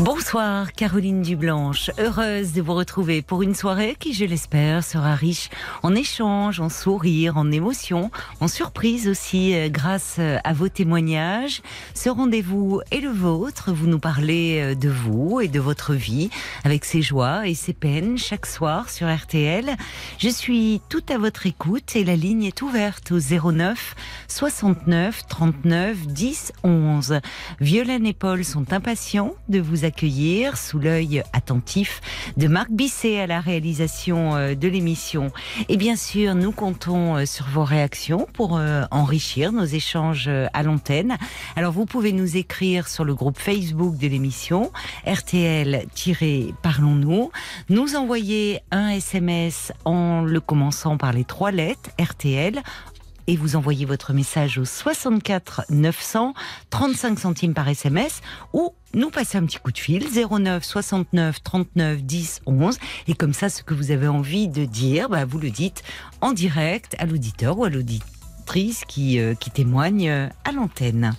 Bonsoir Caroline Dublanche, heureuse de vous retrouver pour une soirée qui, je l'espère, sera riche en échanges, en sourires, en émotions, en surprises aussi euh, grâce euh, à vos témoignages. Ce rendez-vous est le vôtre, vous nous parlez euh, de vous et de votre vie avec ses joies et ses peines chaque soir sur RTL. Je suis tout à votre écoute et la ligne est ouverte au 09 69 39 10 11. Violaine et Paul sont impatients de vous accueillir sous l'œil attentif de Marc Bisset à la réalisation euh, de l'émission. Et bien sûr, nous comptons euh, sur vos réactions pour euh, enrichir nos échanges à l'antenne. Alors vous pouvez nous écrire sur le groupe Facebook de l'émission RTL-Parlons-nous, nous envoyer un SMS en le commençant par les trois lettres RTL et vous envoyez votre message au 64 900 35 centimes par SMS ou nous passer un petit coup de fil 09 69 39 10 11 et comme ça ce que vous avez envie de dire bah, vous le dites en direct à l'auditeur ou à l'auditrice qui, euh, qui témoigne euh, à l'antenne.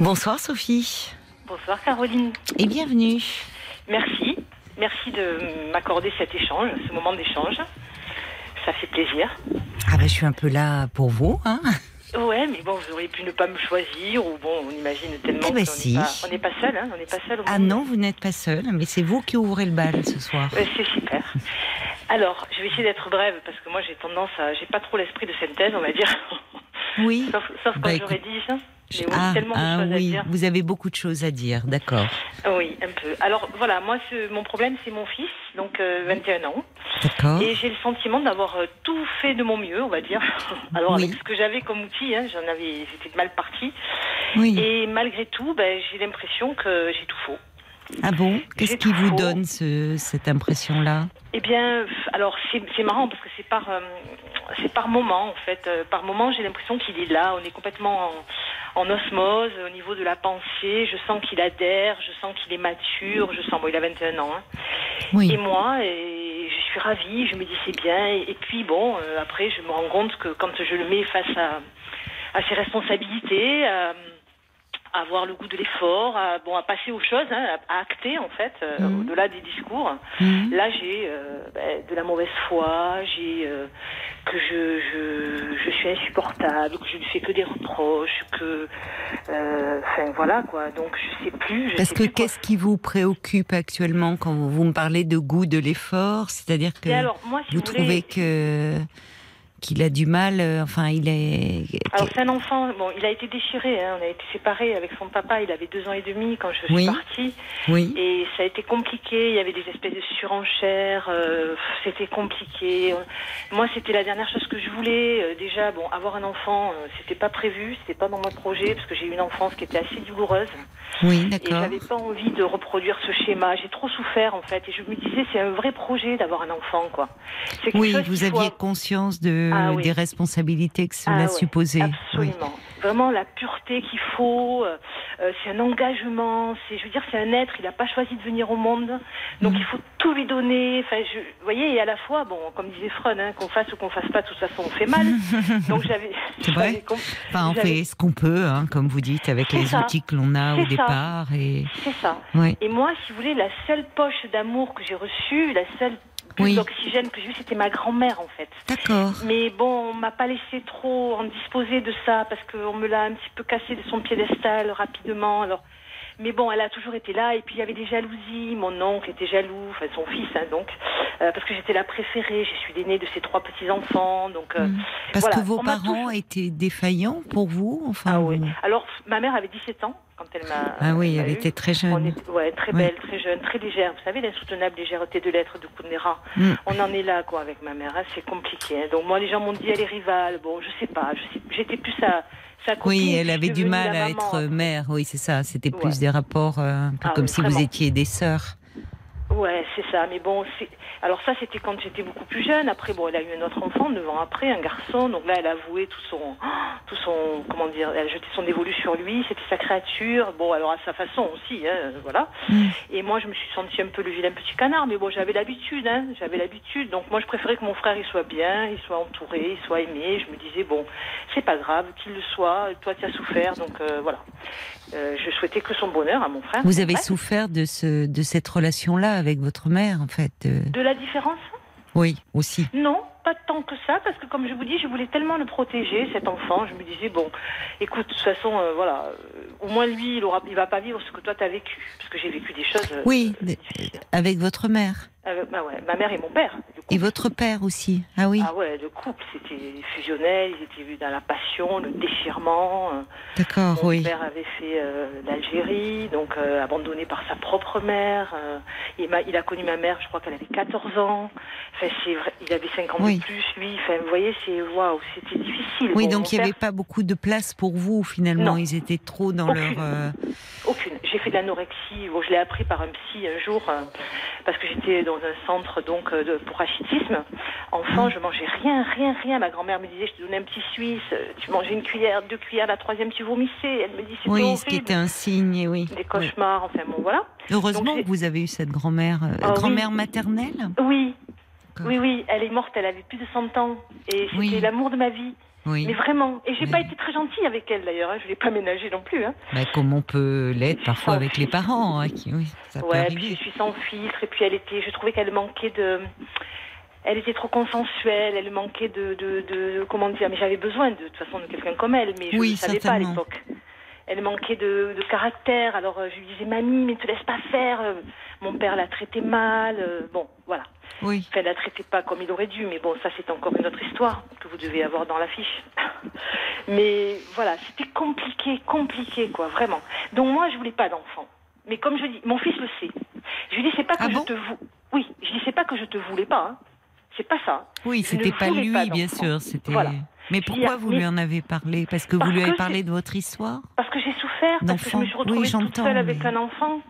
Bonsoir Sophie. Bonsoir Caroline. Et bienvenue. Merci. Merci de m'accorder cet échange, ce moment d'échange. Ça fait plaisir. Ah ben, je suis un peu là pour vous. Hein Ouais, mais bon, vous auriez pu ne pas me choisir, ou bon, on imagine tellement Eh ben qu'on si. n'est pas, on n'est pas seul, hein, on n'est pas seul. Ah non, vous n'êtes pas seul, mais c'est vous qui ouvrez le bal ce soir. Ouais, c'est super. Alors, je vais essayer d'être brève parce que moi j'ai tendance à, j'ai pas trop l'esprit de synthèse, on va dire. Oui. sauf, sauf quand Bah, je écoute, oui, Ah, tellement de ah choses à dire. vous avez beaucoup de choses à dire, d'accord. Oui, un peu. Alors voilà, moi, ce- mon problème, c'est mon fils, donc euh, 21 ans. D'accord. Et j'ai le sentiment d'avoir euh, tout fait de mon mieux, on va dire. Alors Oui. avec ce que j'avais comme outil, hein, j'en avais, j'étais mal parti. Oui. Et malgré tout, ben, j'ai l'impression que j'ai tout faux. Ah bon? Qu'est-ce j'ai qui vous faux. donne ce- cette impression-là? Eh bien, alors c'est c'est marrant parce que c'est par, euh, c'est par moment en fait. Euh, par moment, j'ai l'impression qu'il est là. On est complètement en, en osmose au niveau de la pensée. Je sens qu'il adhère, je sens qu'il est mature. Je sens, bon, il a 21 ans. hein. Oui. Et moi, et je suis ravie. Je me dis c'est bien. Et, et puis bon, euh, après, je me rends compte que quand je le mets face à, à ses responsabilités. À- avoir le goût de l'effort, à, bon, à passer aux choses, hein, à, acter en fait, euh, Mhm. au-delà des discours. Mhm. Là, j'ai euh, ben, de la mauvaise foi, j'ai euh, que je, je, je suis insupportable, que je ne fais que des reproches, que, enfin voilà quoi. Donc je sais plus. Je Parce sais que qu'est-ce qui vous préoccupe actuellement quand vous, me parlez de goût de l'effort? C'est-à-dire que Et alors moi, si vous vous, trouvez que qu'il a du mal, euh, enfin il est... alors c'est un enfant. Bon, il a été déchiré. Hein, on a été séparés avec son papa. Il avait deux ans et demi quand je suis partie. Oui. Et ça a été compliqué. Il y avait des espèces de surenchères. euh, c'était compliqué. Moi, c'était la dernière chose que je voulais. Euh, déjà, bon, avoir un enfant, c'était pas prévu, c'était pas dans mon projet parce que j'ai eu une enfance qui était assez douloureuse. Oui, Et d'accord. j'avais pas envie de reproduire ce schéma. J'ai trop souffert en fait. Et je me disais, c'est un vrai projet d'avoir un enfant, quoi. C'est Oui, chose vous aviez conscience de, Ah oui. des responsabilités que cela Ah supposait. Oui. Absolument. Vraiment la pureté qu'il faut. euh, euh, c'est un engagement. C'est, je veux dire, c'est un être. Il n'a pas choisi de venir au monde. Donc Mhm. il faut tout lui donner. Enfin, je, vous voyez, et à la fois, bon, comme disait Freud, hein, qu'on fasse ou qu'on fasse pas, de toute façon, on fait mal. Donc j'avais. C'est vrai Enfin, on fait ce qu'on peut, hein, comme vous dites, avec les ça. outils que l'on a au ça. départ. Et... C'est ça. Et moi, si vous voulez, la seule poche d'amour que j'ai reçue, la seule Oui. d'oxygène que j'ai eue, c'était ma grand-mère, en fait. D'accord. Mais bon, on m'a pas laissé trop en disposer de ça parce qu'on me l'a un petit peu cassé de son piédestal rapidement. Alors, mais bon, elle a toujours été là. Et puis il y avait des jalousies. Mon oncle était jaloux, enfin son fils, hein, donc, euh, parce que j'étais la préférée. Je suis l'aînée de ses trois petits enfants, donc. euh, Mm. Parce voilà, que vos on parents étaient défaillants pour vous enfin, Ah oui. Alors, ma mère avait 17 ans quand elle m'a. Ah oui, elle eu. était très jeune. est, ouais, très belle, très jeune, très légère. Vous savez, l'insoutenable légèreté de l'être de Kundera. Mm. On en est là, quoi, avec ma mère. hein, C'est compliqué. hein. Donc, moi, les gens m'ont dit, elle est rivale. Bon, je sais pas. J'étais plus sa, sa copine. Oui, elle avait du mal à maman, être mère. Oui, c'est ça. C'était plus Ouais. des rapports euh, un peu Ah comme oui, si vous étiez des sœurs. Ouais, c'est ça. Mais bon, c'est. Alors ça, c'était quand j'étais beaucoup plus jeune. Après, bon, elle a eu un autre enfant, 9 ans après, un garçon. Donc là, elle a avoué tout son, tout son, comment dire, elle a jeté son dévolu sur lui. C'était sa créature. Bon, alors à sa façon aussi, hein, voilà. Mm. Et moi, je me suis sentie un peu le vilain petit canard. Mais bon, j'avais l'habitude, hein. J'avais l'habitude. Donc moi, je préférais que mon frère, il soit bien, il soit entouré, il soit aimé. Je me disais, bon, c'est pas grave qu'il le soit. Toi, tu as souffert, donc euh, voilà. Euh, je souhaitais que son bonheur à mon frère. Vous avez souffert de, ce, de cette relation-là avec votre mère, en fait. euh, De la différence? Oui, aussi. Non, pas tant que ça, parce que comme je vous dis, je voulais tellement le protéger, cet enfant. Je me disais, bon, écoute, de toute façon, euh, voilà, euh, au moins lui, il aura, il va pas vivre ce que toi t'as vécu, parce que j'ai vécu des choses. euh, Oui. Avec votre mère. Euh, bah ouais, ma mère et mon père. Et votre père aussi. Ah oui, Ah ouais, le couple, c'était fusionnel, ils étaient vus dans la passion, le déchirement. euh, d'accord, Mon oui. père avait fait euh, l'Algérie, donc euh, abandonné par sa propre mère. euh, il, m'a- il a connu ma mère, je crois qu'elle avait 14 ans. Enfin, c'est vrai, il avait 5 ans Oui. de plus, lui. Enfin, vous voyez, c'est waouh, c'était difficile. Oui, donc mon il n'y avait pas beaucoup de place pour vous, finalement. Non. Ils étaient trop dans Aucune. leur... Aucune. J'ai fait de l'anorexie. Bon, je l'ai appris par un psy un jour parce que j'étais dans un centre donc euh, de, pour rachitisme. Mm. Enfant, je mangeais rien, rien, rien. Ma grand-mère me disait, je te donnais un petit Suisse. euh, Tu mangeais une cuillère, deux cuillères, la troisième tu vomissais. Elle me dit, c'était Oui, horrible. ce qui était un signe, oui. Des Oui. cauchemars. Enfin bon, voilà. Heureusement Donc, que vous avez eu cette grand-mère. euh, Ah oui. grand-mère maternelle Oui. Oui, oui, elle est morte, elle avait plus de 100 ans. Et c'était Oui. l'amour de ma vie. Oui. Mais vraiment. Et j'ai Oui. pas été très gentille avec elle d'ailleurs. Hein. Je l'ai pas ménagée non plus. Hein. Bah, comme on peut l'être parfois avec les parents. hein, qui- oui, ça peut Ouais, puis je suis sans filtre. Et puis elle était, je trouvais qu'elle manquait de. Elle était trop consensuelle, elle manquait de, de, de comment dire, mais j'avais besoin de, de toute façon de quelqu'un comme elle, mais je Oui, ne savais pas à l'époque. Elle manquait de, de caractère, alors euh, je lui disais mamie, mais te laisse pas faire. Mon père la traitait mal, euh, bon, voilà. Oui. Enfin, elle la traitait pas comme il aurait dû, mais bon, ça c'est encore une autre histoire que vous devez avoir dans l'affiche. mais voilà, c'était compliqué, compliqué, quoi, vraiment. Donc moi, je voulais pas d'enfant. Mais comme je dis, mon fils le sait. Je lui dis, c'est pas que Ah je bon te vou... Oui, je dis, c'est pas que je te voulais pas. Hein. C'est pas ça. Oui, c'était pas lui, pas bien sûr. C'était. Voilà. Mais pourquoi dis, vous mais- lui en avez parlé? Parce que vous lui avez que parlé de votre histoire? Parce que j'ai souffert, parce que je me suis D'enfant. retrouvée Oui, toute j'entends, seule avec un enfant.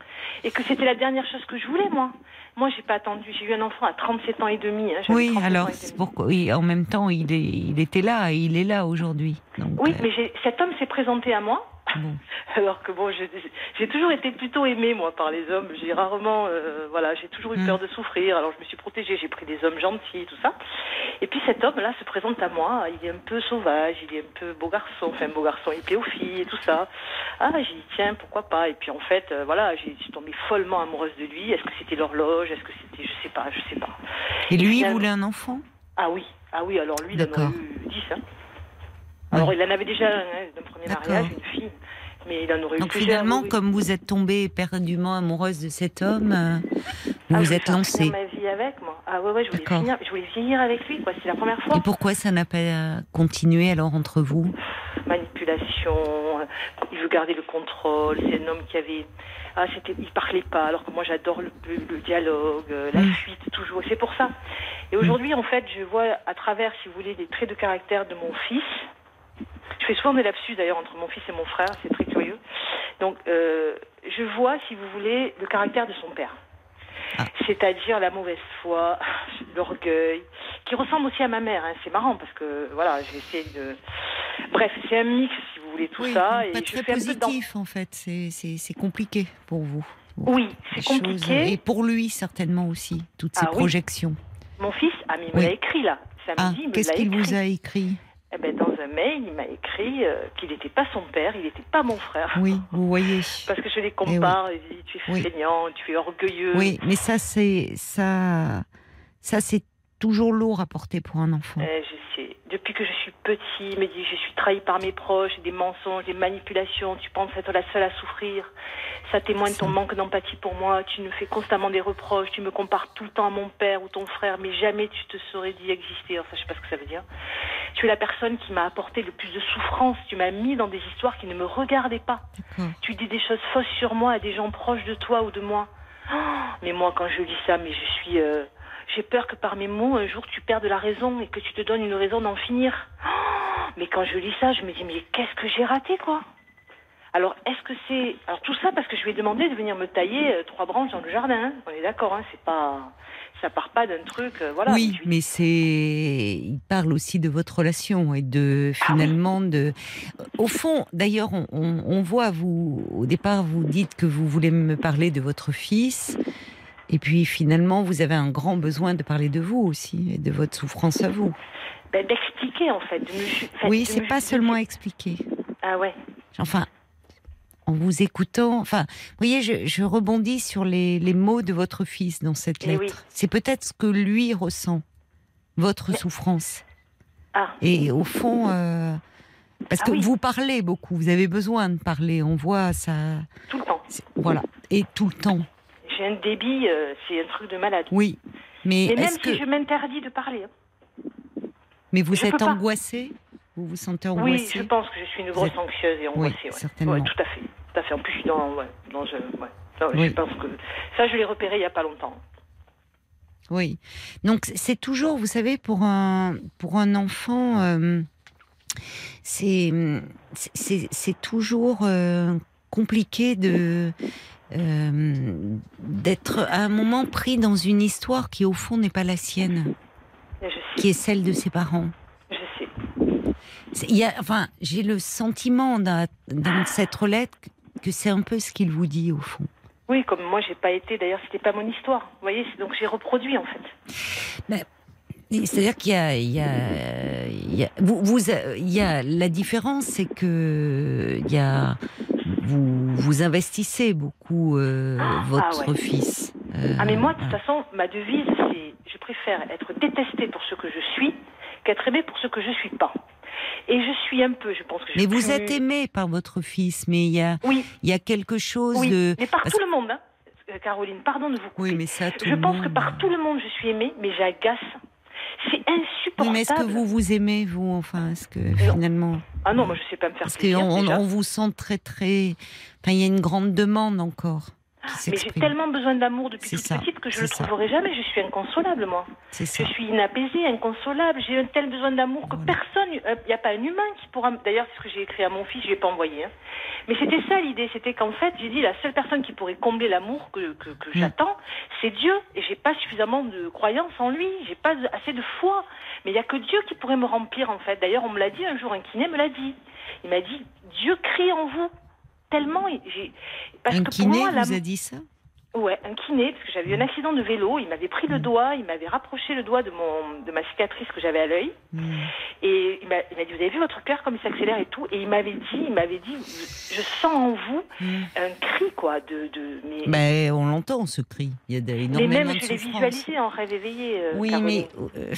Et que c'était la dernière chose que je voulais, moi. Moi, j'ai pas attendu. J'ai eu un enfant à 37 ans et demi. hein. Oui, 37 ans alors pourquoi oui, en même temps, il, est, il était là et il est là aujourd'hui. Oui, euh, mais cet homme s'est présenté à moi. Bon. Alors que bon, j'ai toujours été plutôt aimée moi par les hommes. J'ai rarement, euh, voilà, j'ai toujours eu Mm. peur de souffrir. Alors je me suis protégée. J'ai pris des hommes gentils, tout ça. Et puis cet homme-là se présente à moi. Il est un peu sauvage, il est un peu beau garçon, enfin beau garçon, il plaît aux filles et tout ça. Ah, j'ai dit tiens, pourquoi pas? Et puis en fait, euh, voilà, j'ai- je suis tombée follement amoureuse de lui. Est-ce que c'était l'horloge? Est-ce que c'était, je sais pas, je sais pas. Et lui, il voulait un enfant? Ah oui, ah oui. Alors lui, il en aurait eu 10. Hein. Alors il en avait déjà un, hein, d'un premier mariage, une fille. Mais il en aurait eu Donc finalement, comme vous êtes tombée éperdument amoureuse de cet homme, euh, vous Ah, vous êtes lancée. ma vie avec moi. Ah ouais, ouais, je voulais finir, je voulais vieillir avec lui, quoi. C'est la première fois. Et pourquoi ça n'a pas euh, continué alors entre vous? Manipulation, euh, il veut garder le contrôle. C'est un homme qui avait, ah, c'était, il parlait pas, alors que moi j'adore le, dialogue, la fuite toujours. C'est pour ça. Et aujourd'hui, en fait, je vois à travers, si vous voulez, des traits de caractère de mon fils. Je fais souvent des lapsus d'ailleurs entre mon fils et mon frère, c'est très curieux. Donc, euh, je vois, si vous voulez, le caractère de son père. Ah. C'est-à-dire la mauvaise foi, l'orgueil, qui ressemble aussi à ma mère. hein. C'est marrant parce que, voilà, j'ai essayé de. Bref, c'est un mix, si vous voulez, tout Oui, ça. pas et je très un peu positif en fait. C'est- compliqué pour vous. Oui, c'est choses. compliqué. Et pour lui certainement aussi, toutes ces Ah oui. projections. Mon fils, ah, mais il me Oui. l'a écrit là. Ah, Samedi, qu'est-ce qu'il vous a écrit? Eh ben, dans un mail, il m'a écrit euh, qu'il n'était pas son père, il n'était pas mon frère. Oui, vous voyez. Parce que je les compare, il dit tu es Oui. feignant, tu es orgueilleux. Oui, mais ça c'est ça, ça c'est toujours lourd à porter pour un enfant. Euh, je sais. Depuis que je suis petit, il me dit je suis trahi par mes proches, des mensonges, des manipulations. Tu penses être la seule à souffrir. Ça témoigne ton manque d'empathie pour moi. Tu me fais constamment des reproches. Tu me compares tout le temps à mon père ou ton frère, mais jamais tu te serais dit exister. Enfin, je sais pas ce que ça veut dire. Tu es la personne qui m'a apporté le plus de souffrance. Tu m'as mis dans des histoires qui ne me regardaient pas. Tu dis des choses fausses sur moi à des gens proches de toi ou de moi. Oh, mais moi, quand je lis ça, mais je suis. euh, j'ai peur que par mes mots, un jour, tu perdes la raison et que tu te donnes une raison d'en finir. Oh, mais quand je lis ça, je me dis, mais qu'est-ce que j'ai raté, quoi? Alors, est-ce que c'est. Alors, tout ça parce que je lui ai demandé de venir me tailler euh, trois branches dans le jardin. hein. On est d'accord, hein, c'est pas. Ça part pas d'un truc. euh, voilà. oui, mais c'est. Il parle aussi de votre relation et de Ah oui. finalement de. Au fond, d'ailleurs, on, on- on voit vous au départ vous dites que vous voulez me parler de votre fils, et puis finalement vous avez un grand besoin de parler de vous aussi et de votre souffrance à vous. Ben, d'expliquer, en fait. de me Oui, c'est me pas seulement expliquer. Ah ouais. Enfin, en vous écoutant, enfin, vous voyez, je, je rebondis sur les, les mots de votre fils dans cette Eh lettre. oui. C'est peut-être ce que lui ressent, votre Mais- souffrance. Ah, Et au fond, euh, parce Ah que oui. vous parlez beaucoup, vous avez besoin de parler, on voit ça. tout le temps. Voilà, et tout le temps. J'ai un débit, euh, c'est un truc de malade. Oui, mais Et même si que, je m'interdis de parler. hein. mais vous je êtes peux pas. angoissé Vous vous sentez Oui, angoissé je pense que je suis une grosse êtes- anxieuse et angoissée. ouais. certainement. Ouais, tout à fait. Tout à fait. En plus, je suis dans. Ouais, dans. Non, Oui. Je pense que. Ça, je l'ai repéré il n'y a pas longtemps. Oui. Donc c'est toujours, vous savez, pour un pour un enfant, euh, c'est toujours euh, compliqué de euh, d'être à un moment pris dans une histoire qui au fond n'est pas la sienne, qui est celle de ses parents. Je sais. C'est- Il y a, enfin, j'ai le sentiment dans, dans cette lettre que c'est un peu ce qu'il vous dit au fond. Oui, comme moi, j'ai pas été. D'ailleurs, c'était pas mon histoire. Vous voyez, donc j'ai reproduit en fait. Et C'est-à-dire qu'il y a, il y a, il y a- vous, vous, il y a la différence, c'est que il y a, vous, vous investissez beaucoup euh, Ah, votre ah ouais. fils. Euh, Ah, mais moi, de toute voilà. façon, ma devise, c'est je préfère être détestée pour ce que je suis qu'être aimée pour ce que je suis pas. Et je suis un peu, je pense que je mais vous êtes aimé par votre fils, mais il y a, Oui, il y a quelque chose oui. de. Mais par parce- tout le monde, hein. Euh, Caroline, pardon de vous couper. Oui, mais ça, tout je le pense monde. que par tout le monde, je suis aimée, mais j'agace. C'est insupportable. mais est-ce que vous vous aimez, vous, enfin, est-ce que finalement. Ah non, moi, je sais pas me faire Parce plaisir. qu'on on, déjà. on vous sent très, très. Enfin, il y a une grande demande encore. Qui Mais j'ai tellement besoin d'amour depuis toute ça, petite que je c'est le ça. trouverai jamais. Je suis inconsolable, moi. Je suis inapaisée, inconsolable. J'ai un tel besoin d'amour que Voilà. personne, il n'y a pas un humain qui pourra. D'ailleurs, c'est ce que j'ai écrit à mon fils, je ne l'ai pas envoyé. hein. Mais c'était ça l'idée, c'était qu'en fait, j'ai dit la seule personne qui pourrait combler l'amour que, que, que Mm. j'attends, c'est Dieu. Et j'ai pas suffisamment de croyance en lui, j'ai pas assez de foi. Mais il y a que Dieu qui pourrait me remplir, en fait. D'ailleurs, on me l'a dit un jour, un kiné me l'a dit. Il m'a dit Dieu crie en vous. Tellement. Parce Un que pour kiné moi, vous a dit ça? Ouais, un kiné, parce que j'avais eu un accident de vélo. Il m'avait pris le Mm. doigt, il m'avait rapproché le doigt de, mon, de ma cicatrice que j'avais à l'œil. Hmm. Et il m'a dit, vous avez vu votre cœur comme il s'accélère et tout. Et il m'avait dit, il m'avait dit, je sens en vous un cri, quoi, de... de mais, Ben, on l'entend ce cri. Il y a de- mais énormément même, de je l'ai visualisé en rêve éveillé. euh, Oui, Caroline. mais euh,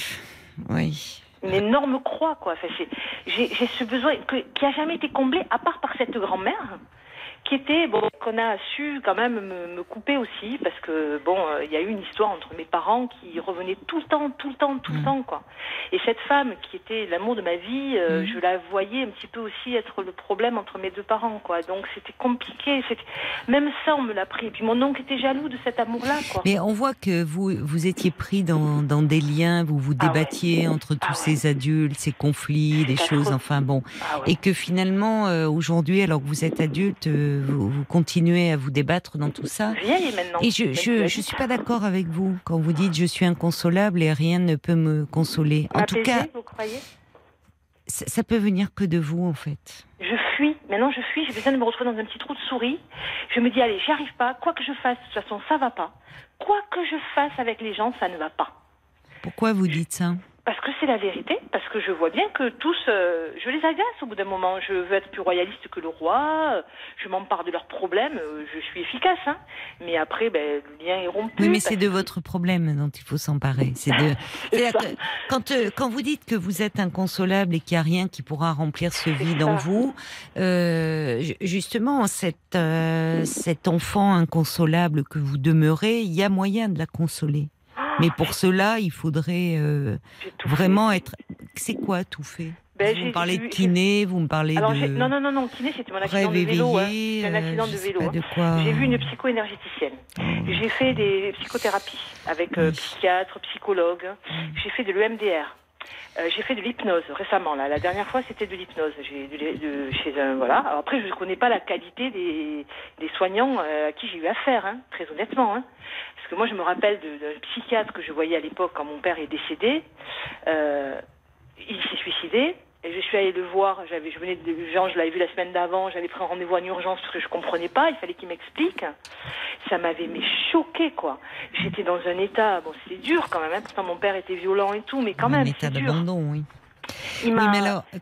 oui. Une énorme croix, quoi. Enfin, j'ai ce besoin que, qui a jamais été comblé, à part par cette grand-mère, était, bon, qu'on a su quand même me, me couper aussi, parce que, bon, euh, il y a eu une histoire entre mes parents qui revenait tout le temps, tout le temps, tout le Mm. temps, quoi. Et cette femme qui était l'amour de ma vie, euh, Mm. je la voyais un petit peu aussi être le problème entre mes deux parents, quoi. Donc c'était compliqué. Même ça, on me l'a pris. Et puis mon oncle était jaloux de cet amour-là, quoi. Mais on voit que vous, vous étiez pris dans, dans des liens, vous vous Ah ouais. débattiez entre tous Ah ouais. ces adultes, ces conflits, des choses, enfin bon. Ah ouais. Et que finalement, euh, aujourd'hui, alors que vous êtes adulte, vous, vous continuez à vous débattre dans tout ça. Vieille maintenant. Et je, je, suis pas d'accord avec vous quand vous dites je suis inconsolable et rien ne peut me consoler. En tout cas, vous croyez? ça, ça peut venir que de vous en fait. Je fuis. Maintenant, je fuis. J'ai besoin de me retrouver dans un petit trou de souris. Je me dis, allez, j'y arrive pas. Quoi que je fasse, de toute façon, ça va pas. Quoi que je fasse avec les gens, ça ne va pas. Pourquoi vous dites ça? Parce que c'est la vérité. Parce que je vois bien que tous, euh, je les agace au bout d'un moment. Je veux être plus royaliste que le roi. euh, Je m'empare de leurs problèmes. euh, Je suis efficace. Hein. Mais après, ben, le lien est rompu. Oui, mais c'est de que- votre problème dont il faut s'emparer. C'est de. Quand, euh, quand vous dites que vous êtes inconsolable et qu'il n'y a rien qui pourra remplir ce vide ça. en vous, euh, ju- justement, cet enfant inconsolable que vous demeurez, il y a moyen de la consoler. Mais pour cela, il faudrait euh, vraiment être. C'est quoi tout fait? Ben, Vous me parlez de kiné, vous me parlez Alors, de non, non, non, non, kiné, c'était mon accident de vélo. hein. un accident euh, de hein. quoi. J'ai vu une psycho-énergéticienne. Oh, J'ai fait des psychothérapies avec euh, Oui. psychiatres, psychologues. Mm. J'ai fait de l'EMDR. Euh, j'ai fait de l'hypnose récemment. Là. La dernière fois, c'était de l'hypnose. J'ai de, de- chez un voilà. Alors après, je ne connais pas la qualité des, des soignants euh, à qui j'ai eu affaire, hein, très honnêtement. Hein. Parce que moi, je me rappelle de- d'un psychiatre que je voyais à l'époque quand mon père est décédé. Euh, il s'est suicidé. Et je suis allée le voir. J'avais, je venais de je l'avais vu la semaine d'avant. J'avais pris un rendez-vous en urgence parce que je comprenais pas. Il fallait qu'il m'explique. Ça m'avait mais choqué quoi. J'étais dans un état. Bon, c'est dur quand même. Hein, pourtant, mon père était violent et tout, mais quand Un même, état c'est dur. d'abandon, oui. Il m'a, mais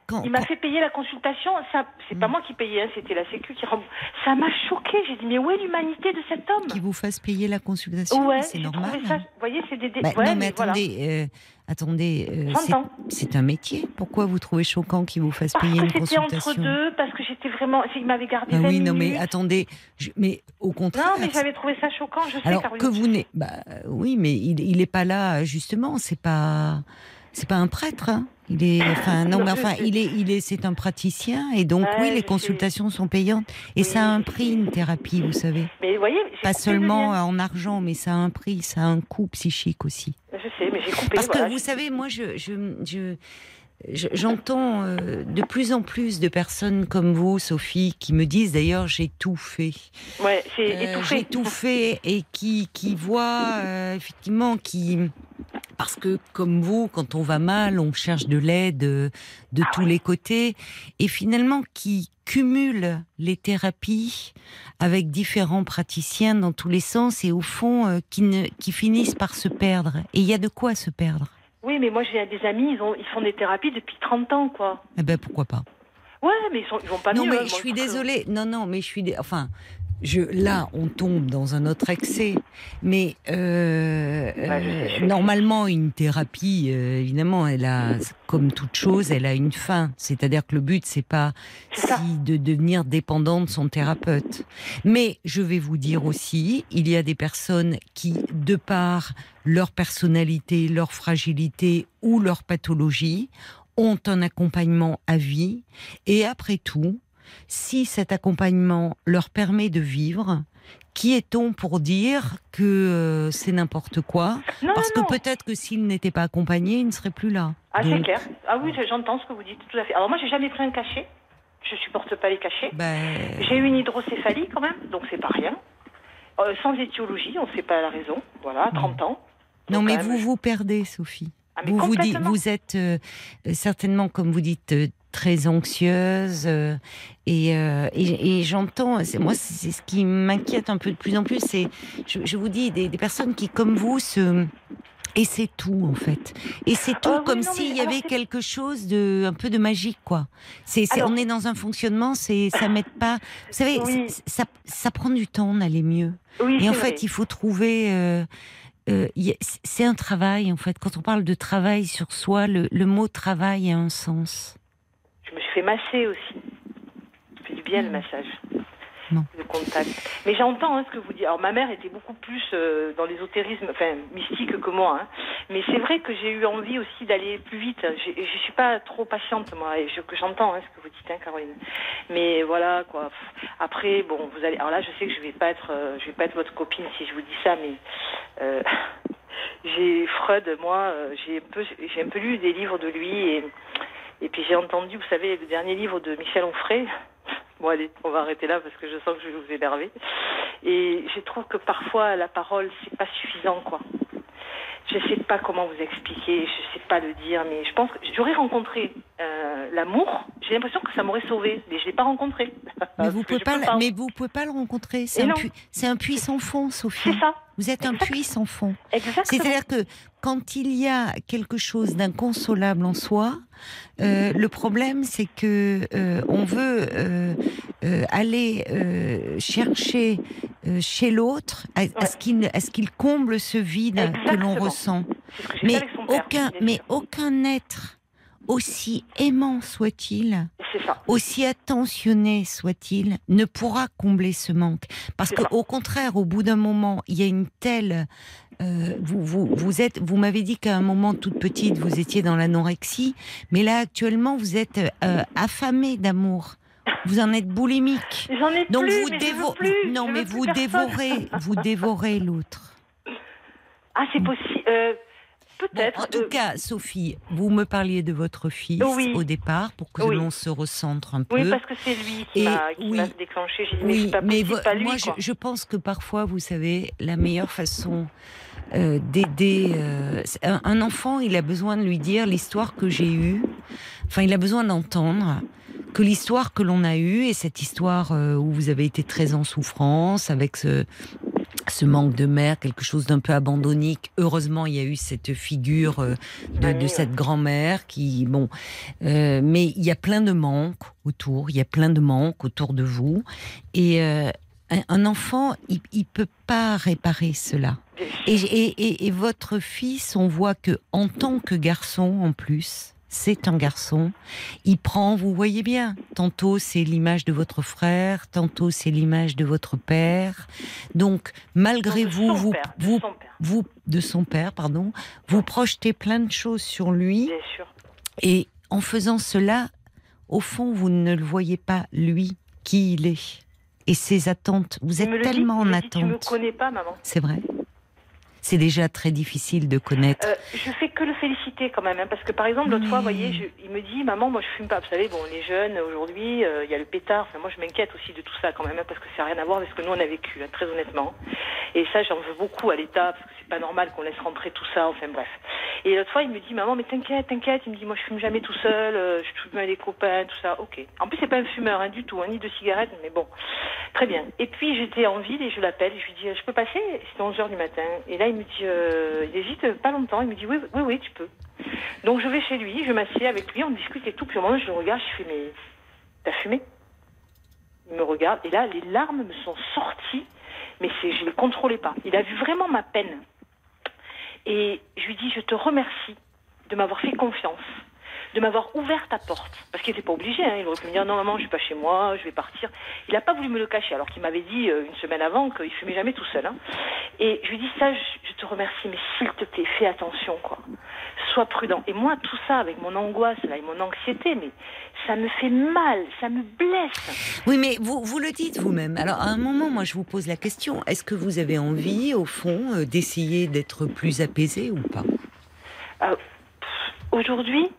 quand, fait payer la consultation. Ça, c'est pas Mm. moi qui payais, hein, c'était la Sécu qui rembourse. Ça m'a choqué. J'ai dit mais où est l'humanité de cet homme? Qui vous fasse payer la consultation, Ouais, c'est normal. Vous voyez, c'est des. Bah, ouais, non, mais voilà. attendez, euh, attendez, euh, c'est- un métier. Pourquoi vous trouvez choquant qu'il vous fasse Parce payer que une c'était entre consultation? deux, parce que j'étais vraiment. Il m'avait gardé. Ah 20 oui, non, mais attendez, je- mais au contraire. Non, mais j'avais trouvé ça choquant. Je sais, Alors Caroline. que vous n'êtes, bah oui, mais il, il est pas là justement. C'est pas, c'est pas un prêtre. hein. Il est, enfin non, mais enfin, il est, il est, c'est un praticien et donc Ouais, oui, les consultations sont payantes et Oui, ça a un prix une thérapie, vous savez. Mais vous voyez, Pas seulement en argent, mais ça a un prix, ça a un coût psychique aussi. Je sais, mais j'ai coupé. Parce que vous savez, moi, je, je, je- je- j'entends euh, de plus en plus de personnes comme vous, Sophie, qui me disent d'ailleurs j'ai tout fait. Ouais, c'est Euh, étouffé. j'ai tout fait et qui, qui voient euh, effectivement qui parce que comme vous, quand on va mal, on cherche de l'aide de Ah tous les côtés et finalement qui cumulent les thérapies avec différents praticiens dans tous les sens et au fond euh, qui, ne, qui finissent par se perdre. Et il y a de quoi se perdre. Oui, mais moi j'ai des amis, ils, ont, ils font des thérapies depuis 30 ans, quoi. Eh ben pourquoi pas. Ouais, mais ils, sont, ils vont pas non mieux. mais hein, je suis désolée. Non non mais je suis dé- enfin je là on tombe dans un autre excès. Mais euh, euh, normalement une thérapie euh, évidemment elle a comme toute chose elle a une fin. C'est-à-dire que le but c'est pas si de devenir dépendant de son thérapeute. Mais je vais vous dire aussi il y a des personnes qui de par leur personnalité, leur fragilité ou leur pathologie ont un accompagnement à vie et après tout, si cet accompagnement leur permet de vivre, qui est-on pour dire que euh, c'est n'importe quoi Non, Parce non, que peut-être que s'ils n'étaient pas accompagnés, ils ne seraient plus là. Ah, c'est Donc, clair. Ah oui, j'entends ce que vous dites, tout à fait. Alors moi, j'ai jamais pris un cachet. Je supporte pas les cachets. ben, J'ai eu une hydrocéphalie quand même, donc c'est pas rien. Euh, sans étiologie, on ne sait pas la raison. Voilà, 30 ans. non, Donc, mais vous vous perdez, Sophie. Ah, vous vous dites, complètement. vous êtes euh, certainement, comme vous dites, très anxieuse euh, et, euh, et, et j'entends. Moi, c'est ce qui m'inquiète un peu de plus en plus. C'est, je, je vous dis, des, des personnes qui, comme vous, se et c'est tout en fait. Et c'est tout comme s'il y avait quelque chose de un peu de magique quoi. C'est, on est dans un fonctionnement, c'est ça m'aide pas. Vous savez, Oui. ça, ça prend du temps d'aller mieux. Oui, Et en fait, vrai. il faut trouver. euh, c'est un travail, en fait. Quand on parle de travail sur soi, le, le mot travail a un sens. Je me suis fait masser aussi. Ça fait du bien le massage. Non. Le contact. Mais j'entends hein, ce que vous dites. Alors ma mère était beaucoup plus euh, dans l'ésotérisme, enfin mystique que moi. hein. Mais c'est vrai que j'ai eu envie aussi d'aller plus vite. J'ai- Je suis pas trop patiente moi. Et je, que j'entends hein, ce que vous dites, hein, Caroline. Mais voilà quoi. Après bon, vous allez. Alors là, je sais que je vais pas être, euh, je vais pas être votre copine si je vous dis ça, mais. euh, j'ai Freud, moi, j'ai un peu, j'ai un peu lu des livres de lui et, et puis j'ai entendu, vous savez, le dernier livre de Michel Onfray. Bon allez, on va arrêter là parce que je sens que je vais vous énerver. Et je trouve que parfois la parole c'est pas suffisant quoi. Je sais pas comment vous expliquer, je sais pas le dire, mais je pense que j'aurais rencontré euh, l'amour. J'ai l'impression que ça m'aurait sauvé, mais je l'ai pas rencontré. Mais vous pouvez pas, mais vous pouvez pas le rencontrer. C'est un, sans fond, Sophie. C'est ça, Vous êtes un Exact. puits sans fond. C'est-à-dire que quand il y a quelque chose d'inconsolable en soi, euh, le problème c'est que euh, on veut euh, euh, aller euh, chercher euh, chez l'autre à, à ce qu'il à ce qu'il comble ce vide que l'on ressent. Que Mais aucun, mais aucun être aussi aimant soit-il, aussi attentionné soit-il, ne pourra combler ce manque. Parce que ça. au contraire, au bout d'un moment, il y a une telle euh, vous, vous, vous êtes, vous m'avez dit qu'à un moment toute petite vous étiez dans l'anorexie, mais là actuellement vous êtes euh, affamé d'amour. Vous en êtes boulimique. J'en ai Donc plus, vous mais je veux dévorez. plus, Non, je mais veux vous personne. dévorez, vous dévorez l'autre. Ah, c'est possible. Euh, Peut-être. en tout euh, cas, Sophie, vous me parliez de votre fils Oui. au départ pour que Oui. l'on se recentre un peu. Oui, parce que c'est lui qui m'a oui. déclenché. Dit, mais c'est pas possible, lui, moi, je, pense que parfois, vous savez, la meilleure façon euh, d'aider euh, un, un enfant, il a besoin de lui dire l'histoire que j'ai eue. Enfin, il a besoin d'entendre que l'histoire que l'on a eue et cette histoire euh, où vous avez été très en souffrance avec ce ce manque de mère, quelque chose d'un peu abandonnique. Heureusement, il y a eu cette figure euh, de, de cette grand-mère qui, bon, euh, mais il y a plein de manques autour. Il y a plein de manques autour de vous. Et euh, un, enfant, il, il peut pas réparer cela. Et, et, et, et votre fils, on voit que en tant que garçon, en plus, c'est un garçon. Il prend, vous voyez bien, tantôt c'est l'image de votre frère, tantôt c'est l'image de votre père. Donc, malgré vous, vous, père, de vous, vous, de son père, pardon, vous projetez plein de choses sur lui. bien sûr. Et en faisant cela, au fond, vous ne le voyez pas, lui, qui il est. Et ses attentes. Vous êtes dit, tellement en me dit, Tu me attente. connais pas, maman. C'est vrai. C'est déjà très difficile de connaître. Euh, je fais que le féliciter quand même, hein, parce que par exemple l'autre fois, vous voyez, je- il me dit, maman, moi je fume pas. Vous savez, bon, les jeunes aujourd'hui, euh, il y a le pétard. Enfin, moi je m'inquiète aussi de tout ça quand même, hein, parce que ça n'a rien à voir avec ce que nous on a vécu, hein, très honnêtement. Et ça, j'en veux beaucoup à l'État, parce que c'est pas normal qu'on laisse rentrer tout ça. Enfin bref. Et l'autre fois, il me dit, maman, mais t'inquiète, t'inquiète. Il me dit, moi je fume jamais tout seul, euh, je fume avec des copains, tout ça. Ok. En plus, c'est pas un fumeur hein, du tout, hein, ni de cigarettes, mais bon, très bien. Et puis j'étais en ville et je l'appelle, je lui dis, je peux passer? C'est 11 h du matin. Et là, il me dit, euh, il hésite pas longtemps. Il me dit, oui, oui, oui, tu peux. Donc je vais chez lui, je m'assieds avec lui, on discute et tout. Puis au moment, je le regarde, je fais, mais t'as fumé? Il me regarde et là, les larmes me sont sorties, mais je les contrôlais pas. Il a vu vraiment ma peine. Et je lui dis, je te remercie de m'avoir fait confiance, de m'avoir ouvert ta porte. Parce qu'il n'était pas obligé, hein. il aurait pu me dire, non maman, je suis pas chez moi, je vais partir. Il n'a pas voulu me le cacher, alors qu'il m'avait dit euh, une semaine avant qu'il fumait jamais tout seul. hein. Et je lui dis, ça, je, je te remercie, mais s'il te plaît, fais attention, quoi. Sois prudent. Et moi, tout ça, avec mon angoisse, là, et mon anxiété, mais ça me fait mal, ça me blesse. Oui, mais vous, vous le dites vous-même. Alors, à un moment, moi, je vous pose la question. Est-ce que vous avez envie, au fond, euh, d'essayer d'être plus apaisé ou pas? Euh, Aujourd'hui,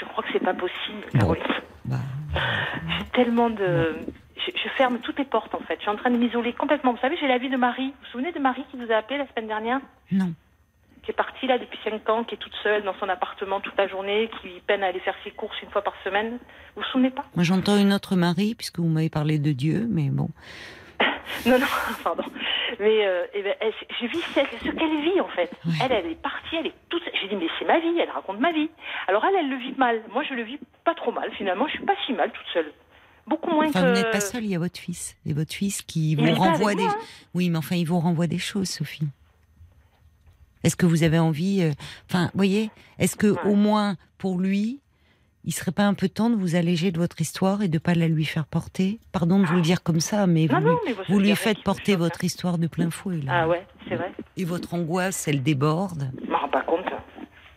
je crois que c'est pas possible. Bon. Caroline. Bah, J'ai tellement de. Je, je ferme toutes les portes en fait. Je suis en train de m'isoler complètement. Vous savez, j'ai la vie de Marie. Vous vous souvenez de Marie qui vous a appelé la semaine dernière? Non. Qui est partie là depuis 5 ans, qui est toute seule dans son appartement toute la journée, qui peine à aller faire ses courses une fois par semaine. Vous vous souvenez pas? Moi, j'entends une autre Marie, puisque vous m'avez parlé de Dieu, mais bon. Non, non, pardon. Mais euh, eh ben, elle- je vis ce, ce qu'elle vit en fait. Ouais. Elle, elle est partie, elle est toute. J'ai dit mais c'est ma vie, elle raconte ma vie. Alors elle, elle le vit mal. Moi, je le vis pas trop mal finalement. Je suis pas si mal toute seule. Beaucoup moins Enfin, que. vous n'êtes pas seul, il y a votre fils. Et votre fils qui Il vous renvoie des. moi, hein. Oui, mais enfin, il vous renvoie des choses, Sophie. Est-ce que vous avez envie. euh, Enfin, voyez, est-ce que Ouais. au moins pour lui, il serait pas un peu temps de vous alléger de votre histoire et de pas la lui faire porter? Pardon de vous le dire comme ça, mais vous, Non, lui, non, mais vous, vous lui c'est faites porter votre histoire de plein fouet. Là. Ah ouais, c'est vrai. Et votre angoisse, elle déborde? Je m'en rends pas compte.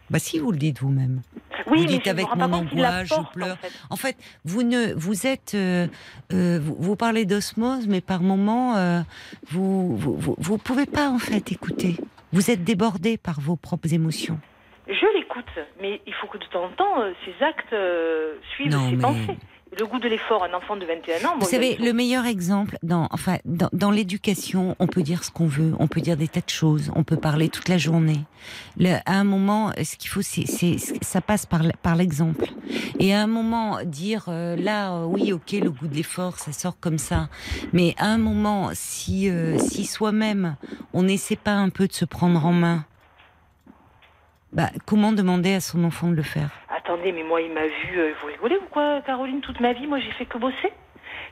Bah si, vous le dites vous-même. Oui, Vous dites avec mon angoisse, je pleure. En fait. En fait, vous ne, vous êtes, euh, euh, vous, vous parlez d'osmose, mais par moments, euh, vous, vous, vous, vous pouvez pas en fait écouter. Vous êtes débordé par vos propres émotions. Je mais il faut que de temps en temps, euh, ses actes euh, suivent Non, ses mais- pensées. Le goût de l'effort, un enfant de 21 ans. Vous moi, savez, le meilleur exemple, dans, enfin, dans, dans l'éducation, on peut dire ce qu'on veut, on peut dire des tas de choses, on peut parler toute la journée. Le- à un moment, ce qu'il faut, c'est, ça passe par, l'exemple. Et à un moment, dire euh, là, euh, oui, ok, le goût de l'effort, ça sort comme ça. Mais à un moment, si, euh, si soi-même, on n'essaie pas un peu de se prendre en main, bah, comment demander à son enfant de le faire? Attendez, mais moi, il m'a vu. euh, vous rigolez ou quoi, Caroline Toute ma vie, moi, j'ai fait que bosser.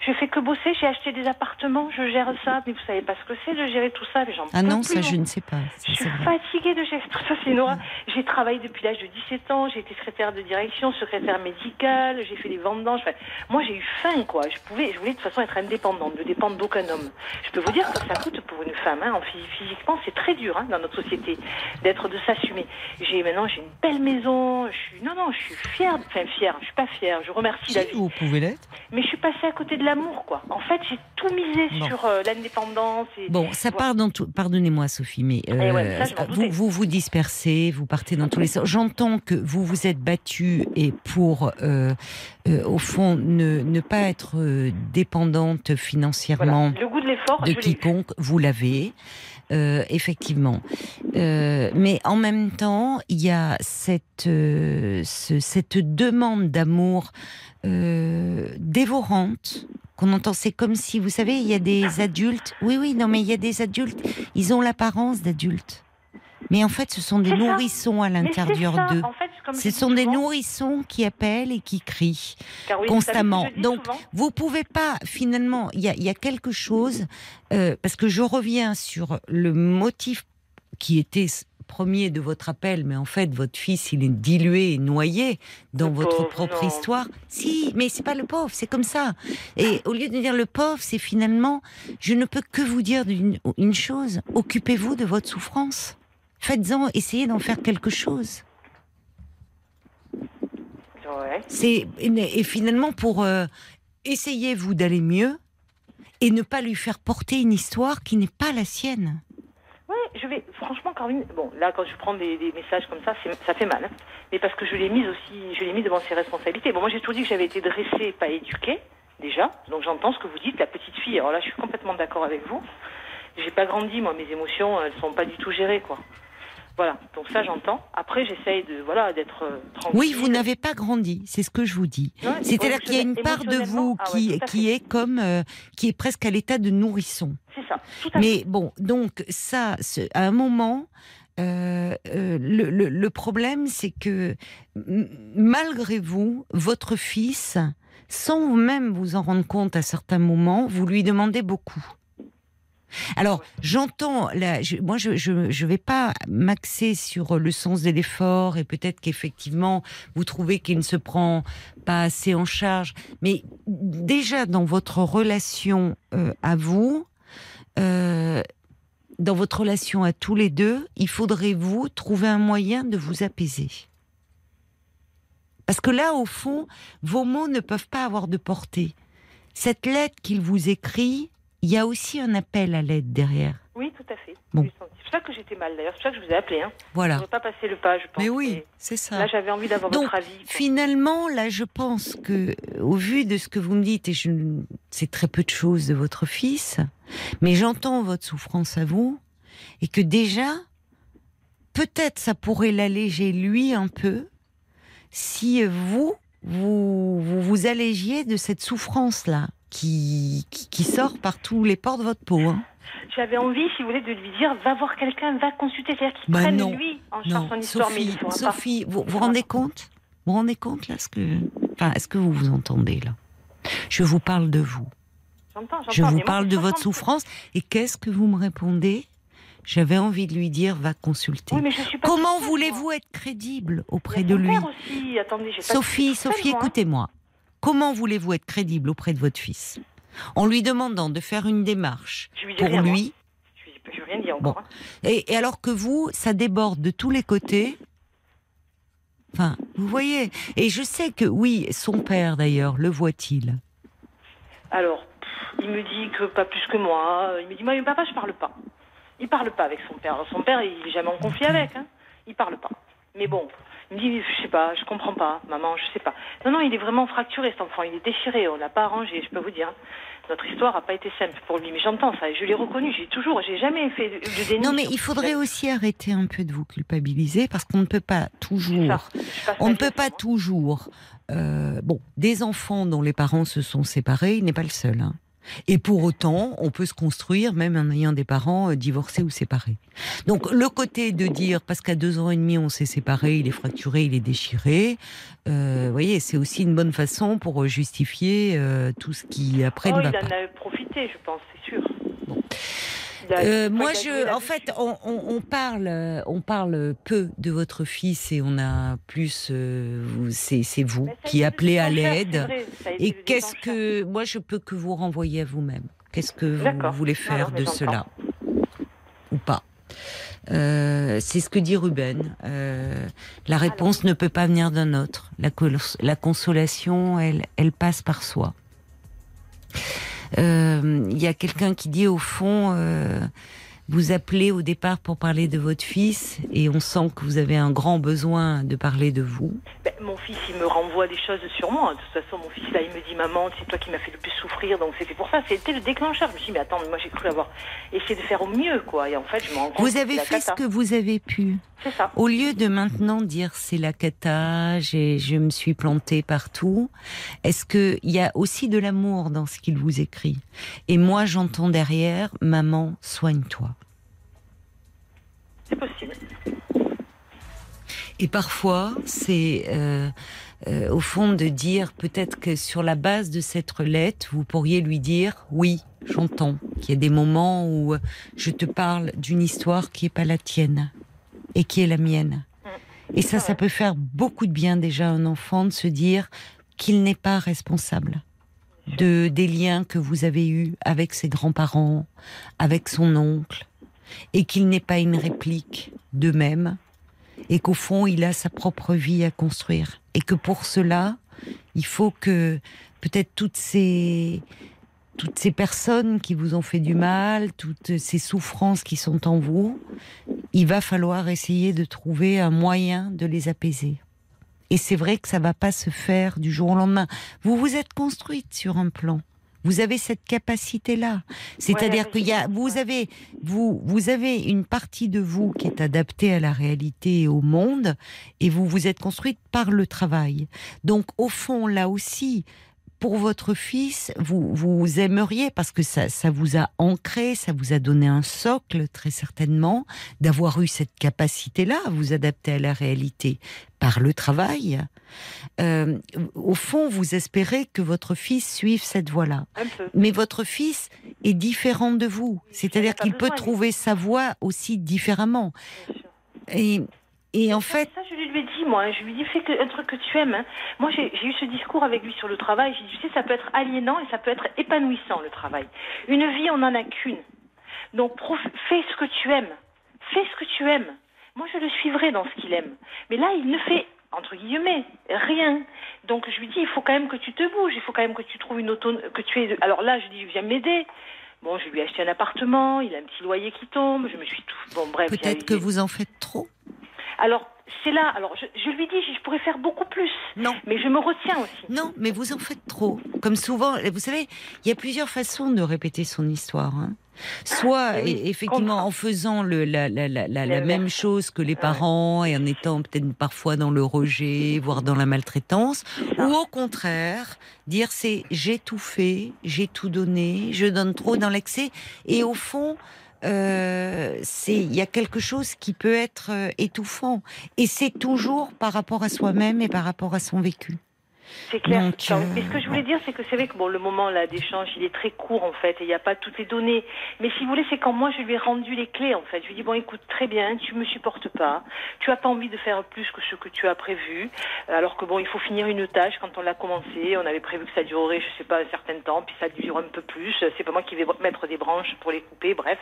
Je fais que bosser. J'ai acheté des appartements. Je gère ça. Mais vous savez pas ce que c'est de gérer tout ça. Mais Ah non, ça, je ne sais pas. ça, Je suis fatiguée de gérer tout ça, c'est horreur. J'ai travaillé depuis l'âge de 17 ans, j'ai été secrétaire de direction, secrétaire médicale, j'ai fait des vendanges. Enfin, moi, j'ai eu faim, quoi. Je pouvais, je voulais de toute façon être indépendante, ne dépendre d'aucun homme. Je peux vous dire que ça coûte pour une femme, hein, en phy- physiquement, c'est très dur hein, dans notre société d'être, de s'assumer. J'ai maintenant, j'ai une belle maison. Je suis, non, non, je suis fière, enfin fière. Je suis pas fière. Je remercie la Si, vie. vous pouvez l'être. Mais je suis passée à côté de la l'amour, quoi. En fait, j'ai tout misé Bon. sur euh, l'indépendance. Et... Bon, ça Voilà. part dans tout. Pardonnez-moi, Sophie, mais Eh ouais, ça, je m'en vous vous vous dispersez, vous partez dans tous les sens. J'entends que vous vous êtes battue et pour, euh, euh, au fond, ne, ne pas être euh, dépendante Voilà. financièrement Le goût de l'effort, de quiconque, vous l'avez. euh, effectivement, Euh, mais en même temps, il y a cette euh, ce- cette demande d'amour euh, dévorante qu'on entend. C'est comme si, vous savez, il y a des adultes. Oui, oui, non, mais il y a des adultes. Ils ont l'apparence d'adultes, mais en fait, ce sont des ça. nourrissons à l'intérieur d'eux. En fait, Ce sont des nourrissons qui appellent et qui crient constamment. Donc, souvent vous pouvez pas, finalement, il y y a quelque chose, euh, parce que je reviens sur le motif qui était premier de votre appel, mais en fait, votre fils, il est dilué et noyé dans Le votre pauvre, propre non. histoire. Si, mais c'est pas le pauvre, c'est comme ça. Et au lieu de dire le pauvre, c'est finalement, je ne peux que vous dire une, une chose, occupez-vous de votre souffrance. Faites-en, essayez d'en faire quelque chose. Ouais. C'est et finalement pour euh, essayer vous d'aller mieux et ne pas lui faire porter une histoire qui n'est pas la sienne. Ouais, je vais. Franchement, bon, là, quand je prends des, messages comme ça, ça fait mal. hein. Mais parce que je l'ai mise aussi, je l'ai mis devant ses responsabilités. Bon, moi, j'ai toujours dit que j'avais été dressée, pas éduquée, déjà. Donc, j'entends ce que vous dites, la petite fille. Alors là, je suis complètement d'accord avec vous. J'ai pas grandi, moi, mes émotions, elles sont pas du tout gérées, quoi. Voilà. Donc, ça, j'entends. Après, j'essaye de, voilà, d'être euh, tranquille. Oui, vous n'avez pas grandi, c'est ce que je vous dis. Ouais, C'est-à-dire qu'il y a une part de vous ah ouais, qui, qui fait. est comme euh, qui est presque à l'état de nourrisson. C'est ça. Tout à fait. Mais bon, donc ça, à un moment, euh, le, le- le problème, c'est que malgré vous, votre fils, sans même vous en rendre compte à certains moments, vous lui demandez beaucoup. Alors, j'entends, moi, je je vais pas m'axer sur le sens de l'effort et peut-être qu'effectivement, vous trouvez qu'il ne se prend pas assez en charge. Mais déjà, dans votre relation euh, à vous, euh, dans votre relation à tous les deux, il faudrait vous trouver un moyen de vous apaiser. Parce que là, au fond, vos mots ne peuvent pas avoir de portée. Cette lettre qu'il vous écrit, il y a aussi un appel à l'aide derrière. Oui, tout à fait. Bon. C'est pour ça que j'étais mal, d'ailleurs. C'est pour ça que je vous ai appelé. Hein. Je Voilà. n'aurais pas passé le pas, je pense. Mais oui, c'est ça. Là, j'avais envie d'avoir votre avis. quoi. Finalement, là, je pense que, au vu de ce que vous me dites, et je ne sais très peu de choses de votre fils, mais j'entends votre souffrance à vous, et que déjà, peut-être ça pourrait l'alléger lui un peu, si vous, vous, vous vous allégiez de cette souffrance-là, qui, qui, qui sort par tous les pores de votre peau. hein. J'avais envie, si vous voulez, de lui dire va voir quelqu'un, va consulter. C'est-à-dire qu'il Bah prenne non, lui en charge Non, son histoire, Sophie, Sophie, vous vous rendez compte? Vous vous rendez compte là ce que, enfin, est-ce que vous vous entendez là? Je vous parle de vous. pas. J'entends, j'entends. Je mais vous parle de votre 60. souffrance. Et qu'est-ce que vous me répondez? J'avais envie de lui dire va consulter. Oui, je Comment voulez-vous être crédible auprès de lui? Sophie, Sophie, hein. écoutez-moi. Comment voulez-vous être crédible auprès de votre fils? En lui demandant de faire une démarche lui pour rien, lui, Je rien dit Bon. encore. hein. et, et alors que vous, ça déborde de tous les côtés. Enfin, vous voyez. Et je sais que oui, son père d'ailleurs, le voit-il? Alors, il me dit que pas plus que moi. Il me dit moi, mais papa, je parle pas. Il parle pas avec son père. Son père, il est jamais en conflit avec. Hein. Il parle pas. Mais bon, il me dit, je sais pas, je comprends pas, maman, je sais pas. Non, non, il est vraiment fracturé, cet enfant. Il est déchiré. On l'a pas arrangé, je peux vous dire. Notre histoire a pas été simple pour lui, mais j'entends ça. et Je l'ai reconnu. J'ai toujours, j'ai jamais fait de, de déni. Non, mais il faudrait aussi arrêter un peu de vous culpabiliser parce qu'on ne peut pas toujours. On ne peut pas toujours. euh, bon, des enfants dont les parents se sont séparés, il n'est pas le seul. hein. Et pour autant, on peut se construire même en ayant des parents euh, divorcés ou séparés. Donc le côté de dire parce qu'à deux ans et demi on s'est séparés, il est fracturé, il est déchiré, euh, vous voyez, c'est aussi une bonne façon pour justifier euh, tout ce qui après Oh, ne va il pas. en a profité, je pense, c'est sûr. Bon. Euh, enfin, moi, je, en fait, on, on- on parle, euh, on parle peu de votre fils et on a plus, euh, c'est vous qui appelez à l'aide. Et qu'est-ce que, moi, je peux que vous renvoyer à vous-même? Qu'est-ce que vous voulez faire non, de cela? ou pas Euh, C'est ce que dit Ruben. Euh, la réponse ne peut pas venir d'un autre. La, la consolation, elle, elle passe par soi. Euh, Il y a quelqu'un qui dit au fond, euh, vous appelez au départ pour parler de votre fils et on sent que vous avez un grand besoin de parler de vous. Ben, mon fils, il me renvoie des choses sur moi. De toute façon, mon fils, là, il me dit Maman, c'est toi qui m'as fait le plus souffrir. Donc, c'était pour ça. C'était le déclencheur. Je me suis dit Mais attends, mais moi, j'ai cru avoir essayé de faire au mieux, quoi. Et en fait, je me rends compte Vous avez fait ce que vous avez pu. C'est ça. Au lieu de maintenant dire c'est la cata, je me suis plantée partout, est-ce qu'il y a aussi de l'amour dans ce qu'il vous écrit? Et moi, j'entends derrière, maman, soigne-toi. C'est possible. Et parfois, c'est euh, euh, au fond de dire peut-être que sur la base de cette lettre, vous pourriez lui dire oui, j'entends qu'il y a des moments où je te parle d'une histoire qui est pas la tienne et qui est la mienne. Et ça, ça peut faire beaucoup de bien déjà à un enfant de se dire qu'il n'est pas responsable de des liens que vous avez eus avec ses grands-parents, avec son oncle, et qu'il n'est pas une réplique d'eux-mêmes, et qu'au fond, il a sa propre vie à construire. Et que pour cela, il faut que peut-être toutes ces, toutes ces personnes qui vous ont fait du mal, toutes ces souffrances qui sont en vous, il va falloir essayer de trouver un moyen de les apaiser. Et c'est vrai que ça va pas se faire du jour au lendemain. Vous vous êtes construite sur un plan. Vous avez cette capacité-là. C'est-à-dire Ouais, qu'il y a, vous avez, vous, vous avez une partie de vous qui est adaptée à la réalité et au monde, et vous vous êtes construite par le travail. Donc, au fond, là aussi, pour votre fils, vous, vous aimeriez, parce que ça, ça vous a ancré, ça vous a donné un socle, très certainement, d'avoir eu cette capacité-là à vous adapter à la réalité par le travail. Euh, au fond, vous espérez que votre fils suive cette voie-là. Mais votre fils est différent de vous. C'est-à-dire qu'il peut trouver sa voie aussi différemment. Et, et en fait, ça, je lui ai dit, moi. Je lui ai dit, fais un truc que tu aimes. hein. Moi, j'ai eu ce discours avec lui sur le travail. J'ai dit, tu sais, ça peut être aliénant et ça peut être épanouissant, le travail. Une vie, on n'en a qu'une. Donc, prof- fais ce que tu aimes. Fais ce que tu aimes. Moi, je le suivrai dans ce qu'il aime. Mais là, il ne fait, entre guillemets, rien. Donc, je lui dis, il faut quand même que tu te bouges. Il faut quand même que tu trouves une auto... que tu es... Alors là, je dis, viens m'aider. Bon, je lui ai acheté un appartement. Il a un petit loyer qui tombe. Je me suis tout... Bon, bref. peut-être eu que vous en faites trop. Alors, c'est là. Alors, je, je lui dis, je pourrais faire beaucoup plus. Non. Mais je me retiens aussi. Non, mais vous en faites trop. Comme souvent, vous savez, il y a plusieurs façons de répéter son histoire. hein. Soit, oui, e- effectivement, en faisant le, la, la, même chose que les parents et en étant peut-être parfois dans le rejet, voire dans la maltraitance, ou au contraire, dire c'est j'ai tout fait, j'ai tout donné, je donne trop dans l'excès, et au fond, euh, il y a quelque chose qui peut être euh, étouffant, et c'est toujours par rapport à soi-même et par rapport à son vécu. C'est clair. Donc, Non, euh, mais ce que je voulais dire, c'est que c'est vrai que bon, le moment là d'échange, il est très court en fait, et il n'y a pas toutes les données. Mais si vous voulez, c'est quand moi je lui ai rendu les clés en fait. Je lui ai dit bon, écoute, très bien, tu me supportes pas, tu as pas envie de faire plus que ce que tu as prévu, alors que bon, il faut finir une tâche. Quand on l'a commencé, on avait prévu que ça durerait, je sais pas, un certain temps, puis ça dure un peu plus. C'est pas moi qui vais mettre des branches pour les couper, bref.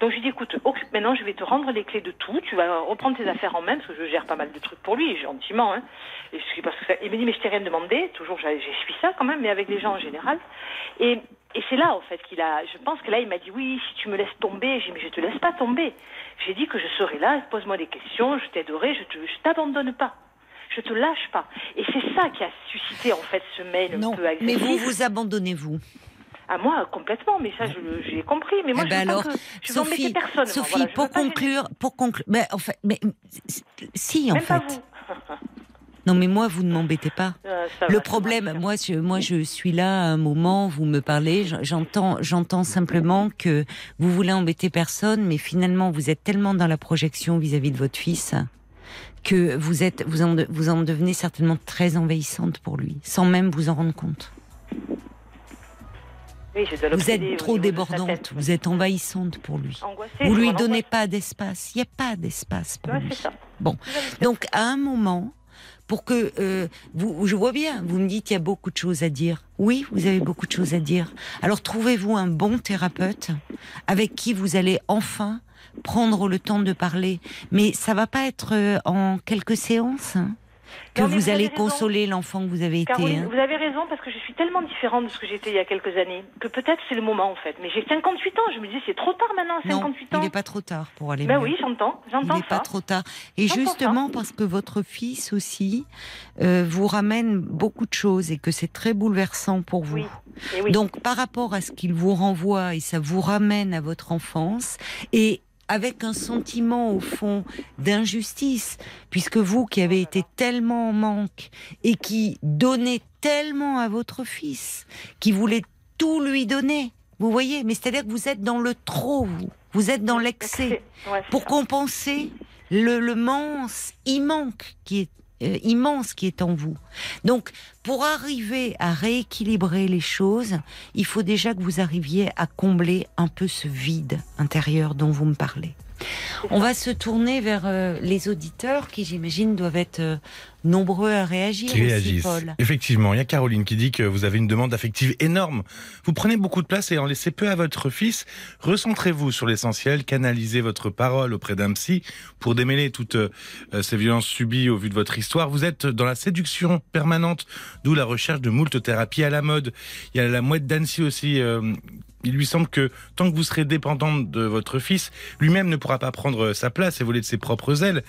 Donc je lui dis écoute, occupe- maintenant je vais te rendre les clés de tout, tu vas reprendre tes affaires en main parce que je gère pas mal de trucs pour lui, gentiment. Hein. Et je suis parce que ça- il me dit mais je t'ai rien demandé, toujours j'ai j'ai suivi ça quand même, mais avec les gens en général. Et, et c'est là en fait qu'il a, je pense que là il m'a dit oui si tu me laisses tomber, j'ai dit mais je te laisse pas tomber. J'ai dit que je serai là, pose-moi des questions, je t'aiderai, je je t'abandonne pas. Je te lâche pas. Et c'est ça qui a suscité en fait ce mail un Non, peu mais agressif. vous vous abandonnez vous. À moi complètement, mais ça je j'ai compris. Mais moi Eh je ben pas alors, que je Sophie, personne. Sophie, voilà, je pour pas conclure, pour conclure, mais en fait, mais si en même pas fait. vous. Non, mais moi, vous ne m'embêtez pas. Euh, Le va, problème, moi, je, moi, je suis là à un moment, vous me parlez, j'entends, j'entends simplement que vous voulez embêter personne, mais finalement, vous êtes tellement dans la projection vis-à-vis de votre fils que vous êtes, vous en, vous en devenez certainement très envahissante pour lui, sans même vous en rendre compte. Oui, Vous êtes trop débordante, vous êtes envahissante pour lui. Angoissée, Vous lui donnez pas d'espace. Il n'y a pas d'espace pour Ouais, lui. ça. Bon, donc à un moment, pour que euh, vous, je vois bien, vous me dites il y a beaucoup de choses à dire. Oui, vous avez beaucoup de choses à dire. Alors trouvez-vous un bon thérapeute avec qui vous allez enfin prendre le temps de parler? Mais ça va pas être euh, en quelques séances. hein? Que Non, vous, vous allez consoler l'enfant que vous avez été. Caroline, hein. vous avez raison parce que je suis tellement différente de ce que j'étais il y a quelques années que peut-être c'est le moment en fait. Mais j'ai 58 ans, je me dis c'est trop tard maintenant, Non, 58 il ans. n'est pas trop tard pour aller Ben mieux. oui, j'entends, Il j'entends n'est ça. pas trop tard. Et justement parce que votre fils aussi euh, vous ramène beaucoup de choses et que c'est très bouleversant pour vous. Oui. Et oui. Donc par rapport à ce qu'il vous renvoie et ça vous ramène à votre enfance et avec un sentiment au fond d'injustice, puisque vous qui avez été tellement en manque et qui donnez tellement à votre fils, qui voulait tout lui donner, vous voyez, mais c'est-à-dire que vous êtes dans le trop, vous, vous êtes dans l'excès Ouais, pour ça. compenser le, le immense qui est euh, immense qui est en vous. Donc, pour arriver à rééquilibrer les choses, il faut déjà que vous arriviez à combler un peu ce vide intérieur dont vous me parlez. On va se tourner vers euh, les auditeurs qui, j'imagine, doivent être euh, nombreux à réagir qui aussi, réagissent. Paul. Effectivement, il y a Caroline qui dit que vous avez une demande affective énorme. Vous prenez beaucoup de place et en laissez peu à votre fils. Recentrez-vous sur l'essentiel, canalisez votre parole auprès d'un psy pour démêler toutes euh, ces violences subies au vu de votre histoire. Vous êtes dans la séduction permanente, d'où la recherche de moult thérapies à la mode. Il y a la mouette d'Annecy aussi. Il lui semble que tant que vous serez dépendante de votre fils, lui-même ne pourra pas prendre sa place et voler de ses propres ailes.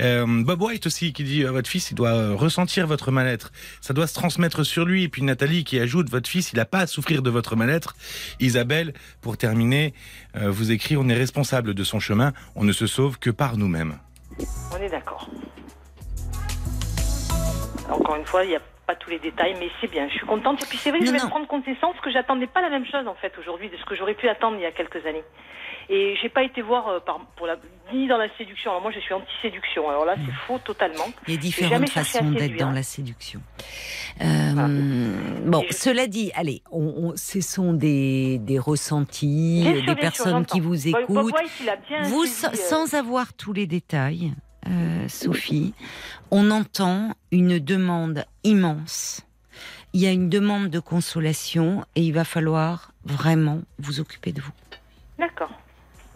Euh, Bob White aussi qui dit euh, votre fils il doit euh, ressentir votre mal-être, ça doit se transmettre sur lui. Et puis Nathalie qui ajoute votre fils il n'a pas à souffrir de votre mal-être. Isabelle pour terminer vous écrit on est responsable de son chemin, on ne se sauve que par nous-mêmes. On est d'accord. Encore une fois, il n'y a pas tous les détails, mais c'est bien. Je suis contente. Et puis c'est vrai que Non, je vais non. prendre connaissance que j'attendais pas la même chose en fait aujourd'hui de ce que j'aurais pu attendre il y a quelques années. Et j'ai pas été voir euh, par, pour la, ni dans la séduction. Alors moi, je suis anti-séduction. Alors là, c'est faux totalement. Il y a différentes façons d'être dans la séduction. Euh, Bon, je- cela dit, allez, on, on- ce sont des, des ressentis, Bien des sûr, personnes qui vous écoutent. Bien Vous, euh, sans avoir tous les détails, euh, Sophie, on entend une demande immense. Il y a une demande de consolation et il va falloir vraiment vous occuper de vous. D'accord.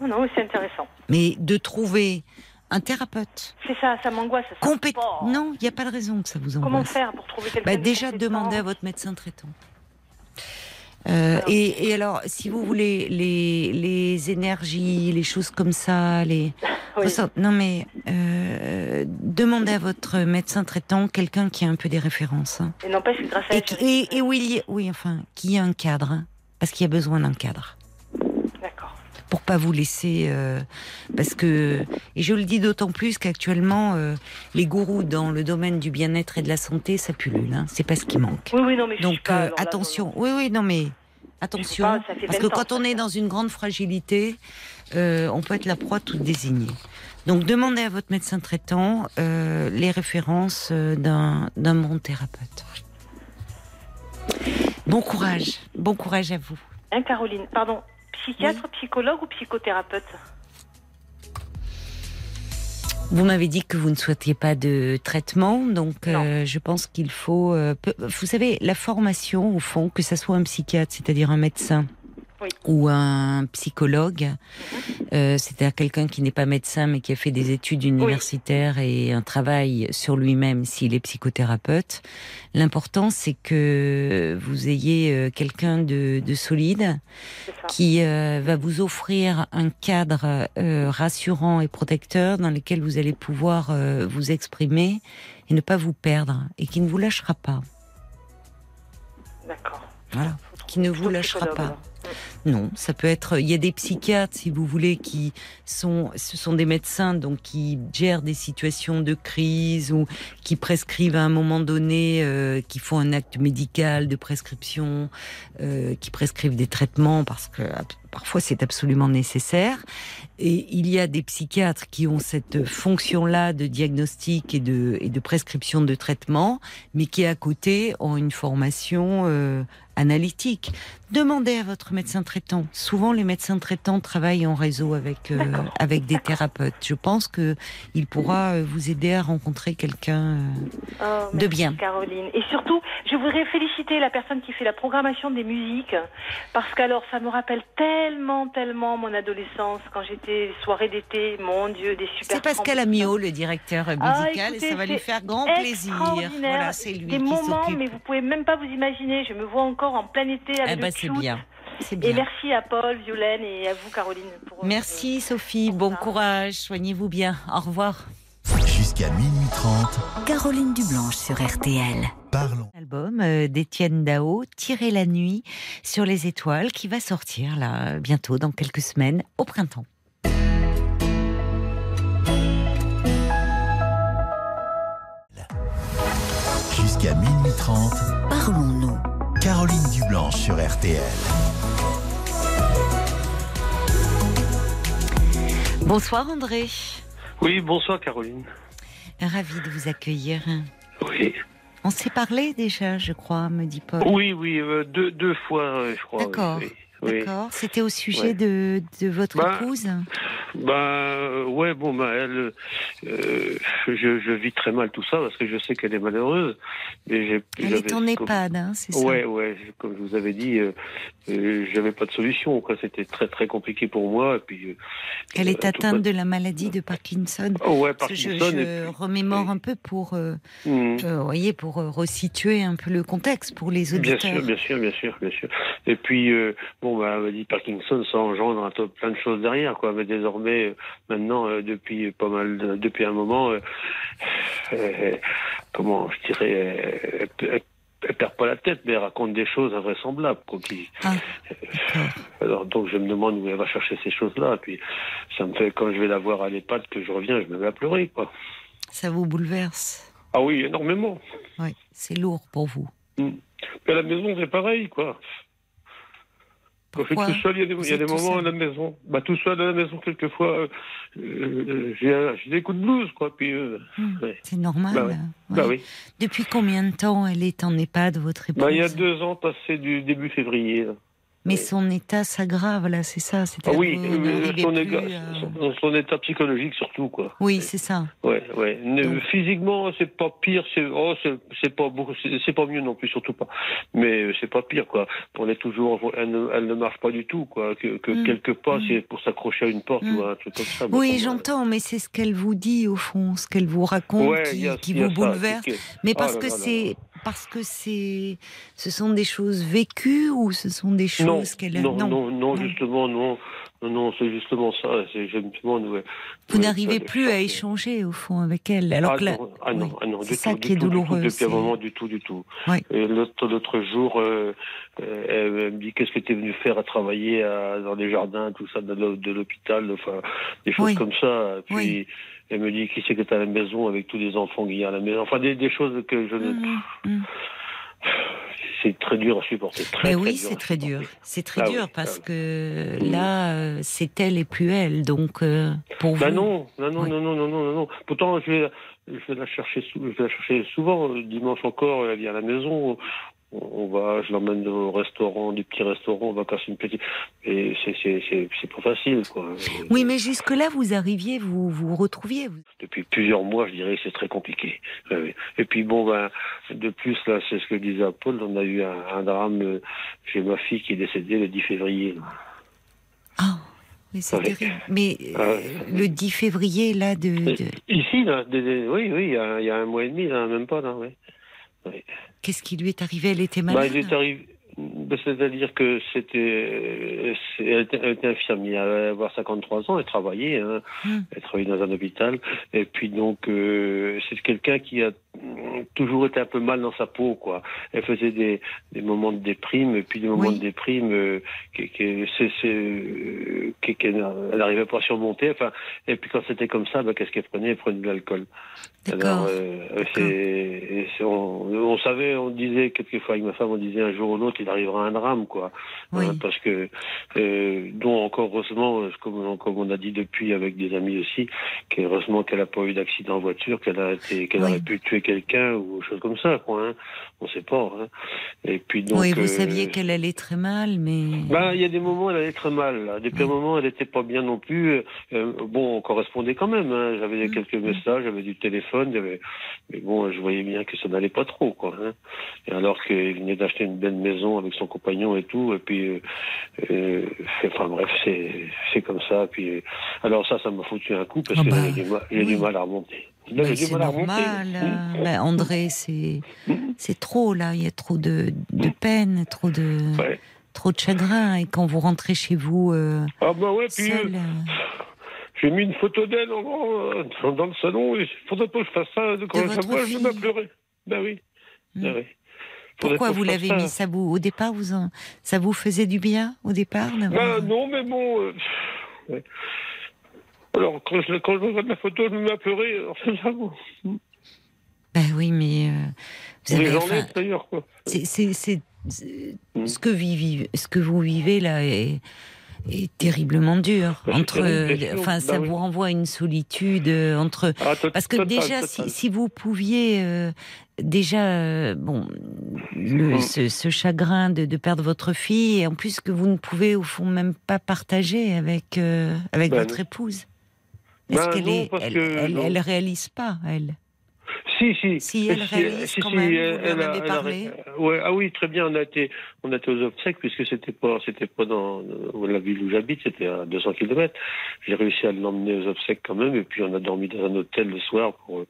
Non, c'est intéressant. Mais de trouver un thérapeute C'est ça, ça m'angoisse. ça. compétent. Oh. Non, il n'y a pas de raison que ça vous Comment angoisse. faire pour trouver quelqu'un Bah, de déjà compétent demander à votre médecin traitant. Euh, et, et alors, si vous voulez, les, les énergies, les choses comme ça, les Oui. non mais euh, demandez à votre médecin traitant quelqu'un qui a un peu des références hein. Et n'empêche que grâce à et, et, et a- oui enfin qui a un cadre, hein, parce qu'il y a besoin d'un cadre. Pour pas vous laisser euh, parce que et je le dis d'autant plus qu'actuellement euh, les gourous dans le domaine du bien-être et de la santé ça pullule hein, c'est pas ce qui manque. Oui, oui, non, mais donc pas, euh, là, attention. oui oui non mais attention pas, parce 20 que quand on est dans une grande fragilité on peut être la proie toute désignée. Donc demandez à votre médecin traitant les références d'un d'un bon thérapeute. Bon courage. Bon courage à vous. Hein, Caroline, pardon, psychiatre, psychologue ou psychothérapeute? Vous m'avez dit que vous ne souhaitiez pas de traitement, donc euh, je pense qu'il faut. euh, vous savez, la formation, au fond, que ça soit un psychiatre, c'est-à-dire un médecin, Oui. ou un psychologue, euh, c'est-à-dire quelqu'un qui n'est pas médecin mais qui a fait des études universitaires et un travail sur lui-même s'il est psychothérapeute. L'important, c'est que vous ayez euh, quelqu'un de, de solide qui euh, va vous offrir un cadre euh, rassurant et protecteur dans lequel vous allez pouvoir vous exprimer et ne pas vous perdre et qui ne vous lâchera pas. D'accord. Voilà. Qui ne vous lâchera pas. Non, ça peut être. Il y a des psychiatres, si vous voulez, qui sont, ce sont des médecins donc qui gèrent des situations de crise ou qui prescrivent à un moment donné, euh, qui font un acte médical de prescription, euh, qui prescrivent des traitements parce que ab- parfois c'est absolument nécessaire. Et il y a des psychiatres qui ont cette fonction-là de diagnostic et de, et de prescription de traitement, mais qui à côté ont une formation euh, analytique. Demandez à votre médecin traitant. Souvent, les médecins traitants travaillent en réseau avec euh, avec des thérapeutes. Je pense que il pourra euh, vous aider à rencontrer quelqu'un. euh, Oh, De bien. Caroline. Et surtout, je voudrais féliciter la personne qui fait la programmation des musiques, parce qu'alors, ça me rappelle tellement, tellement mon adolescence quand j'étais soirée d'été. Mon Dieu, des super. C'est Pascal Amiot, le directeur musical, Ah, et écoutez, ça va lui faire grand plaisir. Voilà, c'est lui Des qui moments, mais vous pouvez même pas vous imaginer. Je me vois encore en plein été avec Eh c'est bien. Et merci à Paul, Violaine et à vous, Caroline. Pour, euh, Merci Sophie, pour bon ça. courage, soignez-vous bien. Au revoir. Jusqu'à minuit 30, Caroline Dublanche sur RTL. parlons. Album euh, d'Étienne Dao, Tirer la nuit sur les étoiles, qui va sortir là bientôt, dans quelques semaines, au printemps. Jusqu'à minuit 30, Parlons-nous. Caroline Dublanche sur RTL. Bonsoir André, Oui, bonsoir Caroline. ravi de vous accueillir. Oui, On s'est parlé déjà, je crois, me dit Paul. oui, oui euh, deux, deux fois, euh, je crois. D'accord. Oui, oui. D'accord. C'était au sujet Ouais. de, de votre Bah, épouse Bah, ouais, bon, bah, elle, euh, je, je vis très mal tout ça parce que je sais qu'elle est malheureuse. Mais Elle est en comme- EHPAD, hein, c'est ça Ouais, ouais, comme je vous avais dit, euh, euh, j'avais pas de solution. Quoi, c'était très, très compliqué pour moi. Et puis, euh, Elle est atteinte de la maladie de Parkinson. Oh, ouais, Je, Parkinson. je et puis- remémore un peu pour, vous voyez, pour resituer un peu le contexte pour les Bien auditeurs. sûr, bien sûr, bien sûr, bien sûr. Et puis, euh, bon, bah, elle m'a dit Parkinson, ça engendre plein de choses derrière, quoi. Mais désormais, euh, maintenant, euh, depuis pas mal, de- depuis un moment, euh, euh, comment je dirais, euh, elle, perd pas la tête, mais elle raconte des choses invraisemblables, quoi. Qui, Ah, d'accord. alors, donc, je me demande où elle va chercher ces choses-là. Puis, ça me fait, quand je vais la voir à l'EHPAD, que je reviens, je me mets à pleurer, quoi. Ça vous bouleverse? Ah oui, énormément. Oui, c'est lourd pour vous. Mais à la maison, c'est pareil, quoi. Quand je suis tout seul, il y a des, y a moments à la maison. Bah, tout seul à la maison, quelquefois, euh, euh, j'ai des coups de blues, quoi. Puis, euh, Hmm, ouais. C'est normal. Bah ouais. ouais. bah oui. Depuis combien de temps elle est en EHPAD, votre épouse Bah, il y a deux ans, passé du début février. là. Mais son état s'aggrave, là, c'est ça Ah oui, euh, n'arrivez son, plus son, son état psychologique surtout, quoi. Oui, c'est ça. Ouais, ouais. Donc- Physiquement, c'est pas pire, c'est oh, c'est- pas beaucoup, c'est c'est pas mieux non plus, surtout pas. Mais euh, c'est pas pire, quoi. On est toujours, elle ne, elle ne marche pas du tout, quoi. Que, que Mm. quelques pas, Mm. c'est pour s'accrocher à une porte Mm. ou à un truc comme ça. Oui, j'entends, mais c'est ce qu'elle vous dit au fond, ce qu'elle vous raconte Ouais, qui, a- vous ça, bouleverse. Mais Oh parce là que là c'est parce que c'est ce sont des choses vécues ou ce sont des Non, choses qu'elle a non, non, non, non. justement, non, non, non, c'est justement ça. Ouais, Vous n'arrivez plus à échanger au fond avec elle. Alors ah, que là, non, ah non, oui, ah non, c'est du ça tout, qui est tout, du tout, douloureux. depuis un moment, du tout, du tout. Oui. L'autre, jour, euh, euh, elle me dit qu'est-ce que tu es venu faire à travailler à- dans les jardins, tout ça, de, l'hô- de l'hôpital, enfin, des choses Oui. comme ça. Puis elle me dit qui c'est que tu à la maison avec tous les enfants qu'il y a à la maison? Enfin, des, des choses que je ne. Mhm, mhm. C'est très dur à supporter. Très, Mais oui, c'est très supporter. dur. C'est très Ah dur oui, parce ah que là, euh, c'est elle et plus elle. Donc, euh, pour Bah vous. non, non, non, non, non, non, non. Pourtant, je vais, je vais la chercher, je vais la chercher souvent. euh, Dimanche encore, elle vient à la maison. On, va, je l'emmène au restaurant, des petits restaurants. On va casser une petite. Et c'est, c'est, c'est, c'est pas facile, quoi. Oui, mais jusque-là, vous arriviez, vous vous retrouviez. vous- Depuis plusieurs mois, je dirais que c'est très compliqué. Et puis bon, ben, de plus là, c'est ce que disait Paul. On a eu un, un drame euh, chez ma fille qui est décédée le 10 février. Ah, mais c'est Ouais. terrible. Mais Ah euh, ouais. le 10 février, là, de. de- Ici, là, oui, oui, il y, a, il y a un mois et demi, là, même pas, là, oui. Qu'est-ce qui lui est arrivé? Elle était Bah, malade? il est arrivé. bah, C'est-à-dire que c'était, elle était, infirmière, elle allait avoir 53 ans, elle travaillait, hein, Hmm. elle travaillait dans un hôpital, et puis donc euh, c'est quelqu'un qui a toujours été un peu mal dans sa peau, quoi. Elle faisait des, des moments de déprime, et puis des moments Oui. de déprime, euh, euh, qu'elle elle n'arrivait pas à surmonter. Enfin, et puis quand c'était comme ça, bah, qu'est-ce qu'elle prenait? Elle prenait de l'alcool. Alors, euh, on, on savait, on disait quelquefois avec ma femme, on disait un jour ou l'autre, il arrivera un drame, quoi. Oui. Hein, parce que, euh, dont encore heureusement, euh, comme, comme on a dit depuis avec des amis aussi, qu'heureusement qu'elle n'a pas eu d'accident en voiture, qu'elle a été, qu'elle Oui. aurait pu tuer quelqu'un ou chose comme ça, quoi. Hein. On sait pas. Hein. Et puis donc. oui, vous euh, saviez qu'elle allait très mal, mais. Ben, il y a des moments, elle allait très mal. Là. Depuis un moment, elle était pas bien non plus. Euh, bon, on correspondait quand même. Hein. J'avais des- quelques messages, j'avais du téléphone, j'avais- mais bon, je voyais bien que ça n'allait pas trop, quoi. Hein. Et alors qu'il venait d'acheter une belle maison avec son compagnon et tout, et puis, euh, euh, enfin bref, c'est c'est comme ça. Puis, euh, alors ça, ça m'a foutu un coup parce Ah que bah, du, mal- oui. du mal à remonter. Bah, c'est normal. Mmh. bah, André, c'est c'est trop là. Il y a trop de, de peine, trop de Ouais. trop de chagrin. Et quand vous rentrez chez vous euh, Ah bah ouais, puis euh, seul, euh, j'ai mis une photo d'elle en grand, dans, le salon. Faudrait pas que je fasse ça quand je la votre vois, je fille. vais pleurer. Ben oui. Mm. Ben oui. Faudrait pourquoi vous l'avez mis? Ça vous au départ vous en, ça vous faisait du bien au départ Ben non, mais bon. euh, ouais. Alors, quand je, quand je regarde la photo, je me mets à pleurer. Bon. Ben oui, mais euh, vous avez. d'ailleurs, quoi. c'est- c'est- c'est- c'est- Mm. ce que vous vivez, ce que vous vivez là est, est terriblement dur. C'est entre, sûr. enfin, ça oui. vous renvoie à une solitude euh, entre. Ah, Parce que total, déjà, total. si, si vous pouviez euh, déjà, euh, bon, le, Mm. ce, ce chagrin de, de perdre votre fille, et en plus que vous ne pouvez au fond même pas partager avec euh, avec Ben votre épouse. Est-ce Ben qu'elle parce elle, elle, elle réalise pas, elle? Si, si. Si, elle réalise quand même, parlé ouais, ah oui, très bien. On a été, on a été aux obsèques puisque c'était pas, c'était pas dans la ville où j'habite, c'était à 200 km. J'ai réussi à l'emmener aux obsèques quand même, et puis on a dormi dans un hôtel le soir pour, euh,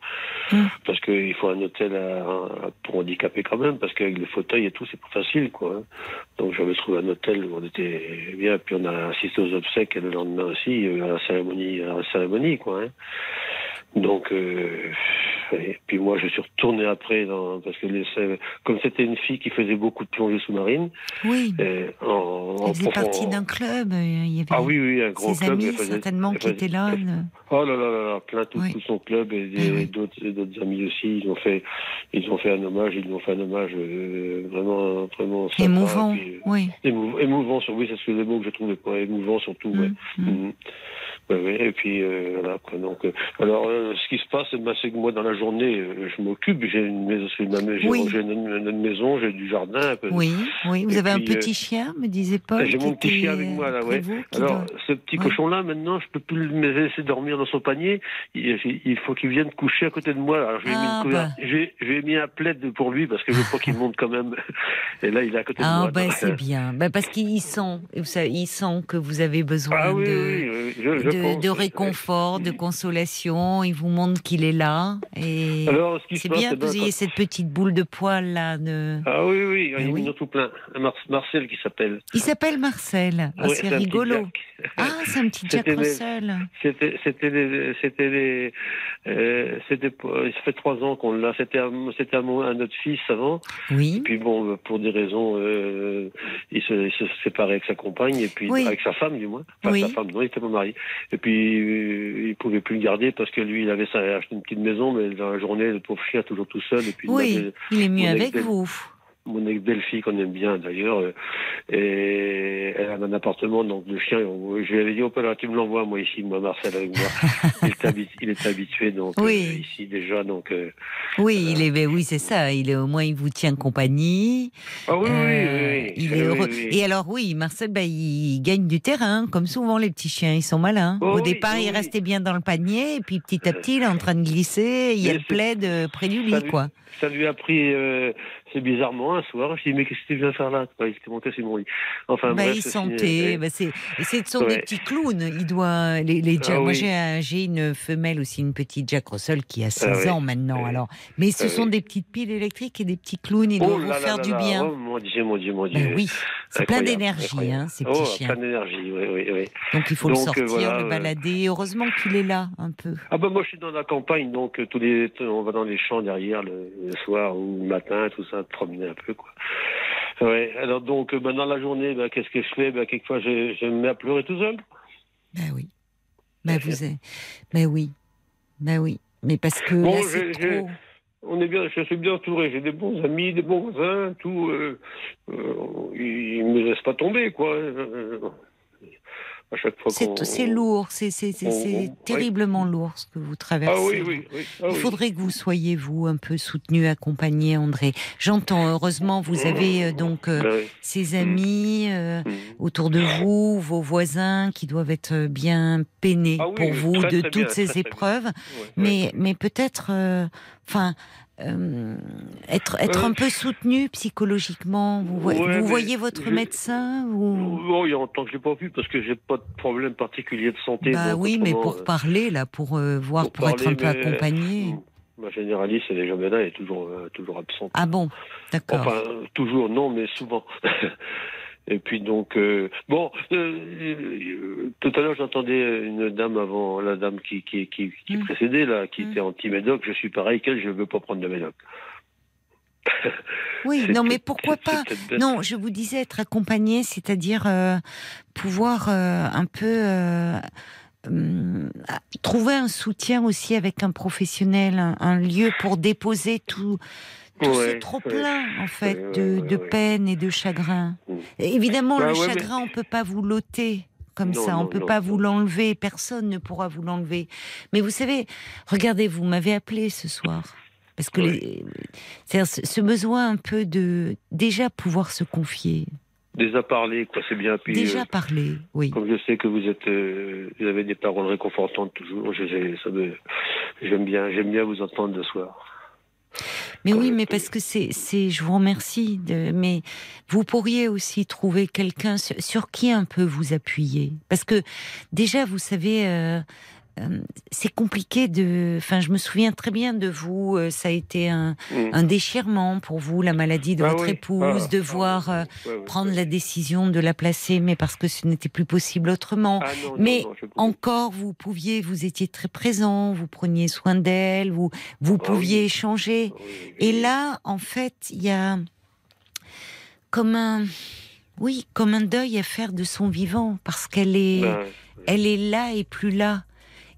Mm. parce qu'il faut un hôtel à- à- pour handicapés quand même, parce qu'avec le fauteuil et tout, c'est pas facile, quoi. hein. Donc j'avais trouvé un hôtel où on était bien, puis on a assisté aux obsèques et le lendemain aussi euh, à la cérémonie, à la cérémonie, quoi. hein. Donc, euh, et puis moi, je suis retourné après, dans, parce que les, comme c'était une fille qui faisait beaucoup de plongée sous-marine, Oui, euh, en, en elle faisait profond- partie d'un club. euh, Il y avait Ah oui, oui, un gros ses club. amis elle faisait- certainement elle qui étaient là. elle- Oh là là là là, plein tout, Oui. tout son club et Eh oui. d'autres d'autres amis aussi. Ils ont fait ils ont fait un hommage. Ils ont fait un hommage euh, vraiment vraiment sympa. Émouvant, Et puis, oui. émou- émouvant, sur oui, c'est ce que les mots que je trouvais pas émouvant surtout. Ouais. Mm, mm. Ouais, ouais, et puis euh, voilà quoi. Donc euh, alors euh, ce qui se passe, ben, c'est que moi dans la journée, euh, je m'occupe. J'ai une maison, j'ai une, j'ai- Oui. j'ai une, une- une maison, j'ai du jardin. un peu. Oui, oui. Vous Et avez un puis, euh, petit chien, me disait Paul. j'ai qui mon petit chien avec moi, là, près ouais. vous, Alors, doit- ce petit Ouais. cochon-là, maintenant, je peux plus le laisser dormir dans son panier. Il, il faut qu'il vienne coucher à côté de moi. Alors, je lui ai mis, Ah, couver- bah. j'ai- mis un plaid pour lui parce que je pas qu'il monte quand même. Et là, il est à côté de Ah moi. ben donc, c'est euh, bien, ben, parce qu'il sent, vous savez, il sent que vous avez besoin Ah oui, oui, oui, je, je de, réconfort, de consolation. Il vous montre qu'il est là et Alors, ce qui se c'est bien c'est que vous ben, ayez quand- cette petite boule de poil là. De... Ah oui, oui, Ah il y en a tout plein. Un Mar- Marcel qui s'appelle. Il s'appelle Marcel. Ah, Ouais, c'est un rigolo. Ah, c'est un petit Jack Russell. C'était, c'était, les- c'était euh, pas- ça fait trois ans qu'on l'a. C'était, c'était à notre fils avant. Oui. Et puis bon, pour des raisons, euh, il, se, il se séparait avec sa compagne et puis Oui. avec sa femme du moins. Enfin, Oui. sa femme, non, il était pas marié. Et puis euh, il pouvait plus le garder parce que lui, il avait sa- acheté une petite maison, mais dans la journée, le pauvre chien toujours tout seul. Et puis il Oui, avait il est mieux avec vous. Mon ex-belle-fille qu'on aime bien d'ailleurs, euh, et elle a un appartement, donc le chien, je lui avais dit, oh, là, tu me l'envoies, moi ici, moi Marcel avec moi. il, est habi- il est habitué donc Oui. euh, ici déjà, donc. euh, Oui, il est, ben oui, c'est ça. Il est au moins, il vous tient compagnie. Ah oui, oui, Euh, oui, oui. Il Oui, est heureux. Et alors oui, Marcel, ben, il gagne du terrain, comme souvent les petits chiens, ils sont malins. Oh Au départ, oui, il restait bien dans le panier, et puis petit à petit, il est en train de glisser. Il y a le plaid près du ça lit, lui- quoi. Ça lui a pris, euh, bizarrement un soir. Je dis mais qu'est-ce que tu viens faire là? Il s'était monté sur mon lit. Enfin Bah, bref. il sentait. fini. bah, c'est, sont des petits clowns. Il doit les, les Ah Moi, oui. j'ai, un- j'ai une femelle aussi, une petite Jack Russell qui a 16 oui. ans maintenant. Oui. Alors, mais ce Ah sont des petites piles électriques et des petits clowns. Ils Oh doivent vous là faire là du là. bien. Oh mon Dieu, mon Dieu, mon Dieu. Ben oui, c'est plein d'énergie, hein, ces oh, petits chiens. plein d'énergie, oui, oui, oui. Donc il faut le Donc, euh, sortir, voilà, le euh, balader. Heureusement qu'il est là un peu. Ah bah moi je suis dans la campagne donc euh, tous les on va dans les champs derrière le soir ou le matin tout ça promener un peu quoi. Ouais alors donc euh, bah, dans la journée bah, qu'est-ce que je fais? Bah, quelquefois je, je me mets à pleurer tout seul. Ben oui. Ben vous êtes. Ben oui. Ben oui. Mais parce que Bon, là, c'est trop. On est bien je suis bien entouré j'ai des bons amis des bons voisins tout euh, euh, ils, ils me laissent pas tomber quoi. Euh, à chaque fois C'est lourd, c'est oui. terriblement lourd ce que vous traversez. Ah oui, oui, oui. Ah Il faudrait que vous soyez, vous, un peu soutenu, accompagné, André. J'entends, heureusement, vous avez euh, donc euh, Ben ces amis euh, Mm. autour de vous, vos voisins qui doivent être bien peinés Ah pour vous très, de très toutes bien, ces épreuves. Ouais, Mais, ouais. mais peut-être, euh, enfin, euh, être, être Euh, un peu soutenu psychologiquement. Vous, voyez- ouais, vous mais voyez votre médecin ou... Oh, il y a longtemps que je l'ai pas vu parce que j'ai pas de problème particulier de santé. Bah donc oui, mais pour euh, parler, là, pour voir, pour, être un peu accompagné. Ma généraliste, elle est jamais là, elle est toujours, toujours absente. Ah bon, d'accord. Enfin, toujours, non, mais souvent. Et puis donc, euh, bon, euh, euh, tout à l'heure j'entendais une dame avant, la dame qui, qui, qui, qui Mm. précédait, là, qui Mm. était anti-médoc, je suis pareil qu'elle, je ne veux pas prendre de médoc. Oui, non, mais pourquoi pas. Non, je vous disais être accompagné, c'est-à-dire euh, pouvoir un peu hum, trouver un soutien aussi avec un professionnel, un, un lieu pour déposer tout, tout ce Ouais, trop ouais. plein en fait de, peine et de chagrin. Mm. Et évidemment, Bah le mais- chagrin, on peut pas vous l'ôter. Comme Non, ça, on non, peut non, pas vous l'enlever, personne ne pourra vous l'enlever. Mais vous savez, regardez, vous m'avez appelé ce soir. Parce que Oui. les- c'est-à-dire ce, ce besoin un peu de déjà pouvoir se confier, Déjà parler, quoi, c'est bien. Puis, déjà euh, parler, oui. comme je sais que vous êtes, euh, vous avez des paroles réconfortantes toujours, j'aime bien, j'aime bien vous entendre le soir. Mais oui, mais parce que c'est, c'est, je vous remercie. De, mais vous pourriez aussi trouver quelqu'un sur, sur qui un peu vous appuyer, parce que déjà, vous savez. euh, euh, c'est compliqué de. Enfin, je me souviens très bien de vous. euh, Ça a été un, Mm. un déchirement pour vous, la maladie de Ah votre oui. épouse, Ah, de ah, voir euh, prendre la décision de la placer, mais parce que ce n'était plus possible autrement. Ah, non, mais non, Encore, vous pouviez, vous étiez très présent, vous preniez soin d'elle, vous, vous pouviez échanger. Et là, en fait, il y a comme un, oui, comme un deuil à faire de son vivant, parce qu'elle est, Ben, elle est là et plus là.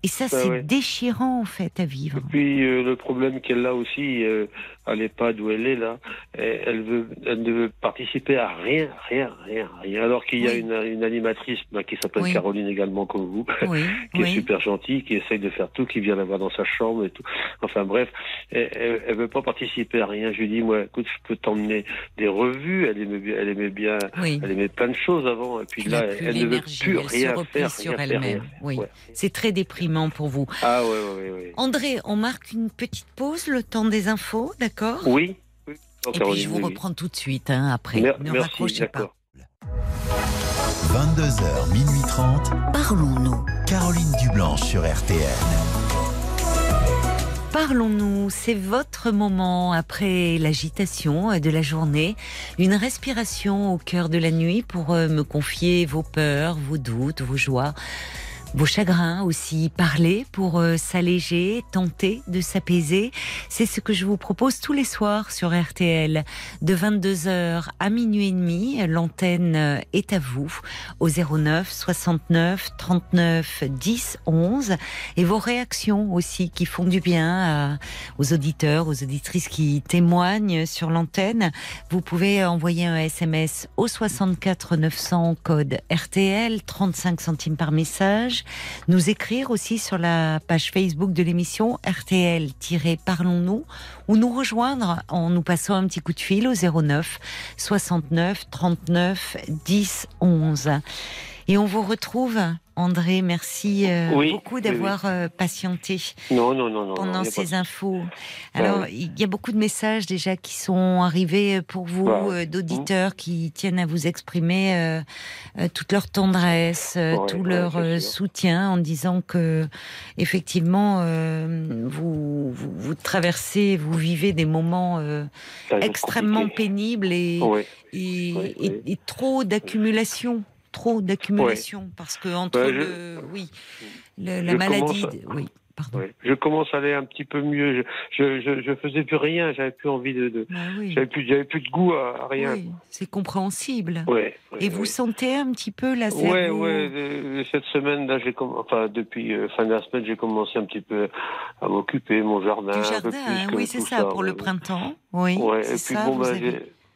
Et ça, c'est ouais. déchirant en fait à vivre. Et puis euh, le problème qu'elle a aussi euh, à l'EHPAD où elle est là, elle, elle veut, elle ne veut participer à rien, rien, rien, rien. Alors qu'il y a Oui. une, une animatrice bah, qui s'appelle Oui. Caroline également comme vous, Oui, qui est super gentille, qui essaye de faire tout, qui vient la voir dans sa chambre et tout. Enfin bref, elle, elle, elle veut pas participer à rien. Je lui dis moi, écoute, je peux t'emmener des revues. Elle aimait, bien- elle aimait bien, elle aimait plein de choses avant. Et puis Elle là, elle ne veut plus elle rien faire, sur elle-même. Oui. Ouais. C'est très déprimant pour vous. Ah ouais, ouais, ouais, ouais. André, on marque une petite pause, le temps des infos, d'accord? Oui. oui. Et puis je vous reprends tout de suite hein, après. Mer- ne Merci, raccrochez pas. d'accord. 22h, minuit 30. Parlons-nous. Caroline Dublanche sur RTN. Parlons-nous, c'est votre moment après l'agitation de la journée, une respiration au cœur de la nuit pour euh, me confier vos peurs, vos doutes, vos joies, vos chagrins aussi, parler pour euh, s'alléger, tenter de s'apaiser. C'est ce que je vous propose tous les soirs sur RTL, de 22h à minuit et demi. L'antenne euh, est à vous au 09 69 39 10 11 et vos réactions aussi qui font du bien à- aux auditeurs, aux auditrices qui témoignent sur l'antenne. Vous pouvez envoyer un SMS au 64 900 code RTL, 35 centimes par message. Nous écrire aussi sur la page Facebook de l'émission RTL-Parlons-nous ou nous rejoindre en nous passant un petit coup de fil au 09 69 39 10 11. Et on vous retrouve, André. Merci euh, Oui, beaucoup oui, d'avoir euh, patienté Non, non, non, pendant pas ces infos. Alors, oui. il y a beaucoup de messages déjà qui sont arrivés pour vous, Bah, euh, d'auditeurs qui tiennent à vous exprimer euh, euh, toute leur tendresse, euh, Ouais, tout leur euh, soutien en disant que, effectivement, euh, vous, vous, vous traversez, vous vivez des moments euh, extrêmement pénibles et, et trop d'accumulation. Trop d'accumulation parce que entre Bah, je- le, oui, le- la maladie, oui, pardon. Je commence à aller un petit peu mieux. Je, je, faisais plus rien. J'avais plus envie de, de- Bah oui. j'avais plus, j'avais plus de goût à, à rien. Oui, c'est compréhensible. Et vous sentez un petit peu c'est Ouais, vous- ouais. euh, Cette semaine, là, j'ai enfin depuis euh, fin de la semaine, j'ai commencé un petit peu à m'occuper mon jardin, du un peu jardin, plus hein, oui c'est ça, pour le printemps. Oui, Et puis ça. bon, ben,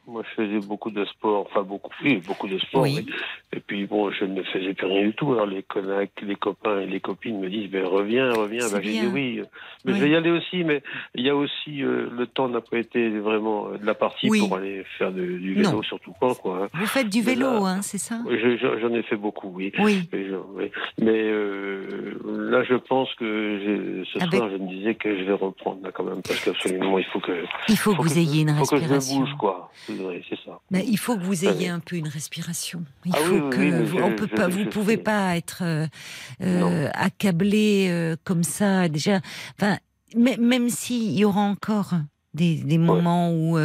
Moi, je faisais beaucoup de sport, enfin beaucoup, oui, beaucoup de sport. Oui. oui. Et puis bon, je ne faisais plus rien du tout. Alors les connacs, les copains et les copines me disent, ben reviens, reviens. Ben, j'ai dit oui, mais Oui. je vais y aller aussi. Mais il y a aussi euh, le temps n'a pas été vraiment euh, de la partie pour aller faire de- du vélo, Non. surtout pas quoi. hein. Vous faites du Mais vélo, là- hein, c'est ça? Je- je- J'en ai fait beaucoup, oui. Oui. Mais, euh, là, je pense que ce Avec- soir, je me disais que je vais reprendre là quand même, parce qu'absolument, il faut que, Il faut que vous ayez une faut que je respiration. bouge, quoi. C'est vrai, c'est ça. Mais il faut que vous ayez un peu une respiration. Il Ah oui, faut oui, que oui, mais vous, on peut je- pas, je vous pouvez pas être euh, euh, accablé euh, comme ça. Déjà, enfin, même s'il y aura encore des, des moments où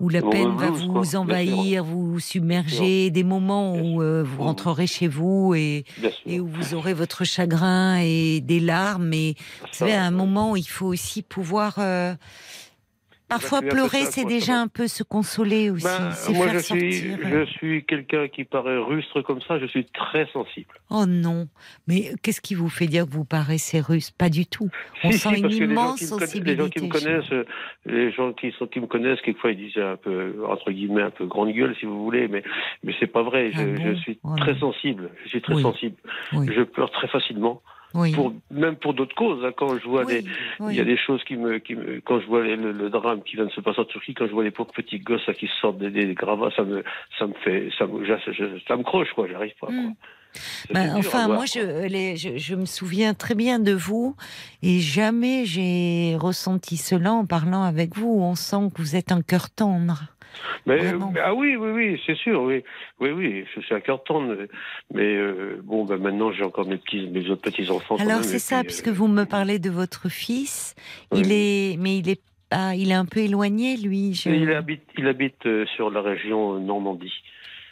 où la peine va vous quoi, envahir, vous submerger, des moments où euh, vous Mhm. rentrerez chez vous et, où vous aurez votre chagrin et des larmes. Et vous savez, à un moment, il faut aussi pouvoir. euh, Parfois, pleurer, c'est déjà un peu se consoler aussi. Ben, c'est moi, faire je suis, je suis quelqu'un qui paraît rustre comme ça. Je suis très sensible. Oh non, mais qu'est-ce qui vous fait dire que vous paraissez russe? Pas du tout. On Si, sent si, une parce que les gens immense conna- sensibilité. Les gens qui me connaissent, euh, les gens qui, sont, qui me connaissent, quelquefois ils disent un peu, entre guillemets, un peu grande gueule, si vous voulez, mais, mais c'est pas vrai. Je, Ah bon? je suis Oh très sensible. Je suis très Oui. sensible. Oui. Je pleure très facilement. Oui. Pour, même pour d'autres causes. hein, quand je vois Oui, oui. il y a des choses qui me, qui me quand je vois les- le, le drame qui vient de se passer en Turquie, quand je vois les pauvres petits gosses là, qui sortent des, des gravats, ça me, ça me fait, ça me, je- je- ça me croche quoi. J'arrive pas. Quoi. Mm. Ben, dur à enfin, moi, les- je, je me souviens très bien de vous et jamais j'ai ressenti cela en parlant avec vous. On sent que vous êtes un cœur tendre. Mais, Vraiment. mais- ah oui, oui, oui, c'est sûr, oui, oui, oui, je suis à cœur tendre, mais, mais, euh, bon, ben maintenant j'ai encore mes petits, mes autres petits enfants. Alors c'est ça, puisque vous me parlez de votre fils. Il est, mais il est il est un peu éloigné, lui. je- Il habite, il habite euh, sur la région Normandie.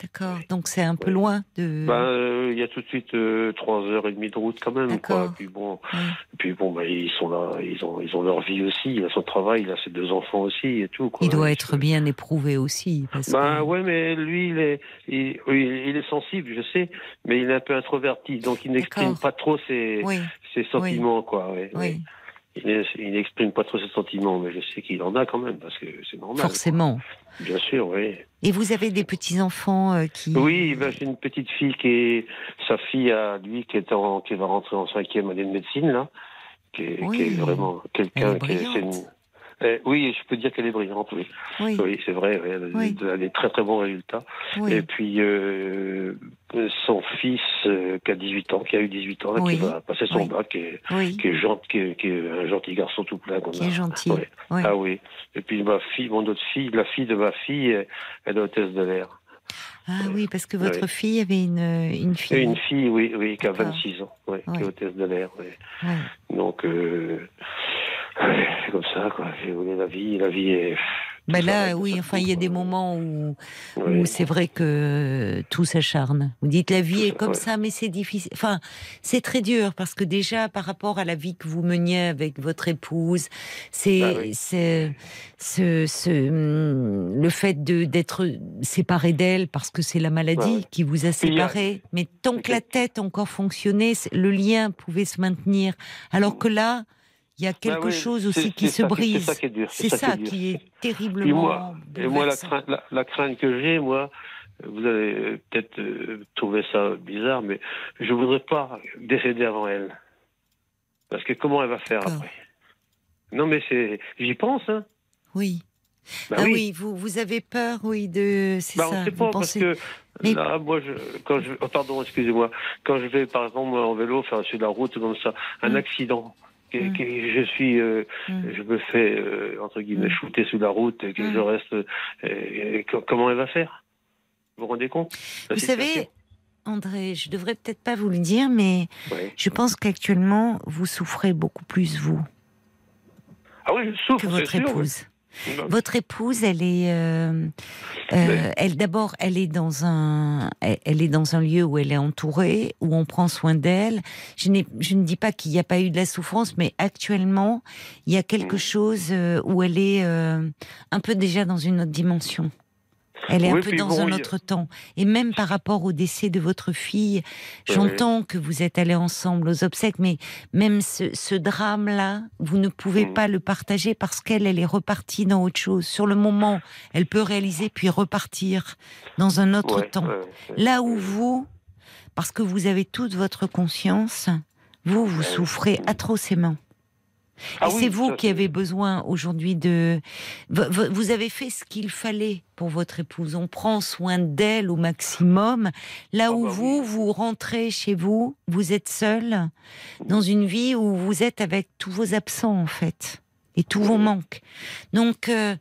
D'accord. Donc c'est un peu loin de. Ben, euh, il y a tout de suite euh, trois heures et demie de route quand même, D'accord. quoi. Puis bon, puis bon, ben, ils sont là, ils ont, ils ont leur vie aussi, il a son travail, il a ses deux enfants aussi et tout. Quoi. Il doit être bien éprouvé aussi. Parce Ben que... ouais, mais lui, il est, il, est sensible, je sais, mais il est un peu introverti, donc il n'exprime pas trop ses, Oui, ses sentiments, quoi. ouais. oui, Il n'exprime pas trop ses sentiments, mais je sais qu'il en a quand même, parce que c'est normal. forcément. Bien sûr, oui. Et vous avez des petits enfants euh, qui. Oui, ben, j'ai une petite fille qui est sa fille à lui qui est en, qui va rentrer en cinquième année de médecine là, qui est, Oui. qui est vraiment quelqu'un qui est, Eh, oui, je peux dire qu'elle est brillante, oui. Oui, Oui, c'est vrai, oui, elle, a Oui. des- très très bons résultats. Et puis euh, son fils euh, qui a 18 ans, qui a eu 18 ans, là, qui va passer son bac, qui est, oui. qui est gentil, qui est, qui est un gentil garçon tout plein. Qui a. est gentil. Ah oui. Et puis ma fille, mon autre fille, la fille de ma fille, elle est hôtesse de l'air. Ah oui, parce que votre Oui. fille avait une, fille. une fille, oui, oui, qui a D'accord. 26 ans, qui est hôtesse de l'air. Donc, euh, c'est comme ça, quoi. J'ai voulu la vie, la vie est. Tout là, oui, enfin, il y a des moments où, Oui. où c'est vrai que tout s'acharne. Vous dites la vie est comme ouais. ça, mais c'est difficile. Enfin, c'est très dur parce que déjà, par rapport à la vie que vous meniez avec votre épouse, c'est Bah oui. c'est ce, ce, hum, le fait de d'être séparé d'elle parce que c'est la maladie Bah oui. qui vous a séparé. Mais tant que la tête encore fonctionnait, le lien pouvait se maintenir. Alors que là, il y a quelque Bah oui, chose aussi qui se ça brise. C'est ça qui est dur. C'est ça, qui est qui est Et terriblement. moi, et moi la, crainte, la, la crainte que j'ai, moi, vous allez peut-être euh, trouver ça bizarre, mais je voudrais pas décéder avant elle. Parce que comment elle va faire après? Non, mais c'est, j'y pense, hein. Oui. Bah ah oui. oui. vous, vous avez peur, oui, de. C'est Bah, ça. on sait pas pensez... parce que Mais- là, moi, je, quand je, oh, pardon, excusez-moi, quand je vais par exemple en vélo faire sur la route comme ça, un Mm. accident, que, Mm. que je suis, euh, Mm. je me fais euh, entre guillemets Mm. shooter sous la route, et que Mm. je reste, euh, comment elle va faire? Vous vous rendez compte? Vous savez, André, je devrais peut-être pas vous le dire, mais Ouais. je pense qu'actuellement, vous souffrez beaucoup plus, vous, Ah oui, je souffre, que votre sûr. épouse. Votre épouse, elle est, euh, euh, elle d'abord, elle est dans un, elle, est dans un lieu où elle est entourée, où on prend soin d'elle. Je, n'ai- je ne dis pas qu'il n'y a pas eu de la souffrance, mais actuellement, il y a quelque Mm. chose euh, où elle est euh, un peu déjà dans une autre dimension. Elle est un peu dans bon, un a- autre temps. Et même par rapport au décès de votre fille, j'entends que vous êtes allés ensemble aux obsèques, mais même ce, ce drame-là, vous ne pouvez Mm. pas le partager parce qu'elle, elle est repartie dans autre chose. Sur le moment, elle peut réaliser puis repartir dans un autre Ouais, temps. Là où vous, parce que vous avez toute votre conscience, vous, vous souffrez atrocement. Ah Et oui, c'est vous ça, qui avez besoin aujourd'hui de. Vo- vo- Vous avez fait ce qu'il fallait pour votre épouse. On prend soin d'elle au maximum. Là Ah où bah vous, oui. vous rentrez chez vous, vous êtes seul dans une vie où vous êtes avec tous vos absents en fait et tous vos Oui. manques. Donc, euh,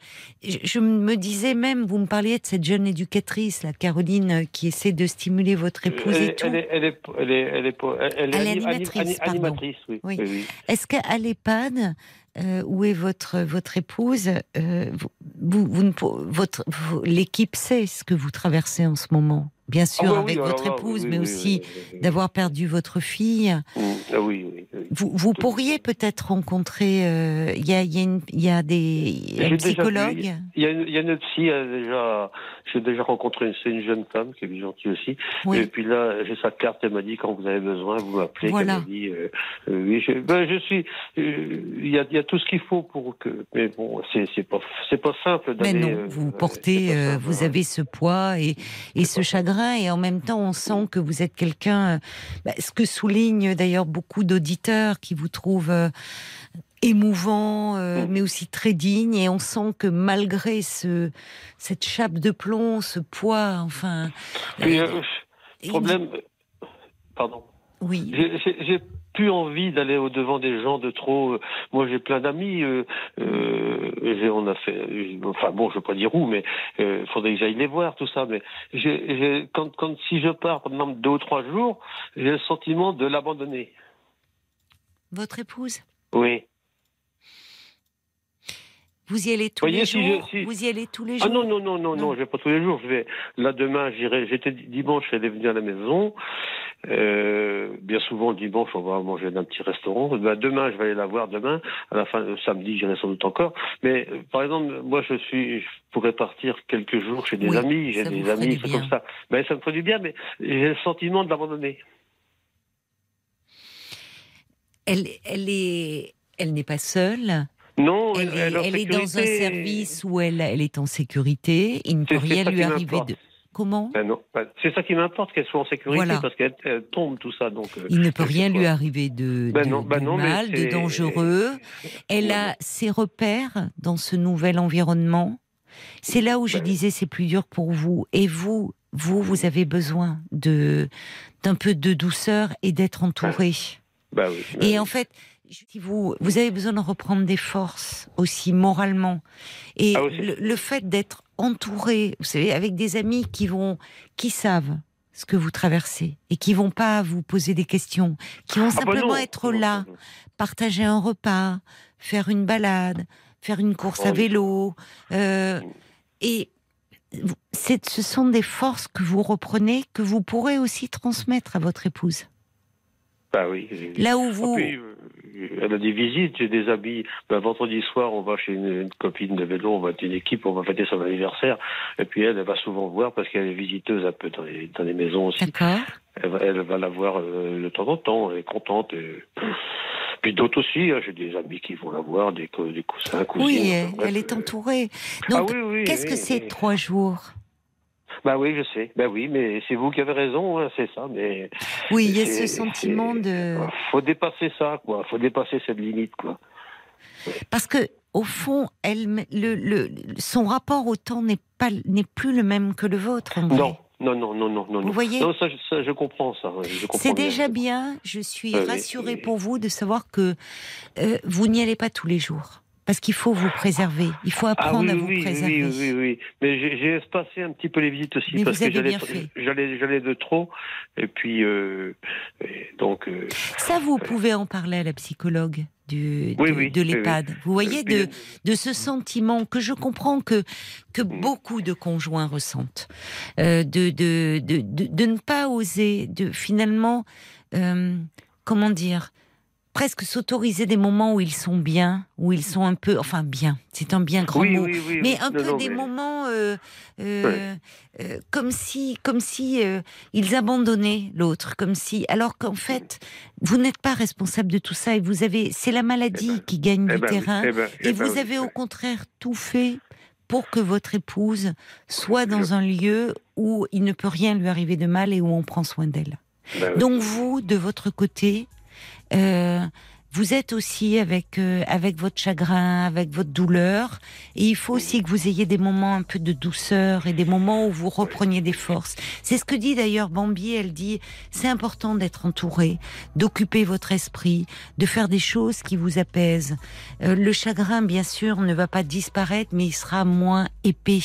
je, me disais même, vous me parliez de cette jeune éducatrice, la Caroline, euh, qui essaie de stimuler votre épouse elle, et tout. elle est, elle est, elle est, elle est, pas- elle, elle est Elle est anim- animatrice, anim- pardon. animatrice, oui. Oui. oui, oui. Est-ce qu'à l'EHPAD, euh, où est votre votre épouse, euh, vous, vous, vous votre vous- l'équipe sait ce que vous traversez en ce moment, bien sûr Ah bah oui, avec votre épouse, oui, mais oui, aussi d'avoir perdu votre fille. Mm, Ah oui. Vous, vous pourriez peut-être rencontrer. euh, Il y a il y a une- il y a des J'ai un déjà psychologue. vu, Il y a une, il y a une psy, déjà, j'ai déjà rencontré une, c'est une jeune femme qui est gentille aussi. Oui. Et puis là, j'ai sa carte, elle m'a dit quand vous avez besoin, vous m'appelez. Voilà. Elle m'a dit, euh, euh, oui, je, ben, je suis, euh, il y a, il y a tout ce qu'il faut pour que, mais bon, c'est, c'est pas, c'est pas simple Mais d'aller. non, euh, vous portez, simple, vous hein. avez ce poids et, et ce chagrin, et en même temps, on sent que vous êtes quelqu'un. euh, bah, ce que soulignent d'ailleurs beaucoup d'auditeurs qui vous trouvent euh, émouvant, euh, Mm. mais aussi très digne, et on sent que malgré ce cette chape de plomb, ce poids, enfin. Puis, euh, problème, pardon. Oui. J'ai plus envie d'aller au devant des gens de trop. euh, Moi, j'ai plein d'amis. Euh, euh, j'ai- on a fait. euh, Enfin bon, je veux pas dire où, mais il faudrait que j'aille les voir, tout ça. Mais j'ai, j'ai- quand, quand si je pars pendant deux ou trois jours, j'ai le sentiment de l'abandonner. Votre épouse? Oui. Vous y allez tous Voyez, les si je- jours. si- Vous y allez tous les Ah jours. non non non non non, je vais pas tous les jours. Je vais là demain. J'irai. J'étais dimanche. Elle est venue à la maison. Euh, bien souvent dimanche, on va manger dans un petit restaurant. Ben, demain, je vais aller la voir. Demain, à la fin de samedi, j'irai sans doute encore. Mais euh, par exemple, moi, je suis, je pourrais partir quelques jours chez des Oui, amis. J'ai des amis, c'est comme ça. Ben, ça me ferait du bien, mais j'ai le sentiment de l'abandonner. Elle, elle est, elle n'est pas seule. Non, Elle est, elle, dans un service où elle, elle est en sécurité. Il ne peut rien lui arriver de. Comment? Ben non, ben, c'est ça qui m'importe qu'elle soit en sécurité Voilà. parce qu'elle elle tombe tout ça. Donc, euh, Il ne peut rien lui arriver de, Ben de- non, ben de non, mais mal, de dangereux. Elle Ouais, a ses repères dans ce nouvel environnement. C'est là où je Ben- disais c'est plus dur pour vous. Et vous, vous, vous avez besoin de d'un peu de douceur et d'être entouré. Ben oui. ben Et en fait, si vous, vous avez besoin de reprendre des forces aussi moralement. Et Ah, aussi. le, le fait d'être entouré, vous savez, avec des amis qui vont, qui savent ce que vous traversez et qui vont pas vous poser des questions, qui vont Ah bah simplement être là, partager un repas, faire une balade, faire une course Oh à oui. vélo. euh, et vous- c'est- ce sont des forces que vous reprenez, que vous pourrez aussi transmettre à votre épouse. Ben oui. Là où Ah, vous, puis, euh, elle a des visites, j'ai des amis. Ben, vendredi soir, on va chez une, une copine de vélo, on va être une équipe, on va fêter son anniversaire. Et puis elle, elle va souvent voir parce qu'elle est visiteuse un peu dans les, dans les maisons aussi. d'accord Elle va, elle va la voir euh, de temps en temps, elle est contente. et- Puis d'autres aussi, hein, j'ai des amis qui vont la voir, des, des cousins, cousines. Oui, elle, est euh, entourée. Ah Donc, oui, oui, qu'est-ce que c'est trois jours? Bah oui, je sais. Bah oui, mais c'est vous qui avez raison, hein, c'est ça. Mais Oui, il y a ce sentiment de. Faut dépasser ça, quoi. Faut dépasser cette limite, quoi. Parce que, au fond, elle, le, le, son rapport au temps n'est pas, n'est plus le même que le vôtre. en vrai. Non, non, non, non, non, non. Vous voyez Non, ça, je- ça, je comprends ça. C'est déjà bien. Je suis rassurée oui. pour vous de savoir que euh, vous n'y allez pas tous les jours. Parce qu'il faut vous préserver. Il faut Ah apprendre oui, à vous oui, préserver. oui, oui, oui. Mais j'ai espacé un petit peu les visites aussi Mais parce que j'allais, de trop. Et puis, euh, et donc. euh, Ça, vous pouvez en parler à la psychologue du, Oui, de, oui, de oui, l'EHPAD. Vous voyez, de, de ce sentiment que je comprends que, que Mm. beaucoup de conjoints ressentent, euh, de, de, de, de, de ne pas oser, de finalement, euh, comment dire, presque s'autoriser des moments où ils sont bien, où ils sont un peu, enfin bien, c'est un bien grand Oui, mot, oui, oui, mais un Non, peu non, des mais- moments euh, euh, euh, comme si, comme si ils abandonnaient l'autre, comme si, alors qu'en fait, vous n'êtes pas responsable de tout ça et vous avez, c'est la maladie qui gagne Eh du ben terrain eh ben- eh et ben vous avez au contraire tout fait pour que votre épouse soit dans un lieu où il ne peut rien lui arriver de mal et où on prend soin d'elle. Ben. Donc vous, de votre côté, euh, vous êtes aussi avec euh, avec votre chagrin, avec votre douleur, et il faut aussi que vous ayez des moments un peu de douceur et des moments où vous repreniez des forces. C'est ce que dit d'ailleurs Bambi. Elle dit c'est important d'être entouré, d'occuper votre esprit, de faire des choses qui vous apaisent. Euh, le chagrin, bien sûr, ne va pas disparaître, mais il sera moins épais.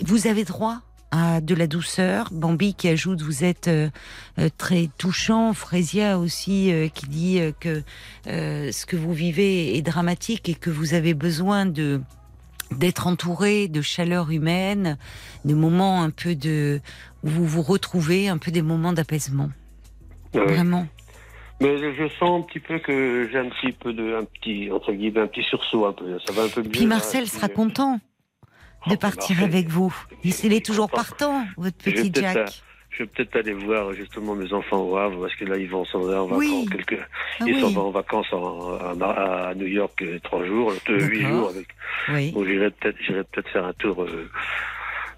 Vous avez droit à de la douceur. Bambi qui ajoute vous êtes euh, euh, très touchant. Frésia aussi euh, qui dit euh, que euh, ce que vous vivez est dramatique et que vous avez besoin de d'être entouré de chaleur humaine, de moments un peu de où vous vous retrouvez, un peu des moments d'apaisement. Oui. Vraiment. Mais je sens un petit peu que j'ai un petit peu de, un petit, entre guillemets, un petit sursaut un peu. Ça va un peu mieux. Puis Marcel sera euh, content de partir Marcel, avec vous. Il est toujours partant, votre petit Jack. Je vais peut-être aller voir justement mes enfants au Havre parce que là ils vont s'en aller en vacances. Oui. Quelques... Ah ils oui. s'en vont en vacances en- à, à New York euh, trois jours, euh, huit jours avec. Oui. Bon, j'irai peut-être, j'irai peut-être faire un tour euh,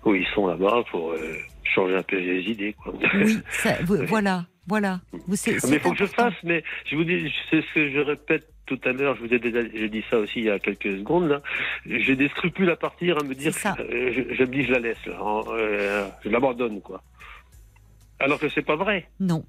où ils sont là-bas pour euh, changer un peu les idées. Quoi. Oui, ça- voilà, voilà. Vous, c'est- Mais il faut que je fasse, mais je vous dis, c'est ce que je répète tout à l'heure, je vous ai déjà j'ai dit ça aussi il y a quelques secondes, là. J'ai des scrupules à partir, à me dire, euh, je, je me dis, je la laisse, là, euh, je l'abandonne, quoi. Alors que c'est pas vrai. Non,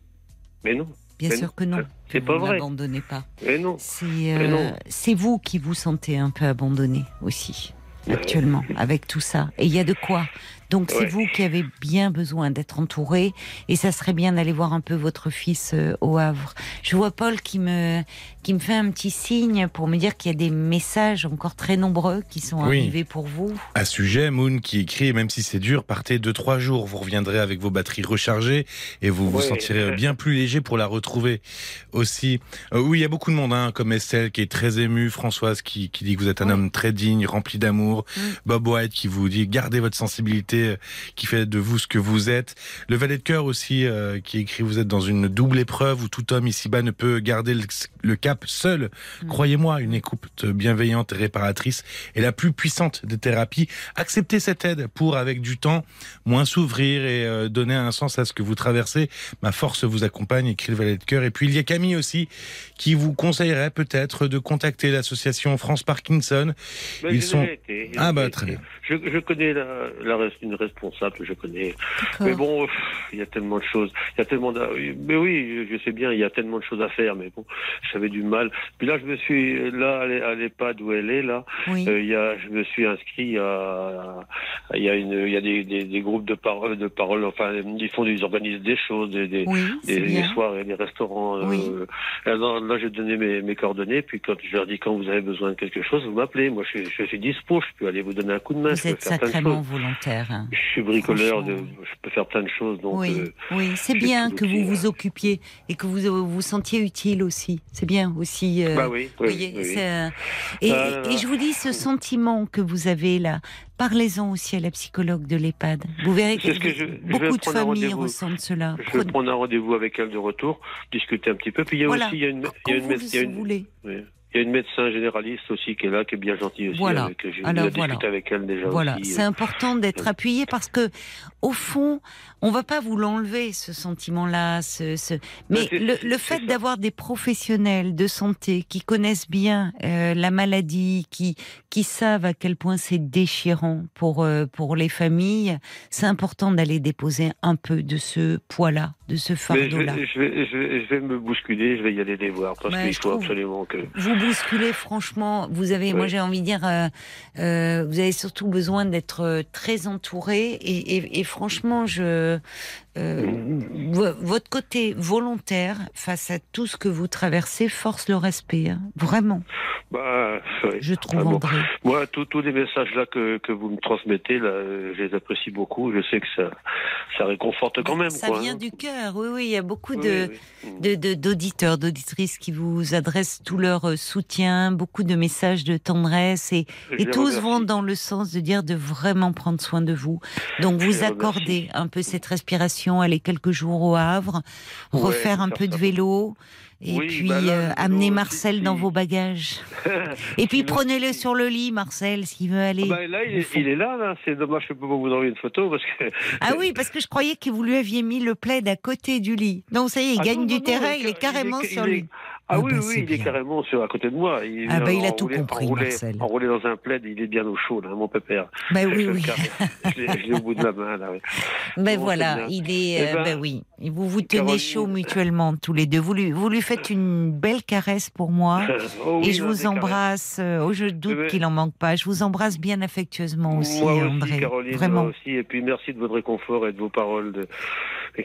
Mais non, bien Mais sûr non, que non. c'est pas vous vrai. n'abandonnez pas. mais non. C'est Mais euh, non. c'est vous qui vous sentez un peu abandonné aussi actuellement avec tout ça. Et il y a de quoi. Donc c'est Ouais. vous qui avez bien besoin d'être entouré et ça serait bien d'aller voir un peu votre fils euh, au Havre. Je vois Paul qui me qui me fait un petit signe pour me dire qu'il y a des messages encore très nombreux qui sont Oui. arrivés pour vous. À ce sujet, Moon qui écrit, même si c'est dur, partez deux trois jours, vous reviendrez avec vos batteries rechargées et vous vous sentirez bien plus léger pour la retrouver aussi. Euh, oui, il y a beaucoup de monde, hein, comme Estelle qui est très émue, Françoise qui, qui dit que vous êtes un homme très digne, rempli d'amour, Mm. Bob White qui vous dit gardez votre sensibilité, euh, qui fait de vous ce que vous êtes. Le valet de cœur aussi euh, qui écrit vous êtes dans une double épreuve où tout homme ici-bas ne peut garder le, le cap seul. Mm. Croyez-moi, une écoute bienveillante et réparatrice est la plus puissante des thérapies. Acceptez cette aide pour, avec du temps, moins s'ouvrir et euh, donner un sens à ce que vous traversez. Ma force vous accompagne, écrit le valet de cœur. Et puis il y a Camille aussi qui vous conseillerait peut-être de contacter l'association France Parkinson. Mais Ils sont- été, Ah bah très bien. Je, je connais la, la une responsable, je connais. Mais bon, il y a tellement de choses. Il y a tellement Mais oui, je sais bien, il y a tellement de choses à faire, mais bon, j'avais du mal. Puis là, je me suis, là, à l'e- à l'EHPAD où elle est, là, Oui. euh, il y a, je me suis inscrit à, il y a une, il y a des, des, des groupes de parole, de parole, enfin, ils font, ils organisent des choses, des, des, oui, des, des et des restaurants. euh, alors, là, j'ai donné mes, mes coordonnées, puis quand je leur dis quand vous avez besoin de quelque chose, vous m'appelez. Moi, je, suis- je suis dispo, je peux aller vous donner un coup de main. je Vous êtes de sacrément volontaire. Hein. Je suis bricoleur, de, je peux faire plein de choses. Donc, oui, euh, oui, c'est bien que vous vous occupiez et que vous vous sentiez utile aussi. C'est bien aussi. euh, bah oui, oui, voyez, oui, euh, et, Ah et je vous dis, ce sentiment que vous avez là, parlez-en aussi à la psychologue de l'EHPAD. Vous verrez que, que je- beaucoup de familles ressentent cela. Je vais prendre un rendez-vous avec elle de retour, discuter un petit peu. Puis il y a Voilà. aussi il y a une, il y a une, vous il y a le une- voulez. oui. Il y a une médecin généraliste aussi qui est là, qui est bien gentille aussi. Voilà. Avec, j'ai Alors, voilà. avec elle déjà Voilà, c'est important d'être appuyé parce que, au fond, on va pas vous l'enlever ce sentiment-là. Ce, ce- Mais le, le fait d'avoir des professionnels de santé qui connaissent bien euh, la maladie, qui qui savent à quel point c'est déchirant pour euh, pour les familles, c'est important d'aller déposer un peu de ce poids-là, de ce je fardeau-là. je, vais, je, vais, je vais me bousculer, je vais y aller les voir parce Ouais, qu'il je faut absolument que. Vous bousculez, franchement. Vous avez, moi j'ai envie de dire, euh, euh, vous avez surtout besoin d'être euh, très entouré. Et, et- et franchement, je, äh, euh, vo- votre côté volontaire face à tout ce que vous traversez force le respect, hein. vraiment. Bah. Je trouve Ah bon. André. Moi, tous les messages là que, que vous me transmettez, là, je les apprécie beaucoup. Je sais que ça, ça réconforte quand même. Ça quoi, vient hein. du cœur. Oui, oui, il y a beaucoup Oui, de d'auditeurs, d'auditrices qui vous adressent tout leur euh, soutien, beaucoup de messages de tendresse et, tous remercie. vont dans le sens de dire de vraiment prendre soin de vous. Donc vous accordez un peu cette respiration, aller quelques jours au Havre, Ouais, refaire un peu de vélo. Et Oui, puis bah là, euh, amener si- Marcel dans si. vos bagages. Et puis prenez-le sur le lit, Marcel, s'il veut aller. Ah bah, là, il est, fond. il est là, là. C'est dommage, je peux pas vous envoyer une photo parce que. Ah oui, parce que je croyais que vous lui aviez mis le plaid à côté du lit. Non, ça y est, il Ah gagne non, du non, non, terrain, il est carrément il sur est-. Ah, Ah oui, oui, il est carrément sur, à côté de moi. Il, Ah bah, il a tout compris, enroulé, Marcel. Enroulé dans un plaid, il est bien au chaud, là, mon pépère. Je oui, oui. Je l'ai- au bout de la main, là. ouais. Ben Bon, voilà, il est. Eh euh, ben, ben oui, vous vous tenez Caroline- chaud mutuellement tous les deux. Vous lui, vous lui faites une belle caresse pour moi. Oh oui, et je vous embrasse. euh, Oh, je doute Eh ben, qu'il en manque pas. Je vous embrasse bien affectueusement aussi, moi aussi, André. Caroline, Vraiment. moi aussi. Et puis merci de votre réconfort et de vos paroles de...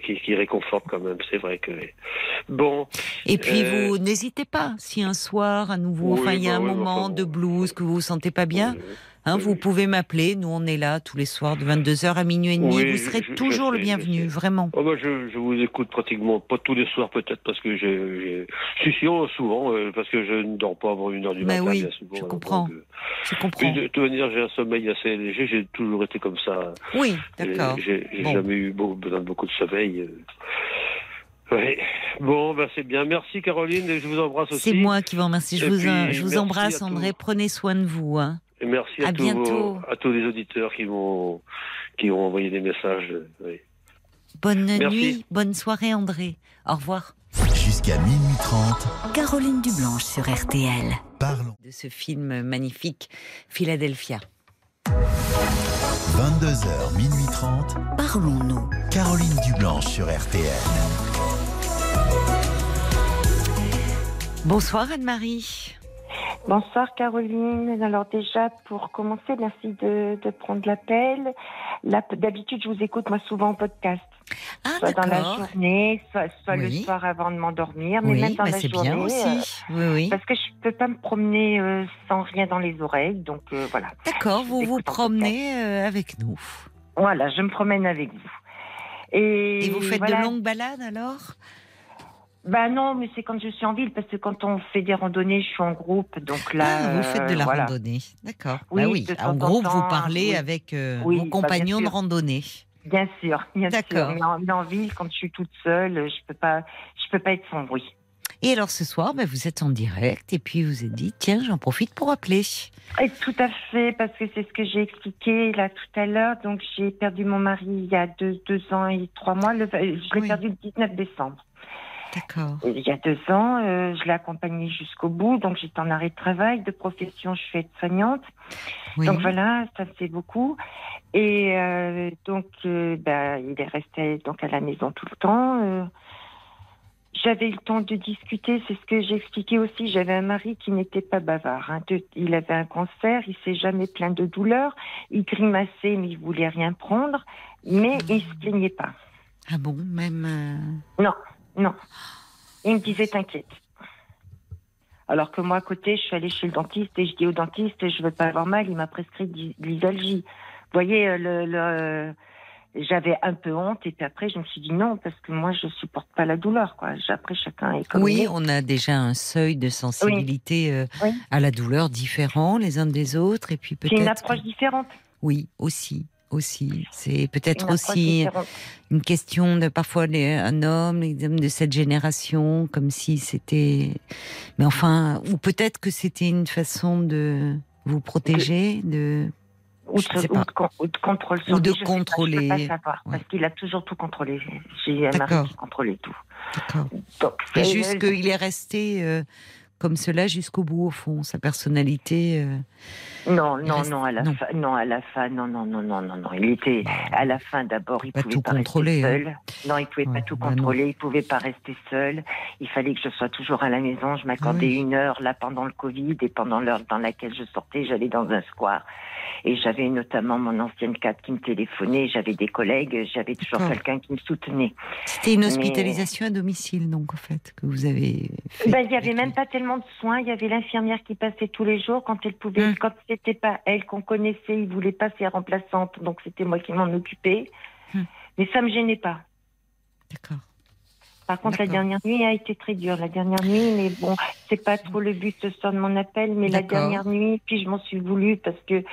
qui, qui réconfortent quand même. C'est vrai que. Bon. Et puis Euh, vous n'hésitez pas. Si un soir, à nouveau, Oui, enfin, il y a bah un ouais, moment enfin, de blues que vous vous sentez pas bien, hein, vous pouvez m'appeler. Nous, on est là tous les soirs de 22h à minuit et demi. Oui, vous serez je- toujours le sais, bienvenu, vraiment. Oh bah je, je vous écoute pratiquement, pas tous les soirs peut-être, parce que j'ai. Si, si, oh, souvent, euh, parce que je ne dors pas avant une heure du Bah matin, oui, bien souvent. je donc, comprends. euh, Je puis comprends. de toute manière, j'ai un sommeil assez léger, j'ai toujours été comme ça. Oui, d'accord. J'ai, j'ai Bon. jamais eu besoin de beaucoup de sommeil. euh. Bon, bah c'est bien. Merci Caroline, et je vous embrasse aussi. C'est moi qui vous remercie. Je Et vous, puis, je à André. tous. Prenez soin de vous. hein. Et merci à, À tous, bientôt. vos- à tous les auditeurs qui m'ont, qui ont envoyé des messages. oui. Bonne Merci. nuit, bonne soirée, André. Au revoir. Jusqu'à minuit 30, Caroline Dublanche sur RTL. parlons. De ce film magnifique, Philadelphia. 22h, minuit 30, Parlons-nous. Caroline Dublanche sur RTL. Bonsoir, Anne-Marie. Bonsoir Caroline. Alors déjà pour commencer, merci de, de prendre l'appel. D'habitude, je vous écoute moi souvent en podcast, Ah, soit dans la journée, soit, soit le soir avant de m'endormir, mais Oui, même dans bah, la journée. bien aussi. euh, Oui, oui. parce que je peux pas me promener euh, sans rien dans les oreilles, donc euh, voilà. D'accord, vous vous promenez avec nous. Voilà, je me promène avec vous. Et, Et vous faites voilà. de longues balades alors? Bah non, mais c'est quand je suis en ville, parce que quand on fait des randonnées, je suis en groupe, donc là. Ah, vous faites de la voilà. randonnée. D'accord. Oui, bah oui. En groupe, vous parlez oui. avec euh, Oui, vos bah, compagnons de randonnée. Bien sûr, bien sûr. D'accord. Mais en, mais en ville, quand je suis toute seule, je peux pas, je peux pas être sans bruit. Et alors ce soir, bah, vous êtes en direct et puis vous vous êtes dit, tiens, j'en profite pour appeler. Et tout à fait, parce que c'est ce que j'ai expliqué là tout à l'heure. Donc j'ai perdu mon mari il y a deux, deux ans et trois mois. Le, je l'ai Oui. perdu le 19 décembre. D'accord. Il y a deux ans, euh, je l'ai accompagné jusqu'au bout. Donc j'étais en arrêt de travail. De profession, je suis aide-soignante. Oui. Donc voilà, ça fait beaucoup. Et euh, donc, euh, bah, il est resté donc à la maison tout le temps. J'avais eu le temps de discuter, c'est ce que j'ai expliqué aussi. J'avais un mari qui n'était pas bavard. hein. De- il avait un cancer, il s'est jamais plaint de douleur. Il grimaçait, mais il voulait rien prendre. Mais il se plaignait pas. Ah bon, même. Non, non. Il me disait t'inquiète. Alors que moi, à côté, je suis allée chez le dentiste et je dis au dentiste, je veux pas avoir mal, il m'a prescrit de l'isalgie. Vous voyez, euh, le, le- j'avais un peu honte et puis après, je me suis dit non, parce que moi, je supporte pas la douleur. Quoi. Après, chacun est comme Oui, on a déjà un seuil de sensibilité euh, Oui. à la douleur différent les uns des autres et puis C'est une peut-être. approche différente. Oui, aussi. Aussi, c'est peut-être aussi une question de parfois les, un homme, les hommes de cette génération, comme si c'était. Mais enfin, ou peut-être que c'était une façon de vous protéger, de. Ou je de, sais ou pas. de ou de contrôle Ou de sur lui, je sais pas, je peux contrôler. pas savoir, Ouais. parce qu'il a toujours tout contrôlé. J'ai un mari qui contrôlait tout. D'accord. Euh, juste qu'il est resté euh, comme cela jusqu'au bout, au fond, sa personnalité. euh, Non, non, reste- non, à la non. fin, non, à la fin, non, non, non, non, non, non. Il était à la fin d'abord, il Pas pouvait tout pas contrôler, hein. rester seul. Non, il pouvait pas tout bah non. contrôler, il pouvait pas rester seul. Il fallait que je sois toujours à la maison. Je m'accordais Ah oui. une heure là pendant le Covid et pendant l'heure dans laquelle je sortais, j'allais dans un square. Et j'avais notamment mon ancienne cadre qui me téléphonait, j'avais des collègues, j'avais toujours D'accord. quelqu'un qui me soutenait. C'était une Mais- hospitalisation à domicile, donc, en fait, que vous avez. Ben, il y avait même pas tellement de soins. Il y avait l'infirmière qui passait tous les jours quand elle pouvait. Mm. Quand c'était pas elle qu'on connaissait, il voulait pas ses remplaçantes, donc c'était moi qui m'en occupais. Mm. Mais ça me gênait pas. D'accord. Par contre, la dernière nuit a été très dure. La dernière nuit, mais bon, c'est pas trop le but ce soir de mon appel, mais la dernière nuit, puis je m'en suis voulu parce que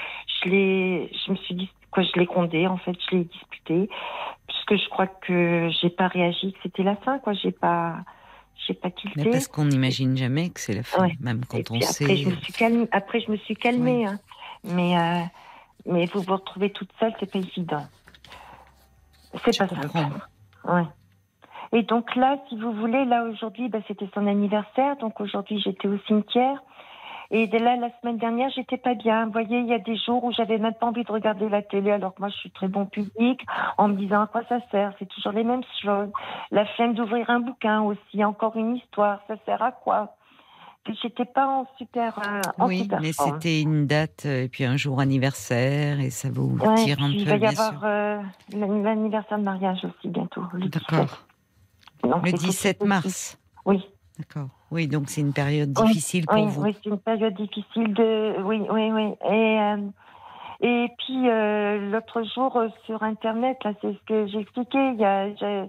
je l'ai, je me suis dit, quoi, je l'ai grondé, en fait, je l'ai disputé, puisque je crois que j'ai pas réagi, que c'était la fin, quoi, j'ai pas, j'ai pas tilté. Mais parce qu'on n'imagine jamais que c'est la fin, Ouais. même quand Et on puis sait. après, je me suis calmée. Après, je me suis calmée. hein. Mais, euh, mais vous vous retrouvez toute seule, c'est pas évident. C'est pas comprends. simple. Ouais. Et donc là, si vous voulez, là aujourd'hui, bah, c'était son anniversaire. Donc aujourd'hui, j'étais au cimetière. Et là, la semaine dernière, j'étais pas bien. Vous voyez, il y a des jours où j'avais même pas envie de regarder la télé, alors que moi, je suis très bon public, en me disant à quoi ça sert. C'est toujours les mêmes choses. La flemme d'ouvrir un bouquin aussi, encore une histoire. Ça sert à quoi? J'étais pas en super, euh, en Oui, super mais c'était une date euh, et puis un jour anniversaire et ça vous Ouais, tire un puis il peu, va y avoir euh, l'an- l'anniversaire de mariage aussi bientôt. Le 17. D'accord. Le c'est tout 17 aussi. mars. Oui. D'accord. Oui, donc c'est une période Oui, difficile pour oui, vous. oui, c'est une période difficile de. Oui, oui, oui. Et, euh, et puis euh, l'autre jour euh, sur Internet, là, c'est ce que j'ai expliqué. Il y a, j'ai-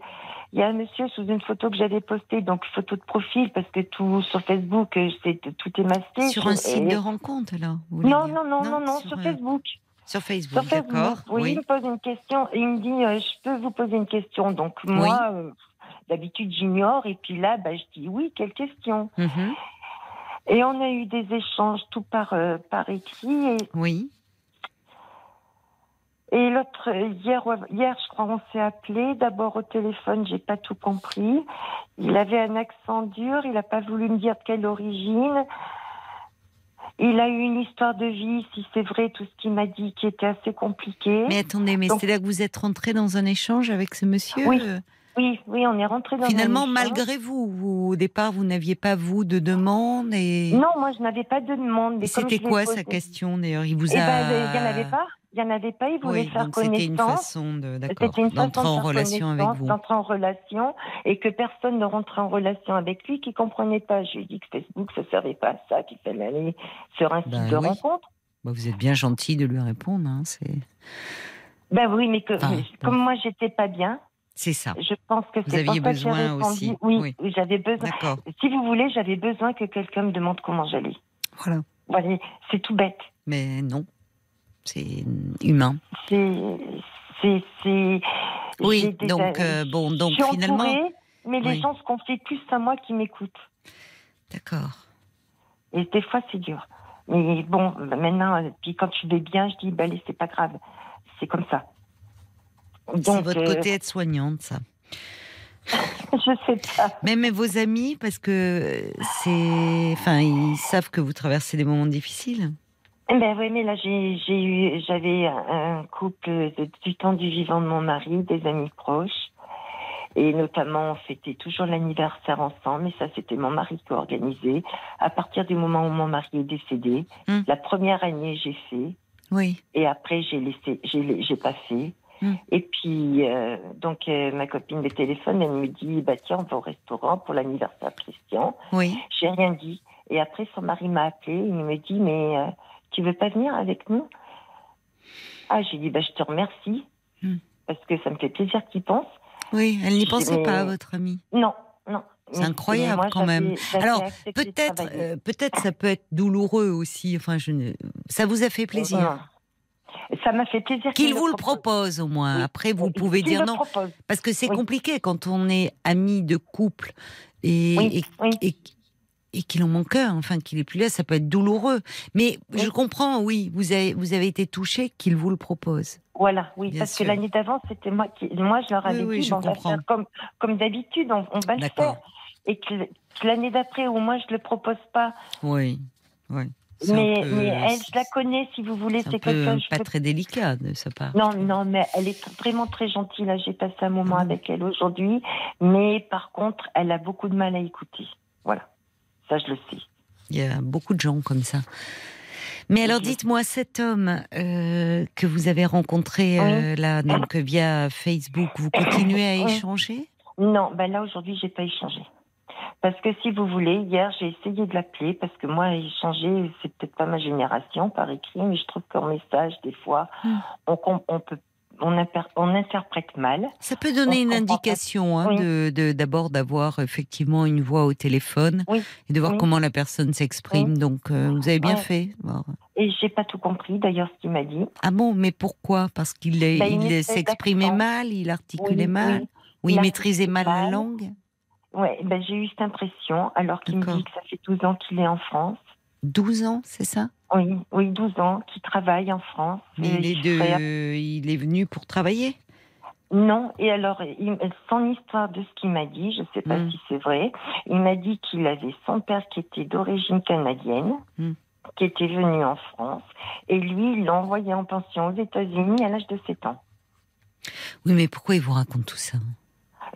il y a un monsieur sous une photo que j'avais postée, donc photo de profil, parce que tout sur Facebook, c'est tout est masqué. Sur un site et- de rencontre, là Non, non, non, non, non, sur, Facebook. Sur Facebook, d'accord. oui, il me pose une question. Il me dit, euh, je peux vous poser une question. Donc moi, euh, d'habitude, j'ignore. Et puis là, bah, je dis oui, quelle question Mhm. Et on a eu des échanges tout par, euh, par écrit. Et, Oui. et l'autre, hier, hier, je crois, on s'est appelé. D'abord au téléphone, j'ai pas tout compris. Il avait un accent dur. Il n'a pas voulu me dire de quelle origine. Il a eu une histoire de vie, si c'est vrai, tout ce qu'il m'a dit, qui était assez compliqué. Mais attendez, mais c'est là que vous êtes rentré dans un échange avec ce monsieur Oui, euh, Oui, oui, on est rentré dans Finalement, malgré vous, vous, au départ, vous n'aviez pas, vous, de demande et... Non, moi, je n'avais pas de demande. Et C'était quoi posé- sa question, d'ailleurs? Il vous Eh a... ben, il n'y en avait pas. Il n'y en avait pas. Il voulait Oui, faire donc c'était une connaissance. C'était une façon d'entrer de en relation avec vous. d'entrer en relation, et que personne ne rentrait en relation avec lui, qui comprenait pas. Je lui ai dit que Facebook, ça servait pas à ça, qu'il fallait aller sur un site Ben de oui. rencontre. Bah, vous êtes bien gentil de lui répondre, hein, c'est... Ben oui, mais que, Enfin, comme moi, j'étais pas bien, C'est ça. je pense que Vous aviez besoin aussi, Oui, oui. j'avais besoin. D'accord, Si vous voulez, j'avais besoin que quelqu'un me demande comment j'allais. voilà. Voilà, c'est tout bête. Mais non, c'est humain. C'est. Oui, donc, euh, bon, donc je suis finalement... entourée, mais les gens se confient plus à moi qui m'écoutent. D'accord. Et des fois, c'est dur. Mais bon, maintenant, euh, puis quand je vais bien, je dis, bah, allez, c'est pas grave. C'est comme ça. C'est votre euh, côté être-soignante, ça. je sais pas. Même vos amis, parce que c'est... Enfin, ils savent que vous traversez des moments difficiles. Eh Ben oui, mais là, j'ai, j'ai eu, j'avais un couple de, du temps du vivant de mon mari, des amis proches. Et notamment, on fêtait toujours l'anniversaire ensemble, et ça, c'était mon mari qui organisait. À partir du moment où mon mari est décédé, Hmm. la première année, j'ai fait. Oui. Et après, j'ai laissé, j'ai, j'ai pas fait. Hmm. Et puis, euh, donc, euh, ma copine de téléphone, elle me dit, bah tiens, on va au restaurant pour l'anniversaire de Christian. Oui. J'ai rien dit. Et après, son mari m'a appelé. Il me dit, mais euh, tu veux pas venir avec nous? Ah, j'ai dit, bah je te remercie Hmm. parce que ça me fait plaisir qu'il pense. Oui, elle n'y pensait Mais- pas, à votre amie. Non, non. C'est incroyable, moi, quand même. Alors, Peut-être, euh, peut-être ça peut être douloureux aussi. Enfin, je ne... ça vous a fait plaisir. Ça m'a fait plaisir Qu'il vous le propose au moins. Oui. Après, vous pouvez dire non. propose. Parce que c'est Oui. compliqué quand on est ami de couple et, et, et- et qu'il en manque un, enfin qu'il est plus là, ça peut être douloureux. Mais je comprends, oui, vous avez, vous avez été touché qu'il vous le propose. Voilà, oui, Bien parce sûr. que l'année d'avant, c'était moi qui, moi, je leur avais Oui, oui, dit, on va faire comme, comme d'habitude, on, on va le faire. et que, que l'année d'après, au moins, je le propose pas. Oui, oui. Mais, peu- mais elle, je la connais, si vous voulez, c'est quelqu'un. pas peux- très délicat de sa part. Non, non, mais elle est vraiment très gentille. Là, j'ai passé un moment Ah. avec elle aujourd'hui. Mais par contre, elle a beaucoup de mal à écouter. Voilà. Ça, je le sais. Il y a beaucoup de gens comme ça. Mais alors, dites-moi, cet homme euh, que vous avez rencontré euh, là, donc via Facebook, vous continuez à échanger? Non, ben là, aujourd'hui, j'ai pas échangé. Parce que si vous voulez, hier, j'ai essayé de l'appeler parce que moi, échanger, c'est peut-être pas ma génération par écrit, mais je trouve qu'en message, des fois, Hmm. on, peut, on, interprète mal. Ça peut donner On une indication, hein, Oui. de d'abord d'avoir effectivement une voix au téléphone Oui. et de voir Oui. comment la personne s'exprime. Donc, euh, vous avez bien fait. Bon. Et j'ai pas tout compris, d'ailleurs, ce qu'il m'a dit. Ah bon, mais pourquoi? Parce qu'il Bah, il s'exprimait mal, il articulait mal, oui. ou il maîtrisait mal la langue. Ouais, ben, j'ai eu cette impression, alors qu'il me dit que ça fait 12 ans qu'il est en France. 12 ans, c'est ça? Oui, oui, 12 ans, qu'il travaille en France. Mais Et il est, de... il est venu pour travailler? Non, et alors, il, son histoire de ce qu'il m'a dit, je ne sais pas Mm. si c'est vrai, il m'a dit qu'il avait son père qui était d'origine canadienne, Mm. qui était venu en France, et lui, il l'a envoyé en pension aux États-Unis à l'âge de 7 ans. Oui, mais pourquoi il vous raconte tout ça?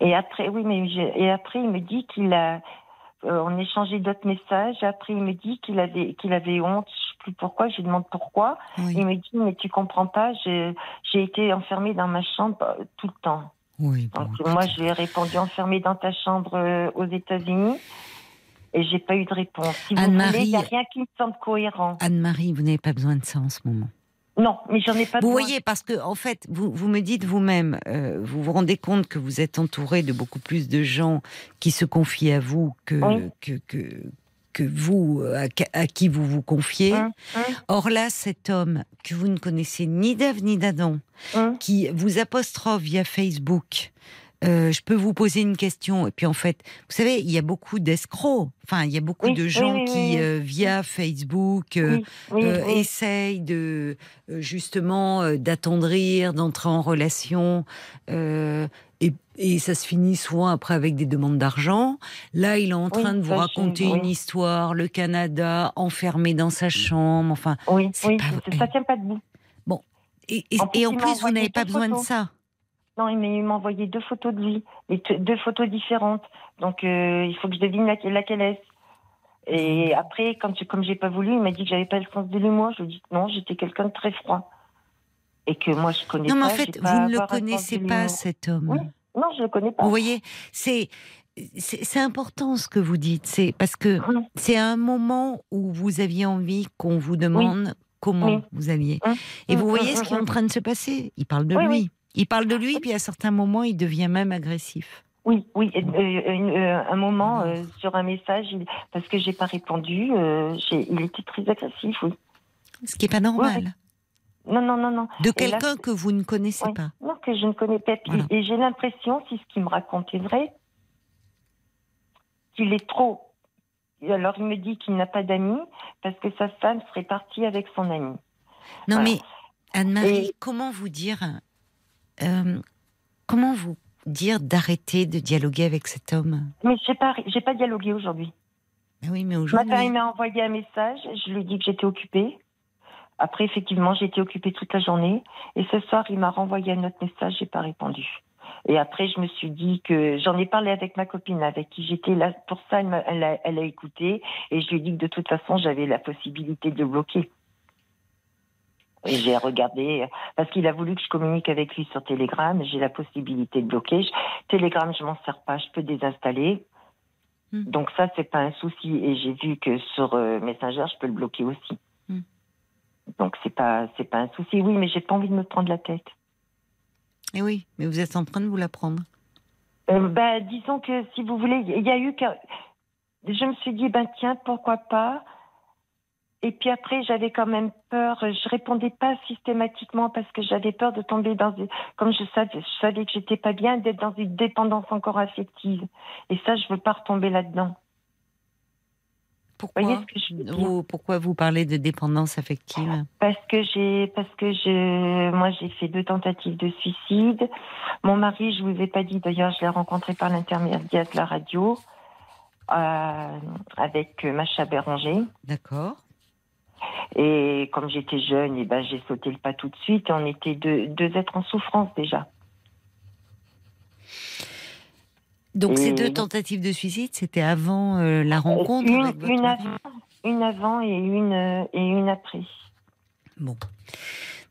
Et après, oui, mais et après, il me dit qu'il a, euh, on échangeait d'autres messages. Après, il me dit qu'il avait, qu'il avait honte. Je sais plus pourquoi. Je lui demande pourquoi. Oui, Il me dit, mais tu comprends pas. J'ai, j'ai été enfermée dans ma chambre euh, tout le temps. oui bon, Donc moi, je lui ai répondu enfermée dans ta chambre euh, aux États-Unis. Et j'ai pas eu de réponse. Si vous Anne-Marie- voulez, il n'y a rien qui me semble cohérent. Anne-Marie, vous n'avez pas besoin de ça en ce moment. Non, mais j'en ai pas Vous voyez, parce que en fait, vous, vous me dites vous-même, euh, vous vous rendez compte que vous êtes entouré de beaucoup plus de gens qui se confient à vous que Oui. que, que que vous euh, à, à qui vous vous confiez. Hum, hum, Or là, cet homme que vous ne connaissez ni d'Ève ni d'Adam, hum. qui vous apostrophe via Facebook. Euh, je peux vous poser une question et puis en fait, vous savez, il y a beaucoup d'escrocs. Enfin, il y a beaucoup Oui, de gens oui, qui oui, euh, via Facebook euh, euh, essayent de justement d'attendrir, d'entrer en relation. et, et ça se finit souvent après avec des demandes d'argent. Là, il est en train de vous raconter une histoire, le Canada, enfermé dans sa chambre. Enfin, Oui, pas ça tient pas debout. et, et- En plus, et en il m'a plus, vous n'avez pas besoin de ça. Non, il m'a- il m'a envoyé deux photos de lui, et deux photos différentes. Donc, euh, il faut que je devine laquelle, laquelle est. Et après, quand je, comme j'ai pas voulu, il m'a dit que j'avais pas le sens de l'humour. Je lui ai dit que non, j'étais quelqu'un de très froid. Et que moi, je connais Non, mais pas. en fait, vous ne le connaissez pas, cet homme. Oui. Non, je le connais pas. Vous voyez, c'est important ce que vous dites. C'est parce que Hum, c'est un moment où vous aviez envie qu'on vous demande comment Oui. vous alliez. Hum, Et vous hum, voyez ce qui est en train de se passer. Il parle de Oui, lui. Il parle de lui, puis à certains moments, il devient même agressif. Oui, oui. euh, euh, un moment, euh, sur un message, il- parce que j'ai pas répondu, il était très agressif, oui. Ce qui est pas normal. Non, non, non, non. De quelqu'un que vous ne connaissez pas. Non, que je ne connais pas. Voilà. Et j'ai l'impression, si ce qu'il me raconte est vrai, qu'il est trop. Alors il me dit qu'il n'a pas d'amis parce que sa femme serait partie avec son ami. Non, Voilà. mais Anne-Marie, Et- comment vous dire euh, Comment vous dire d'arrêter de dialoguer avec cet homme Mais j'ai pas, j'ai pas dialogué aujourd'hui. Oui, mais Ce matin, il aujourd'hui. m'a envoyé un message. Je lui ai dit que j'étais occupée. Après, effectivement, j'ai été occupée toute la journée. Et ce soir, il m'a renvoyé un autre message. J'ai pas répondu. Et après, je me suis dit que j'en ai parlé avec ma copine, avec qui j'étais là. Pour ça, elle, a, elle a écouté. Et je lui ai dit que de toute façon, j'avais la possibilité de le bloquer. Et j'ai regardé, parce qu'il a voulu que je communique avec lui sur Telegram. J'ai la possibilité de bloquer. Je- Telegram, je m'en sers pas. Je peux désinstaller. Hmm. Donc ça, c'est pas un souci. Et j'ai vu que sur euh, Messenger, je peux le bloquer aussi. Hmm. Donc c'est pas c'est pas un souci. Oui, mais j'ai pas envie de me prendre la tête. Eh oui, mais vous êtes en train de vous la prendre. Euh, ben, disons que si vous voulez, il y a eu je me suis dit ben tiens pourquoi pas. Et puis après j'avais quand même peur. Je répondais pas systématiquement parce que j'avais peur de tomber dans une- comme je savais je savais que j'étais pas bien d'être dans une dépendance encore affective. Et ça je veux pas retomber là-dedans. Pourquoi je vous, Pourquoi vous parlez de dépendance affective? Parce que j'ai, parce que je, moi j'ai fait deux tentatives de suicide. Mon mari, je vous ai pas dit d'ailleurs, je l'ai rencontré par l'intermédiaire de la radio. euh, avec Macha Béranger. D'accord. Et comme j'étais jeune, et ben, j'ai sauté le pas tout de suite. On était deux, deux êtres en souffrance déjà. Donc ces deux tentatives de suicide, c'était avant euh, la rencontre une, avec votre une mari avant, une avant et une, euh, et une après. Bon.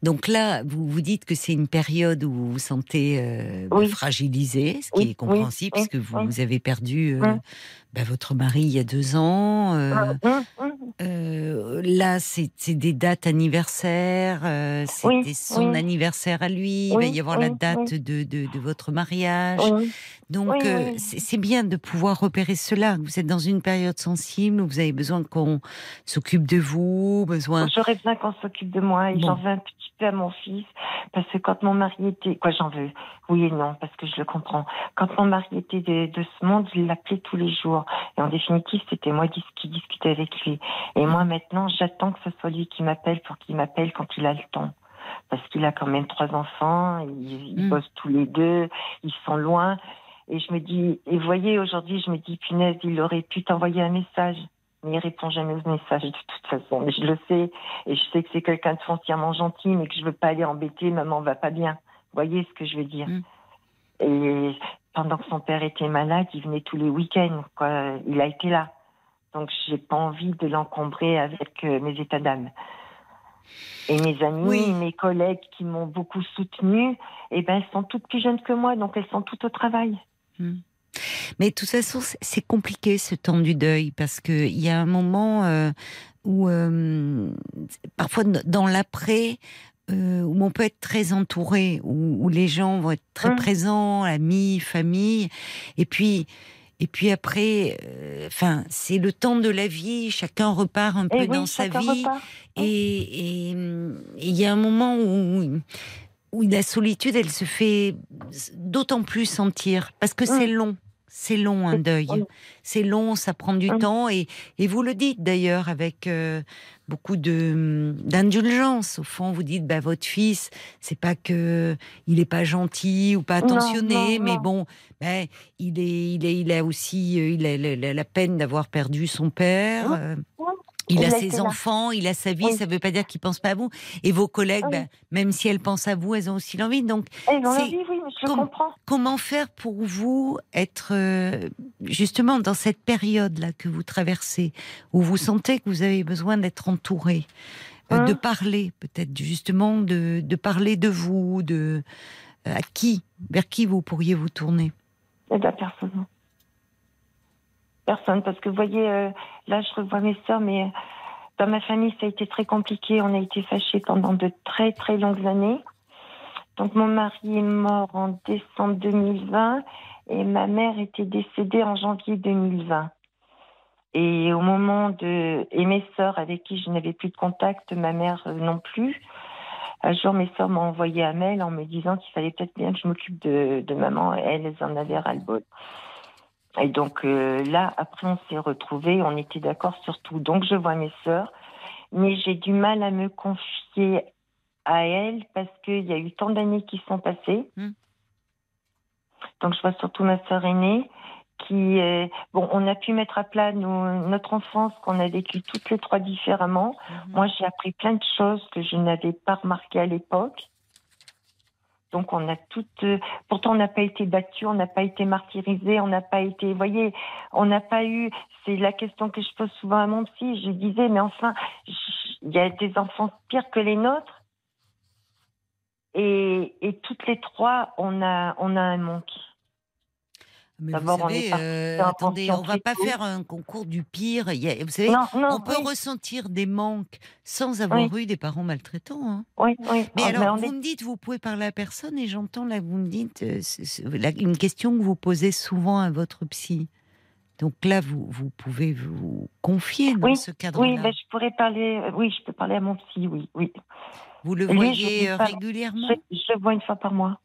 Donc là, vous vous dites que c'est une période où vous vous sentez euh, Oui. fragilisé, ce qui Oui, est compréhensible, oui, puisque vous, avez perdu euh, Oui. bah, votre mari il y a deux ans. Euh, là, c'est des dates anniversaires. euh, C'était Oui, son oui. anniversaire à lui. il va y avoir la date de, de, de votre mariage. Donc, euh, c'est c'est bien de pouvoir repérer cela. Vous êtes dans une période sensible où vous avez besoin qu'on s'occupe de vous, besoin. J'aurais besoin qu'on s'occupe de moi et Bon. j'en veux un petit peu à mon fils parce que quand mon mari était quoi j'en veux oui et non parce que je le comprends quand mon mari était de, de ce monde il l'appelait tous les jours et en définitive c'était moi qui discutais avec lui et moi maintenant j'attends que ce soit lui qui m'appelle pour qu'il m'appelle quand il a le temps parce qu'il a quand même trois enfants ils, ils Mm. bossent tous les deux ils sont loin et je me dis et voyez aujourd'hui je me dis punaise il aurait pu t'envoyer un message mais il répond jamais aux messages de toute façon. Mais je le sais. Et je sais que c'est quelqu'un de foncièrement gentil, mais que je veux pas aller embêter. Maman va pas bien. Vous voyez ce que je veux dire Mm. Et pendant que son père était malade, il venait tous les week-ends. Quoi. Il a été là. Donc j'ai pas envie de l'encombrer avec euh, mes états d'âme. Et mes amis, Oui. mes collègues qui m'ont beaucoup soutenue, eh ben elles sont toutes plus jeunes que moi, donc elles sont toutes au travail. Hmm. Mais de toute façon, c'est- compliqué ce temps du deuil parce que il y a un moment euh, où euh, parfois dans l'après. Euh, où on peut être très entouré, où, où les gens vont être très Mm. présents, amis, famille, et puis et puis après, euh, enfin, c'est le temps de la vie. Chacun repart un peu Et Eh oui, dans sa vie. repart. Et il y a un moment où, où la solitude, elle se fait d'autant plus sentir parce que c'est long. C'est long un deuil. C'est long, ça prend du temps et, et vous le dites d'ailleurs avec euh, beaucoup de d'indulgence. Au fond, vous dites bah votre fils, c'est pas que il est pas gentil ou pas attentionné, non, mais non. bon, ben, il est il est il a aussi euh, il a la, la- la peine d'avoir perdu son père. Oui. Il a ses enfants, il a sa vie, Oui. ça veut pas dire qu'il pense pas à vous. Et vos collègues, Ah oui. ben, même si elles pensent à vous, elles ont aussi l'envie. Donc, Elles ont C'est envie, oui, mais je comprends. comment faire pour vous être euh, justement dans cette période-là que vous traversez, où vous sentez que vous avez besoin d'être entouré, euh, Hein? de parler peut-être justement, de, de parler de vous, de euh, à qui, vers qui vous pourriez vous tourner? Eh bien, personne. Personne, parce que vous voyez, euh, là, je revois mes sœurs, mais euh, dans ma famille, ça a été très compliqué. On a été fâchés pendant de très, très longues années. Donc, mon mari est mort en décembre 2020 et ma mère était décédée en janvier 2020. Et au moment de. Et mes sœurs, avec qui je n'avais plus de contact, ma mère euh, non plus. Un jour, mes sœurs m'ont envoyé un mail en me disant qu'il fallait peut-être bien que je m'occupe de, maman. Elles en avaient ras-le-bol. Et donc euh, là, après, on s'est retrouvés, on était d'accord sur tout. Donc, je vois mes sœurs, mais j'ai du mal à me confier à elles parce qu'il y a eu tant d'années qui sont passées. Mm. Donc, je vois surtout ma sœur aînée qui, euh, bon, on a pu mettre à plat nos- notre enfance qu'on a vécue toutes les trois différemment. Moi, j'ai appris plein de choses que je n'avais pas remarquées à l'époque. Donc, on a toutes. euh, pourtant, on n'a pas été battus, on n'a pas été martyrisés, on n'a pas été. Vous voyez, on n'a pas eu. C'est la question que je pose souvent à mon psy. Je disais, mais enfin, il y a des enfants pires que les nôtres. Et, et toutes les trois, on a, on a un manque. Mais vous D'abord, savez, euh, attendez, on va pas tôt. faire un concours du pire. Il y a- vous savez, Non, non, on peut oui, ressentir des manques sans avoir eu des parents maltraitants. hein. oui, oui. Mais Oh, alors, vous est- me dites, vous pouvez parler à personne, et j'entends là, vous me dites, euh, c'est- c'est la- une question que vous posez souvent à votre psy. Donc là, vous, vous pouvez vous confier dans Oui, ce cadre-là. Oui, ben, je pourrais parler. euh, Oui, je peux parler à mon psy, oui, oui. Vous le Lui, je voyez euh, pas- régulièrement? Je, je le vois une fois par mois.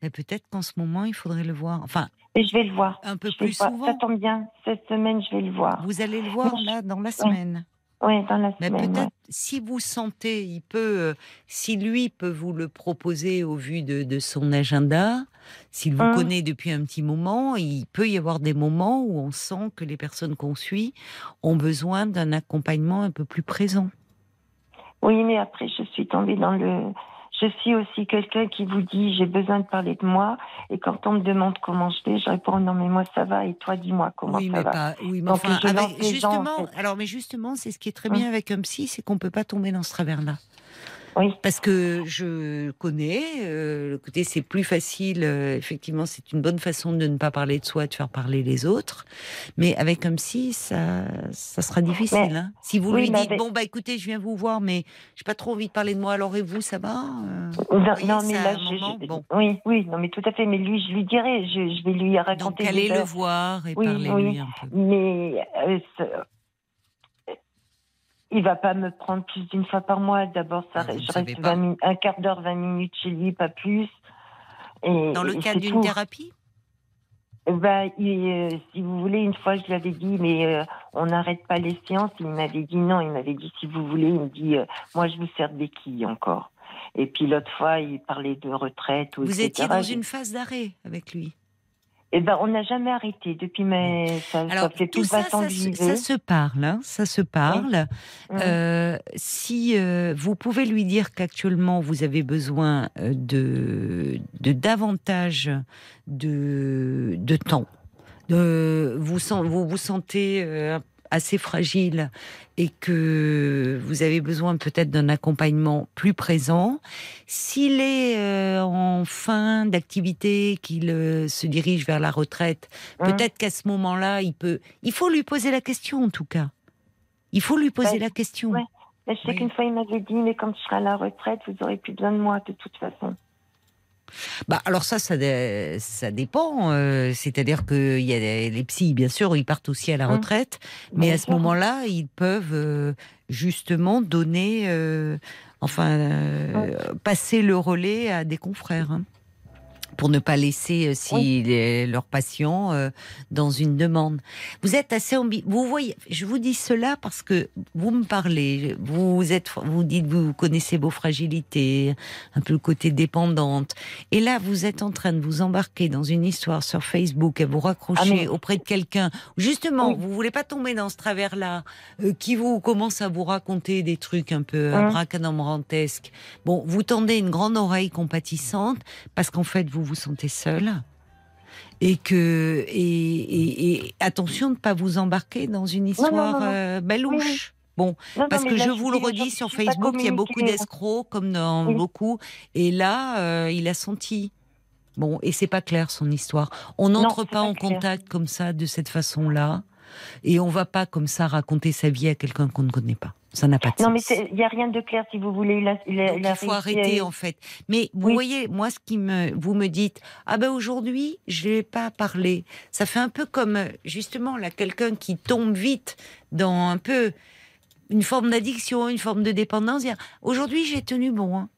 Mais peut-être qu'en ce moment, il faudrait le voir. Enfin, Et je vais le voir. un peu Je plus souvent. Ça tombe bien. Cette semaine, je vais le voir. Vous allez le voir là dans la semaine. Oui, dans la Mais semaine. peut-être, ouais. si vous sentez, il peut, euh, si lui peut vous le proposer au vu de, de son agenda, S'il vous Hum. connaît depuis un petit moment, il peut y avoir des moments où on sent que les personnes qu'on suit ont besoin d'un accompagnement un peu plus présent. Oui, mais après, je suis tombée dans le. Je suis aussi quelqu'un qui vous dit j'ai besoin de parler de moi. Et quand on me demande comment je vais, je réponds non, mais moi ça va. Et toi, dis-moi comment oui, ça mais va. pas. Oui, mais Donc, enfin, je lance avec- les gens, en justement. fait. Alors, mais justement, c'est ce qui est très Hum. bien avec un psy, c'est qu'on peut pas tomber dans ce travers-là. Oui. Parce que je connais euh, le côté, c'est plus facile. euh, effectivement, c'est une bonne façon de ne pas parler de soi, de faire parler les autres. Mais avec un psy, ça, ça sera difficile. Mais- hein. Si vous oui, lui dites bon bah écoutez, je viens vous voir, mais j'ai pas trop envie de parler de moi. Alors et vous, ça va Euh, Non, voyez, non, ça, mais là, je, je- bon. oui, oui, non, mais tout à fait. Mais lui, je lui dirai, je, je vais lui Donc raconter allez des le heures. voir et Oui, parlez-lui oui. un peu. Mais euh, il va pas me prendre plus d'une fois par mois. D'abord, ça, Ah, je reste pas. 20 min- un quart d'heure, 20 minutes chez lui, pas plus. Et, Dans le cadre d'une thérapie? Il, euh, si vous voulez, une fois, je lui avais dit, mais euh, on n'arrête pas les séances. Il m'avait dit non. Il m'avait dit, si vous voulez, il me dit, euh, moi, je vous sers de béquille encore. Et puis l'autre fois, il parlait de retraite. Ou Vous etc. étiez dans une phase d'arrêt avec lui. Eh ben, on n'a jamais arrêté depuis mes. Ça, ça Alors fait tout tout ça, 20 ans ça, se- ça se parle, hein, ça se parle. Euh, si euh, vous pouvez lui dire qu'actuellement vous avez besoin euh, de, de davantage de, de temps, de, vous, vous vous sentez assez fragile et que vous avez besoin peut-être d'un accompagnement plus présent. S'il est euh, en fin d'activité, qu'il euh, se dirige vers la retraite, Hum. peut-être qu'à ce moment-là, il peut. Il faut lui poser la question en tout cas. Il faut lui poser Ouais, la question. ouais. Mais je sais Oui. qu'une fois, il m'avait dit, mais quand tu seras à la retraite, vous aurez plus besoin de moi, de toute façon. Bah alors ça, ça, ça dépend. euh, C'est-à-dire que y a des- les psys, bien sûr, ils partent aussi à la Hum. retraite, mais Bien à ce moment-là, ils peuvent euh, justement donner, euh, enfin, passer le relais à des confrères. hein, pour ne pas laisser euh, si les- leurs patients euh, dans une demande. Vous êtes assez ambi... Vous voyez, je vous dis cela parce que vous me parlez, vous êtes, vous dites, vous connaissez vos fragilités, un peu le côté dépendante, et là vous êtes en train de vous embarquer dans une histoire sur Facebook, à vous raccrocher Ah, auprès de quelqu'un. Justement, Oui. vous voulez pas tomber dans ce travers-là, euh, qui vous commence à vous raconter des trucs un peu Hum. abracadabrantesques. Bon, vous tendez une grande oreille compatissante parce qu'en fait vous vous sentez seul et que et, et- et attention de ne pas vous embarquer dans une histoire non, non. euh, balouche. Bon, Non, parce que là, je vous le dis, redis sur Facebook, il y a beaucoup d'escrocs comme dans Oui. beaucoup, et là euh, il a senti. Bon, et c'est pas clair son histoire. On n'entre pas pas en clair. contact comme ça, de cette façon-là, et on va pas comme ça raconter sa vie à quelqu'un qu'on ne connaît pas. Ça n'a pas de Non, mais sens. il n'y a rien de clair, si vous voulez. Il, a, il, a- Donc, il a il faut arrêter à- en fait. Mais vous Oui. voyez, moi, ce qui me, vous me dites, ah ben aujourd'hui, je n'ai pas parlé. Ça fait un peu comme justement là quelqu'un qui tombe vite dans un peu une forme d'addiction, une forme de dépendance. Dire, Aujourd'hui, j'ai tenu bon. hein.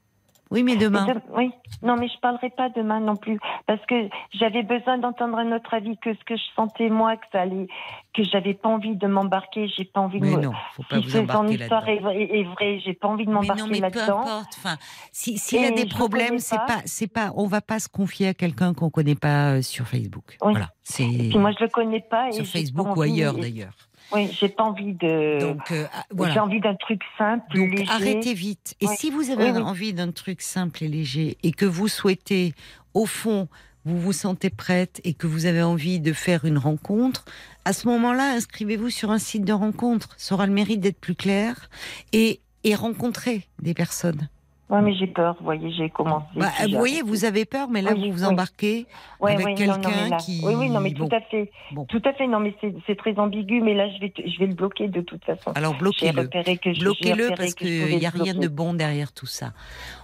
Oui, mais demain. Mais de- oui, non, mais je parlerai pas demain non plus, parce que j'avais besoin d'entendre un autre avis que ce que je sentais moi, que ça allait, que j'avais pas envie de m'embarquer, j'ai pas envie de Mais non, faut pas Si vous embarquer histoire là-dedans. est, est, est vraie, j'ai pas envie de Mais m'embarquer non, mais peu là-dedans. importe. Enfin, si s'il a Et des problèmes, c'est pas. c'est pas, on va pas se confier à quelqu'un qu'on connaît pas euh, sur Facebook. Oui. Voilà, c'est Puis moi, je le connais pas. et sur Facebook ou ailleurs d'ailleurs. Oui, j'ai pas envie de. Donc euh, ah, voilà. J'ai envie d'un truc simple, Donc léger. arrêtez vite. Et Oui. si vous avez oui. envie d'un truc simple et léger et que vous souhaitez, au fond, vous vous sentez prête et que vous avez envie de faire une rencontre, à ce moment-là, inscrivez-vous sur un site de rencontre. Ça aura le mérite d'être plus clair et, et rencontrer des personnes. Ouais, mais j'ai peur. Vous voyez, j'ai commencé. Bah, vous voyez, vous avez peur, mais là, Oui, vous vous oui. embarquez avec quelqu'un qui- Oui, oui, non, mais bon. tout à fait. Bon. Tout à fait, non, mais c'est très ambigu, mais là, je vais, te- je vais le bloquer de toute façon. Alors J'ai bloquez-le. repéré que je- j'ai Bloquez-le parce qu'il n'y a rien de bon derrière tout ça.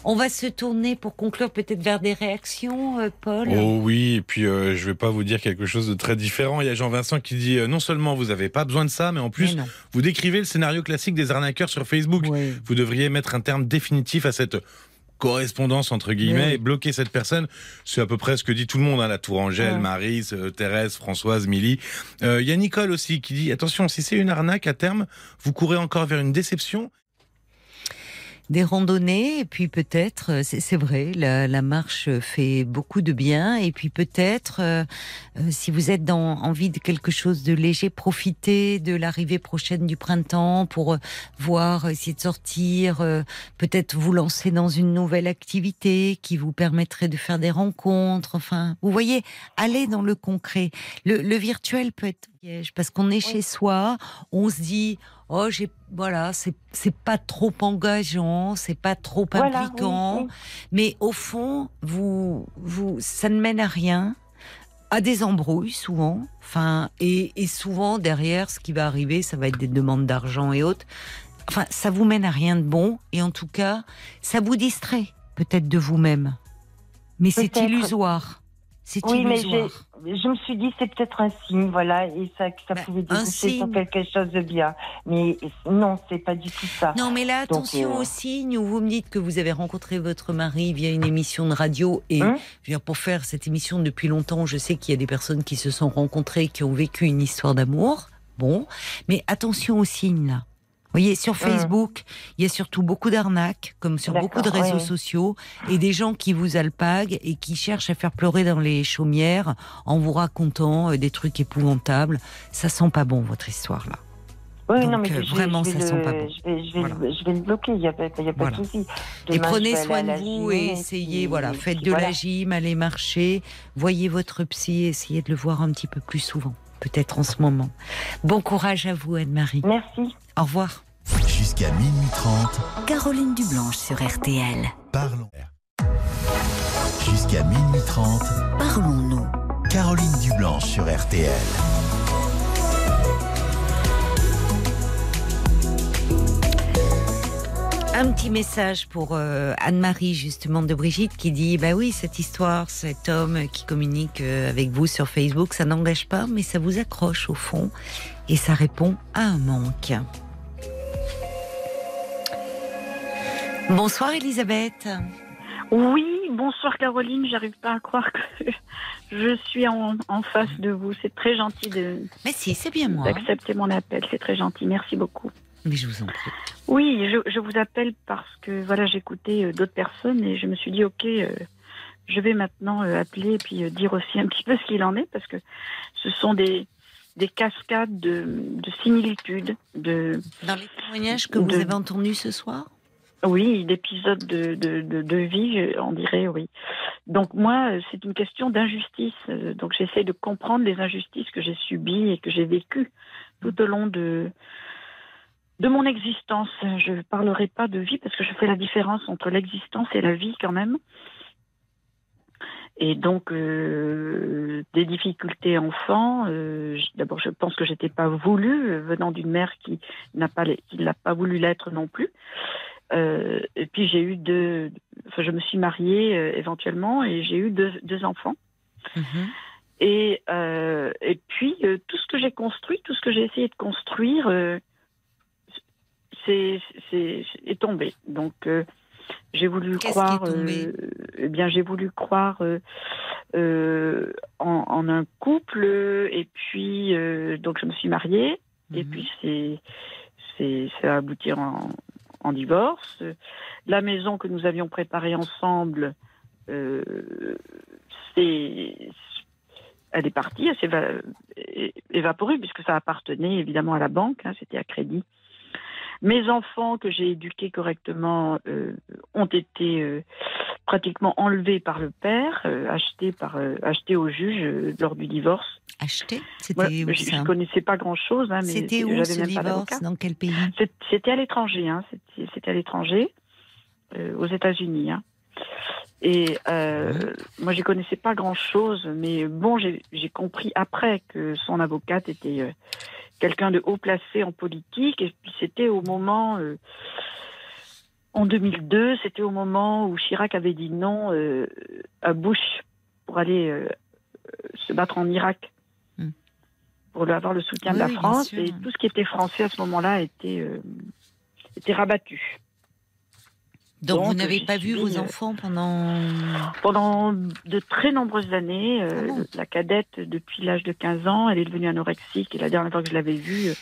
On va se tourner pour conclure peut-être vers des réactions, euh, Paul. Oh oui, et puis euh, je vais pas vous dire quelque chose de très différent. Il y a Jean-Vincent qui dit euh, non seulement vous n'avez pas besoin de ça, mais en plus Mais vous décrivez le scénario classique des arnaqueurs sur Facebook. Vous devriez mettre un terme définitif à cette correspondance entre guillemets oui. et bloquer cette personne. C'est à peu près ce que dit tout le monde, hein, la Tour Angèle, Ouais. Marise, euh, Thérèse, Françoise, Milly. Euh, Il y a Nicole aussi qui dit attention, si c'est une arnaque à terme, vous courez encore vers une déception. Des randonnées et puis peut-être, euh, c'est vrai, la, la marche fait beaucoup de bien et puis peut-être, euh, euh, si vous êtes dans envie de quelque chose de léger, profitez de l'arrivée prochaine du printemps pour euh, voir, essayer de sortir, euh, peut-être vous lancer dans une nouvelle activité qui vous permettrait de faire des rencontres. Enfin, vous voyez, aller dans le concret. Le, le virtuel peut être piège parce qu'on est chez soi, on se dit oh j'ai voilà c'est c'est pas trop engageant, c'est pas trop Voilà, impliquant, oui, oui. mais au fond vous vous ça ne mène à rien à des embrouilles souvent, enfin et, et souvent derrière ce qui va arriver, ça va être des demandes d'argent et autres. Enfin, ça vous mène à rien de bon et en tout cas, ça vous distrait peut-être de vous-même. Mais c'est illusoire. C'est Oui, illusoire. Je me suis dit c'est peut-être un signe, voilà, et ça, que ça Bah, pouvait déboucher sur quelque chose de bien. Mais non, c'est pas du tout ça. Non, mais là, Donc, attention euh, aux signes où vous me dites que vous avez rencontré votre mari via une émission de radio. Et Hein je veux dire, pour faire cette émission depuis longtemps, je sais qu'il y a des personnes qui se sont rencontrées, qui ont vécu une histoire d'amour. Bon, mais attention aux signes là. Vous voyez, sur Facebook, il y a surtout beaucoup d'arnaques, comme sur beaucoup de réseaux sociaux, et des gens qui vous alpaguent et qui cherchent à faire pleurer dans les chaumières en vous racontant euh, des trucs épouvantables. Ça sent pas bon, votre histoire là. Oui, Donc, non, mais euh, je vais- vraiment, je ça sent le- pas bon. Je vais, je vais, Voilà. le- je vais le bloquer, il n'y a pas, il y a pas Voilà. de souci. Et prenez soin de vous et essayez, puis- voilà, faites de voilà. la gym, allez marcher, voyez votre psy, essayez de le voir un petit peu plus souvent, peut-être en ce moment. Bon courage à vous, Anne-Marie. Merci. Au revoir. Jusqu'à minuit 30, Caroline Dublanche sur RTL. parlons. Jusqu'à minuit 30, Parlons-nous. Caroline Dublanche sur RTL. Un petit message pour euh, Anne-Marie, justement, de Brigitte, qui dit Bah oui, cette histoire, cet homme qui communique euh, avec vous sur Facebook, ça n'engage pas, mais ça vous accroche au fond et ça répond à un manque. Bonsoir, Elisabeth. Oui, bonsoir Caroline, j'arrive pas à croire que je suis en, en face de vous. C'est très gentil de- Mais si, c'est bien moi. d'accepter mon appel, c'est très gentil, merci beaucoup. Mais je vous en prie. Oui, je, je vous appelle parce que voilà, j'écoutais euh, d'autres personnes et je me suis dit ok, euh, je vais maintenant euh, appeler et puis euh, dire aussi un petit peu ce qu'il en est parce que ce sont des des cascades de, de similitudes, de Dans les témoignages que vous avez entendus ce soir Oui, d'épisodes de, de, de, vie, on dirait, oui. Donc moi, euh, c'est une question d'injustice. Euh, Donc j'essaie de comprendre les injustices que j'ai subies et que j'ai vécues tout au long de de mon existence. Je ne parlerai pas de vie parce que je fais la différence entre l'existence et la vie quand même. Et donc euh, des difficultés enfants. D'abord, je pense que j'étais pas voulue venant d'une mère qui n'a pas qui n'a pas voulu l'être non plus. Euh, et puis j'ai eu deux. Enfin, je me suis mariée euh, éventuellement et j'ai eu deux, deux enfants. Mhm. Et, euh, et puis, tout ce que j'ai construit, tout ce que j'ai essayé de construire, c'est, c'est, est tombé. Donc, j'ai voulu croire. eh bien, j'ai voulu croire en, en un couple. Et puis, donc, je me suis mariée. Et Mhm. puis, c'est, c'est, ça aboutir en, en divorce. La maison que nous avions préparée ensemble, euh, c'est, elle est partie, elle s'est évaporée puisque ça appartenait évidemment à la banque, hein, c'était à crédit. Mes enfants que j'ai éduqués correctement euh, ont été euh, pratiquement enlevés par le père, euh, achetés par achetés au juge lors du divorce. Acheté C'était où je, ça? je connaissais pas grand chose, hein, C'était où ce même pas divorce? Dans quel pays? C'était à l'étranger, hein. C'était- à l'étranger, aux États-Unis. Hein. Et euh, moi, je connaissais pas grand-chose, mais bon, j'ai j'ai compris après que son avocate était euh, quelqu'un de haut placé en politique. Et puis c'était au moment, euh, en 2002, c'était au moment où Chirac avait dit non euh, à Bush pour aller euh, se battre en Irak. Hmm. Pour avoir le soutien Oui, de la France. Et tout ce qui était français à ce moment-là était, était rabattu. Donc, vous n'avez pas vu vos enfants pendant. Pendant de très nombreuses années, euh, Ah la cadette, depuis l'âge de 15 ans, elle est devenue anorexique. Et la dernière fois que je l'avais vue, euh,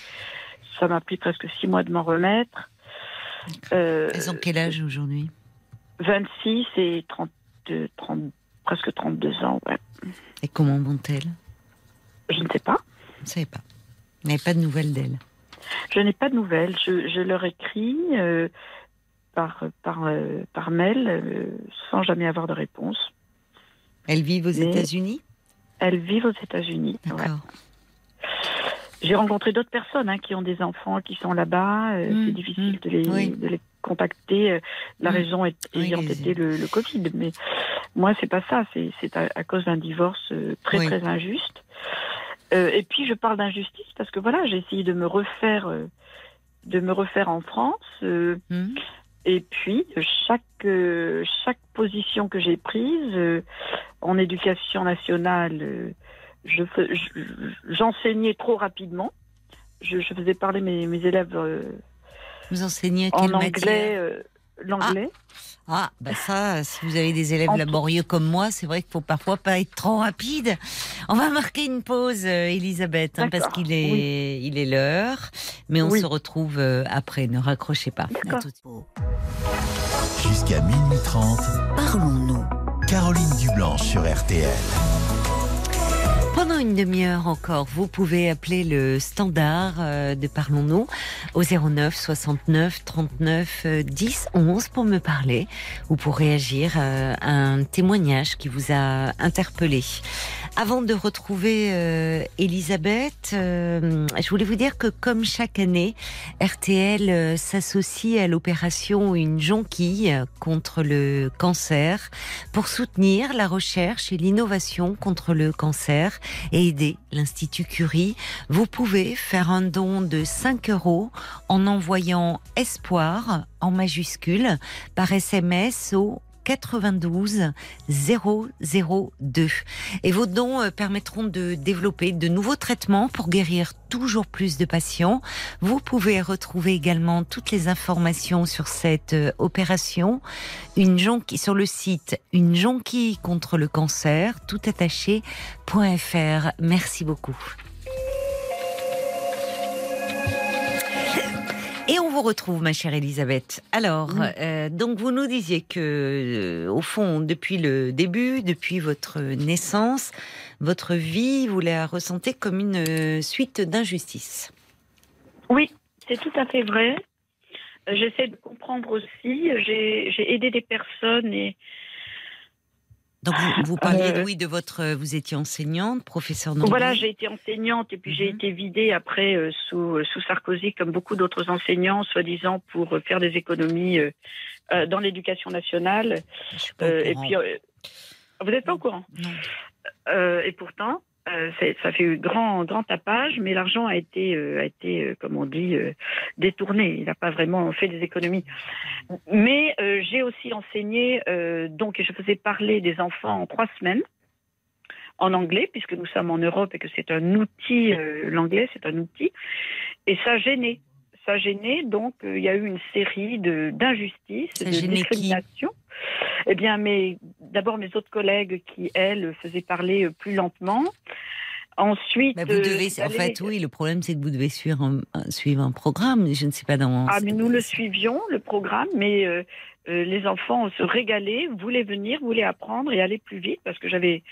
ça m'a pris presque six mois de m'en remettre. Euh, Elles ont quel âge aujourd'hui? 26 et 30, 30, presque 32 ans, ouais. Et comment vont-elles? Je ne sais pas. Vous ne savez pas. Vous n'avez pas de nouvelles d'elles? Je n'ai pas de nouvelles. Je, je leur écris euh, par, par, euh, par mail euh, sans jamais avoir de réponse. Elles vivent aux États-Unis? Elles vivent aux États-Unis. ouais. J'ai rencontré d'autres personnes hein, qui ont des enfants qui sont là-bas. euh, Mm, c'est difficile mm, de, les, oui. de les contacter. La Mm. raison est, ayant été le, le Covid. Mais moi, c'est pas ça. C'est c'est à, à cause d'un divorce très Oui. très injuste. Et puis je parle d'injustice parce que voilà, j'ai essayé de me refaire, de me refaire en France. euh, et puis chaque euh, chaque position que j'ai prise euh, en éducation nationale, euh, je fais- je- j'enseignais trop rapidement. Je, je faisais parler mes, mes élèves euh, Vous enseignez en quelle anglais, euh, l'anglais. Ah, bah ça, si vous avez des élèves En- laborieux comme moi, c'est vrai qu'il faut parfois pas être trop rapide. On va marquer une pause, euh, Elisabeth, hein, parce qu'il est, il est l'heure, mais on Oui. se retrouve euh, après. Ne raccrochez pas. À D'accord. tout de suite. Jusqu'à minuit 30, Parlons-nous. Caroline Dublanche sur RTL. Pendant une demi-heure encore, vous pouvez appeler le standard euh, de Parlons-nous au 09 69 39 euh, 10 11 pour me parler ou pour réagir euh, à un témoignage qui vous a interpellé. Avant de retrouver euh, Elisabeth, euh, je voulais vous dire que comme chaque année, RTL euh, s'associe à l'opération Une jonquille contre le cancer pour soutenir la recherche et l'innovation contre le cancer et aider l'Institut Curie. Vous pouvez faire un don de 5 euros en envoyant espoir en majuscule par SMS au 92 002. Et vos dons euh, permettront de développer de nouveaux traitements pour guérir toujours plus de patients. Vous pouvez retrouver également toutes les informations sur cette euh, opération une sur le site une jonquille contre le cancer tout attaché.fr. Merci beaucoup. Et on vous retrouve, ma chère Elisabeth. Alors, euh, donc vous nous disiez que, euh, au fond, depuis le début, depuis votre naissance, votre vie, vous la ressentez comme une euh, suite d'injustices. Oui, c'est tout à fait vrai. J'essaie de comprendre aussi. J'ai j'ai aidé des personnes et Donc vous, vous parliez, Euh, oui, de votre, vous étiez enseignante, professeur d'anglais. Voilà, j'ai été enseignante et puis j'ai Mhm. été vidée après euh, sous, euh, sous Sarkozy, comme beaucoup d'autres enseignants, soi-disant pour euh, faire des économies euh, euh, dans l'éducation nationale. Je suis pas au Euh, et puis, euh, vous n'êtes pas au courant? Non. Euh, et pourtant, euh, ça fait grand, grand tapage, mais l'argent a été, euh, a été euh, comme on dit, euh, détourné. Il n'a pas vraiment fait des économies. Mais euh, j'ai aussi enseigné, euh, donc je faisais parler des enfants en trois semaines en anglais, puisque nous sommes en Europe et que c'est un outil, euh, l'anglais c'est un outil, et ça gênait. Ça gênait, donc il y a eu une série de d'injustices, de discriminations. Eh bien, mes, d'abord mes autres collègues qui, elles, faisaient parler euh, plus lentement. Ensuite, Bah, vous euh, devez, en d'aller- fait, oui, le problème, c'est que vous devez suivre un, un- suivre un programme. Je ne sais pas dans. Ah, mais nous le suivions, le programme, mais euh, euh, les enfants se régalaient, voulaient venir, voulaient apprendre et aller plus vite parce que j'avais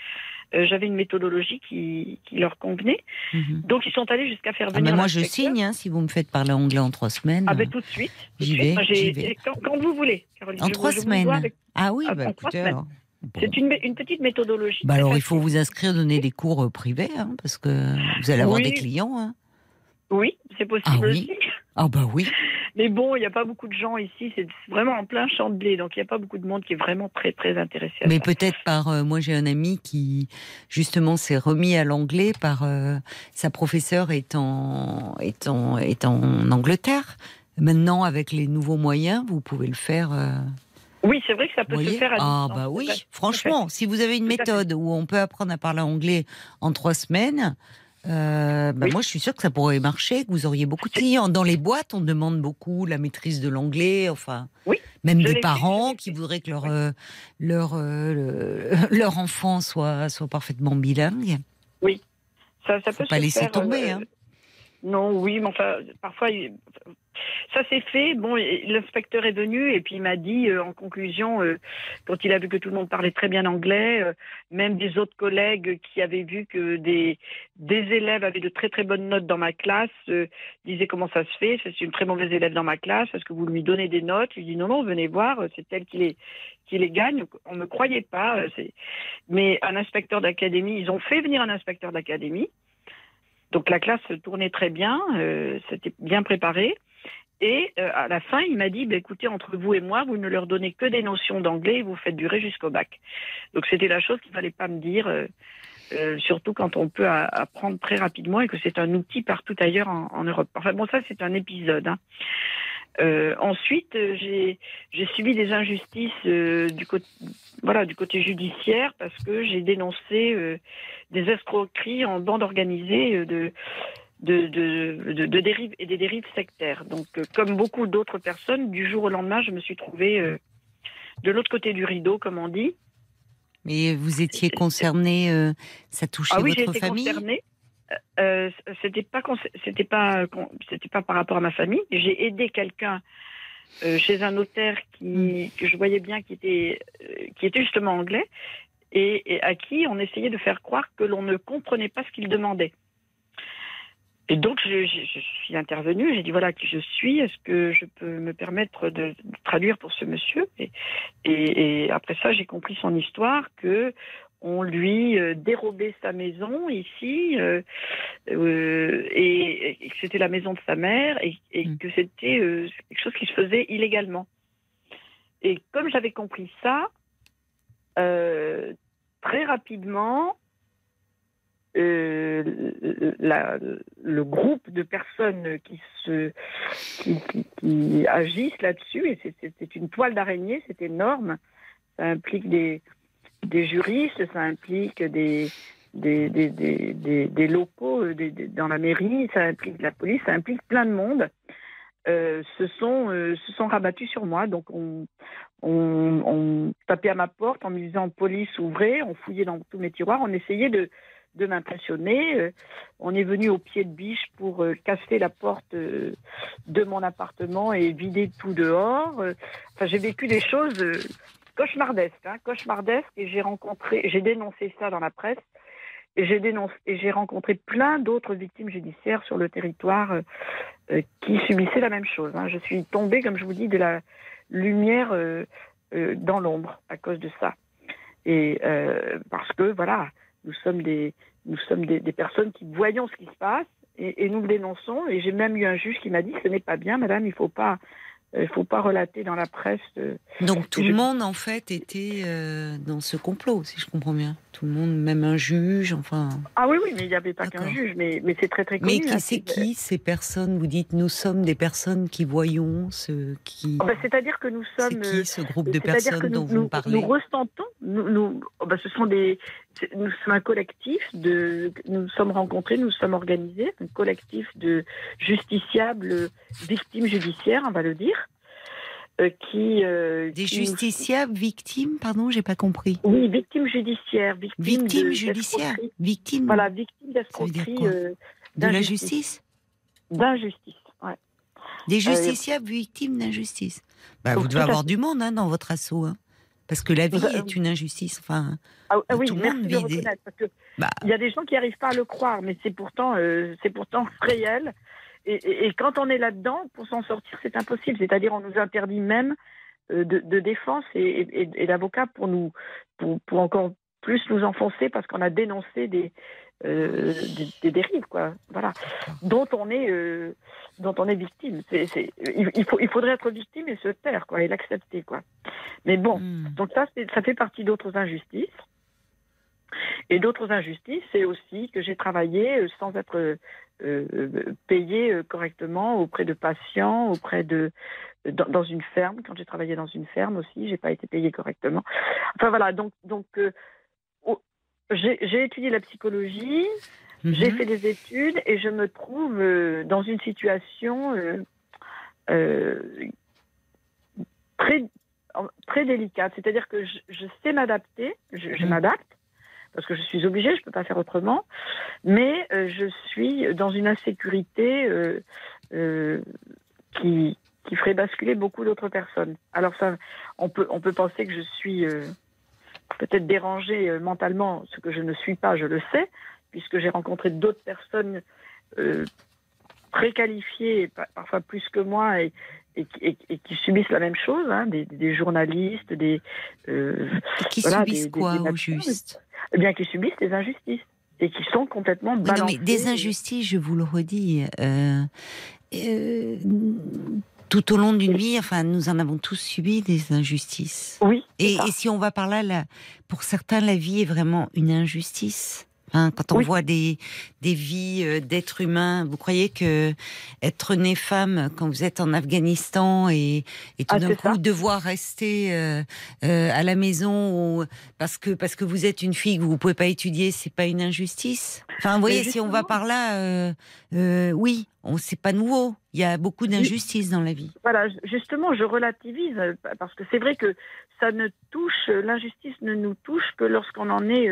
euh, j'avais une méthodologie qui, qui leur convenait. Mhm. Donc ils sont allés jusqu'à faire Ah, venir. mais moi, je signe, hein, si vous me faites parler anglais en trois semaines. Ah ben tout de suite. J'y suite. vais, Moi, vais. Quand, quand vous voulez, Caroline. en Je- trois je vous semaines. vois avec- Ah oui, Ah, bah, en trois écoutez, semaines. alors. Bon. C'est une, une petite méthodologie. Bah alors, il faut vous inscrire, donner des cours euh, privés, hein, parce que vous allez avoir Oui. des clients. Hein. Oui, c'est possible Ah oui. aussi. Ah bah oui. Mais bon, il n'y a pas beaucoup de gens ici. C'est vraiment en plein champ de blé. Donc, il n'y a pas beaucoup de monde qui est vraiment très, très intéressé à Mais peut-être par. euh, moi, j'ai un ami qui, justement, s'est remis à l'anglais par. euh, sa professeure est en, est, en, est en Angleterre. Maintenant, avec les nouveaux moyens, vous pouvez le faire. euh, Oui, c'est vrai que ça peut se faire à Ah bah oui, franchement, si vous avez une méthode où on peut apprendre à parler anglais en trois semaines, euh, bah Oui. moi je suis sûre que ça pourrait marcher, que vous auriez beaucoup de clients. Dans les boîtes, on demande beaucoup la maîtrise de l'anglais, enfin, Oui, même des parents qui voudraient que leur Oui. euh, leur euh, le- leur enfant soit soit parfaitement bilingue. Ça, ça Faut peut pas se laisser faire, tomber, euh, hein. Non, oui, mais enfin, parfois, ça s'est fait. Bon, l'inspecteur est venu et puis il m'a dit, euh, en conclusion, euh, quand il a vu que tout le monde parlait très bien anglais, euh, même des autres collègues qui avaient vu que des, des élèves avaient de très très bonnes notes dans ma classe, disaient comment ça se fait, c'est une très mauvaise élève dans ma classe, est-ce que vous lui donnez des notes? Il dit non, non, venez voir, c'est elle qui les, qui les gagne. On ne me croyait pas. Mais un inspecteur d'académie, ils ont fait venir un inspecteur d'académie. Donc la classe tournait très bien, c'était bien préparé. Et euh, à la fin, il m'a dit, bah, écoutez, entre vous et moi, vous ne leur donnez que des notions d'anglais et vous faites durer jusqu'au bac. Donc c'était la chose qu'il fallait pas me dire, euh, euh, surtout quand on peut apprendre très rapidement et que c'est un outil partout ailleurs en, Europe. Enfin bon, ça c'est un épisode. hein. Ensuite, j'ai subi des injustices du côté judiciaire parce que j'ai dénoncé euh, des escroqueries en bande organisée de de, de, de, de dérives et des dérives sectaires. Donc, euh, comme beaucoup d'autres personnes, du jour au lendemain, je me suis trouvée euh, de l'autre côté du rideau, comme on dit. Mais vous étiez concerné, euh, ça touchait ah oui, votre famille? concernée. C'était pas c'était pas c'était pas par rapport à ma famille. J'ai aidé quelqu'un chez un notaire qui que je voyais bien qui était qui était justement anglais et, et à qui on essayait de faire croire que l'on ne comprenait pas ce qu'il demandait. Et donc je, je- je suis intervenue, j'ai dit voilà qui je suis, est-ce que je peux me permettre de, de traduire pour ce monsieur et, et, et après ça j'ai compris son histoire que on lui euh, dérobait sa maison ici euh, euh, et, et que c'était la maison de sa mère et, et Mm. que c'était euh, quelque chose qui se faisait illégalement. Et comme j'avais compris ça, euh, très rapidement, euh, le groupe de personnes qui se qui, qui- qui agissent là-dessus et c'est- une toile d'araignée, c'est énorme. Ça implique des juristes, ça implique des locaux euh, dans la mairie, ça implique la police, ça implique plein de monde. Euh, se sont euh, se sont rabattus sur moi. Donc on, on, on tapait à ma porte en me disant police ouvrez, on fouillait dans tous mes tiroirs, on essayait de de m'impressionner. Euh, on est venu au pied de biche pour euh, casser la porte euh, de mon appartement et vider tout dehors. Enfin, j'ai vécu des choses cauchemardesques, hein, cauchemardesques, et j'ai rencontré, j'ai dénoncé ça dans la presse. Et j'ai rencontré plein d'autres victimes judiciaires sur le territoire qui subissaient la même chose. hein. Je suis tombée, comme je vous dis, de la lumière dans l'ombre à cause de ça. Et parce que voilà, nous sommes des nous sommes des, des personnes qui voyons ce qui se passe et, et nous le dénonçons. Et j'ai même eu un juge qui m'a dit ce n'est pas bien, madame, il faut pas il faut pas relater dans la presse. euh, Donc tout le monde, en fait, était euh, dans ce complot, si je comprends bien. Tout le monde, même un juge, enfin. Ah oui, oui, mais il n'y avait pas qu'un juge, mais, mais c'est très très connu. Mais qui hein. c'est qui ces personnes Vous dites nous sommes des personnes qui voyons ce qui. Ah bah, C'est-à-dire que nous C'est sommes. euh, qui ce groupe de personnes nous, dont vous nous, me parlez? nous ressentons, nous, nous- oh bah, ce sont des, c'est- nous sommes un collectif de, nous sommes rencontrés, nous sommes organisés, un collectif de justiciables, euh, victimes judiciaires, on va le dire, euh, qui, euh, Des qui- justiciables victimes, pardon, j'ai pas compris. Oui, victimes judiciaires, victimes, Victimes de- judiciaires, victimes Voilà, victimes d'escroquerie, euh, de la justice? d'injustice. Ouais. Des justiciables victimes d'injustice. Bah, vous devez avoir du monde hein, dans votre assaut. hein. Parce que la vie a- est une injustice. Enfin, Ah, ah oui, Tout le merci monde de le vit des- reconnaître, parce que Bah. il y a des gens qui n'arrivent pas à le croire, mais c'est pourtant, euh, c'est pourtant réel. Et, et- et quand on est là-dedans, pour s'en sortir, c'est impossible. C'est-à-dire, on nous interdit même euh, de, de défense et, et, et d'avocat pour nous, pour, pour encore plus nous enfoncer parce qu'on a dénoncé des, euh, des, des dérives, quoi. Voilà, dont on est, euh, dont on est victime. C'est, c'est- il, il faut, il faudrait être victime et se taire, quoi, et l'accepter, quoi. Mais bon. hmm. Donc ça, c'est- ça fait partie d'autres injustices. Et d'autres injustices, c'est aussi que j'ai travaillé euh, sans être euh, payé correctement auprès de patients, auprès de dans, dans une ferme. Quand j'ai travaillé dans une ferme aussi, j'ai pas été payé correctement. Enfin voilà, donc donc j'ai j'ai étudié la psychologie, j'ai Mhm. fait des études et je me trouve euh, dans une situation euh, euh, très, très délicate. C'est-à-dire que je, je sais m'adapter, je, je Mhm. m'adapte, parce que je suis obligée, je peux pas faire autrement. Mais euh, je suis dans une insécurité euh, euh, qui qui ferait basculer beaucoup d'autres personnes. Alors ça, on peut on peut penser que je suis peut-être dérangée euh, mentalement, ce que je ne suis pas, je le sais, puisque j'ai rencontré d'autres personnes euh, très qualifiées, pa- parfois plus que moi, et, et, et- et qui subissent la même chose, hein, des, des journalistes, des euh, Qui Voilà, subissent des- quoi des au juste? eh bien qui subissent des injustices et qui sont complètement Oui, balancés. non, mais des injustices, je vous le redis. euh, euh, tout au long d'une vie, enfin, nous en avons tous subi des injustices. Oui. Et, si on va par là, là, pour certains, la vie est vraiment une injustice? Hein, quand on Oui. voit des, des vies euh, d'êtres humains, vous croyez que être né femme quand vous êtes en Afghanistan et, et tout Ah, d'un coup ça. devoir rester euh, euh, à la maison ou, parce que parce que vous êtes une fille que vous pouvez pas étudier, c'est pas une injustice? Enfin, vous voyez, si on va par là, euh, euh, oui, on c'est pas nouveau. Il y a beaucoup d'injustices dans la vie. Voilà, justement, je relativise parce que c'est vrai que ça ne touche, l'injustice ne nous touche que lorsqu'on en est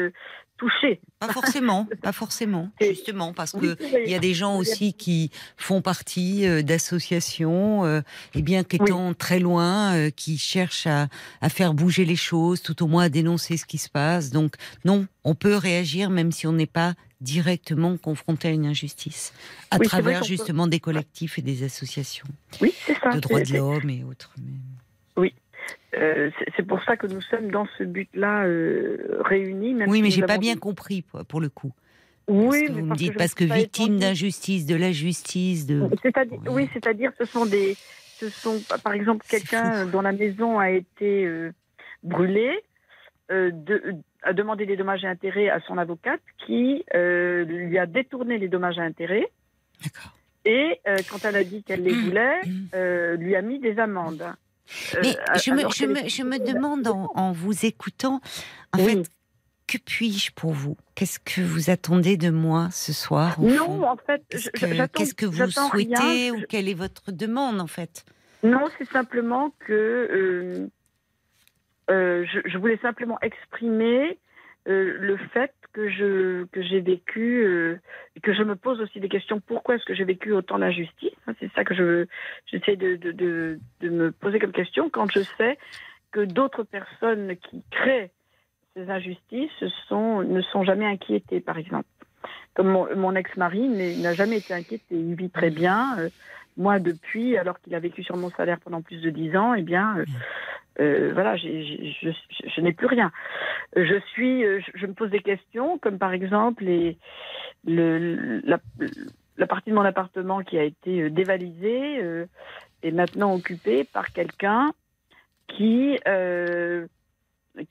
Pas forcément, pas forcément, justement, parce Oui, que vous voyez. il y a des gens aussi qui font partie euh, d'associations, euh, et bien qu'étant très loin, euh, qui cherchent à, à faire bouger les choses, tout au moins à dénoncer ce qui se passe. Donc non, on peut réagir même si on n'est pas directement confronté à une injustice, à Oui, travers peut- justement des collectifs et des associations Oui, ça. de droits de l'homme et autres. mais- euh, c'est- pour ça que nous sommes dans ce but-là euh, réunis. Même Oui, si mais nous j'ai pas bien compris pour, le coup. Oui, Parce que vous me dites parce que victime d'injustice, de la justice, de. C'est-à-dire, Oui. oui, c'est-à-dire, ce sont des, ce sont, par exemple, quelqu'un fou. dont la maison a été euh, brûlée, euh, de, a demandé des dommages et intérêts à son avocate, qui euh, lui a détourné les dommages et intérêts, D'accord. et euh, quand elle a dit qu'elle les voulait, Mmh. euh, lui a mis des amendes. Euh, Mais je me, je me, je me demande en, en vous écoutant, en Oui. fait, que puis-je pour vous? Qu'est-ce que vous attendez de moi ce soir Non, en fait, Qu'est-ce que, j'attends- qu'est-ce que vous souhaitez rien. ou quelle est votre demande en fait? Non, c'est simplement que euh, euh, je, je voulais simplement exprimer euh, le fait que je que j'ai vécu euh, que je me pose aussi des questions. Pourquoi est-ce que j'ai vécu autant d'injustice? C'est ça que je j'essaie de, de, de, me poser comme question quand je sais que d'autres personnes qui créent ces injustices ne sont jamais inquiétées, par exemple. Comme mon, ex-mari n'a jamais été inquiété, il vit très bien. Euh, moi, depuis, alors qu'il a vécu sur mon salaire pendant plus de dix ans, eh bien, euh, euh, voilà, je, je- je n'ai plus rien. Euh, Je suis, je, je me pose des questions, comme par exemple les, le, la, la partie de mon appartement qui a été dévalisée euh, est maintenant occupée par quelqu'un qui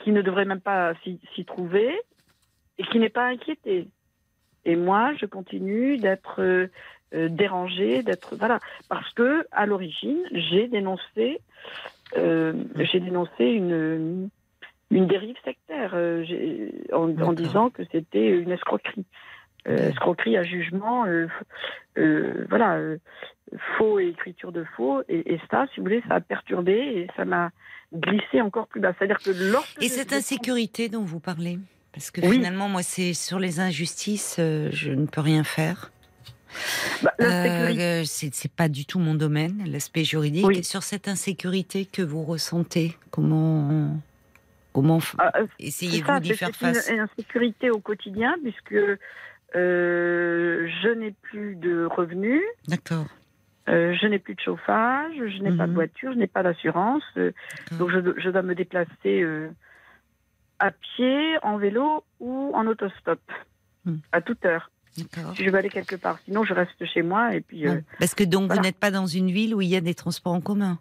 qui ne devrait même pas s'y s'y trouver et qui n'est pas inquiété. Et moi, je continue d'être euh, dérangée, d'être voilà, parce que à l'origine, j'ai dénoncé, euh, j'ai dénoncé une une dérive sectaire euh, en, disant que c'était une escroquerie, Euh, escroquerie à jugement, voilà, faux et écriture de faux, et, et ça, si vous voulez, ça a perturbé et ça m'a glissé encore plus bas. C'est-à-dire que lorsque Et cette insécurité dont vous parlez? Parce que Oui. finalement, moi, c'est sur les injustices, euh, je ne peux rien faire. Bah, l'insécurité- Euh, c'est pas du tout mon domaine, l'aspect juridique. Oui. Et sur cette insécurité que vous ressentez, comment Ah, euh, essayez-vous d'y faire c'est une- face? insécurité au quotidien puisque euh, je n'ai plus de revenus, D'accord. euh, je n'ai plus de chauffage, je n'ai pas de Mhm. voiture, je n'ai pas d'assurance, euh, donc je, je dois me déplacer euh, à pied, en vélo ou en autostop Mhm. à toute heure. Si je veux aller quelque part, sinon je reste chez moi et puis euh. Parce que donc voilà. vous n'êtes pas dans une ville où il y a des transports en commun.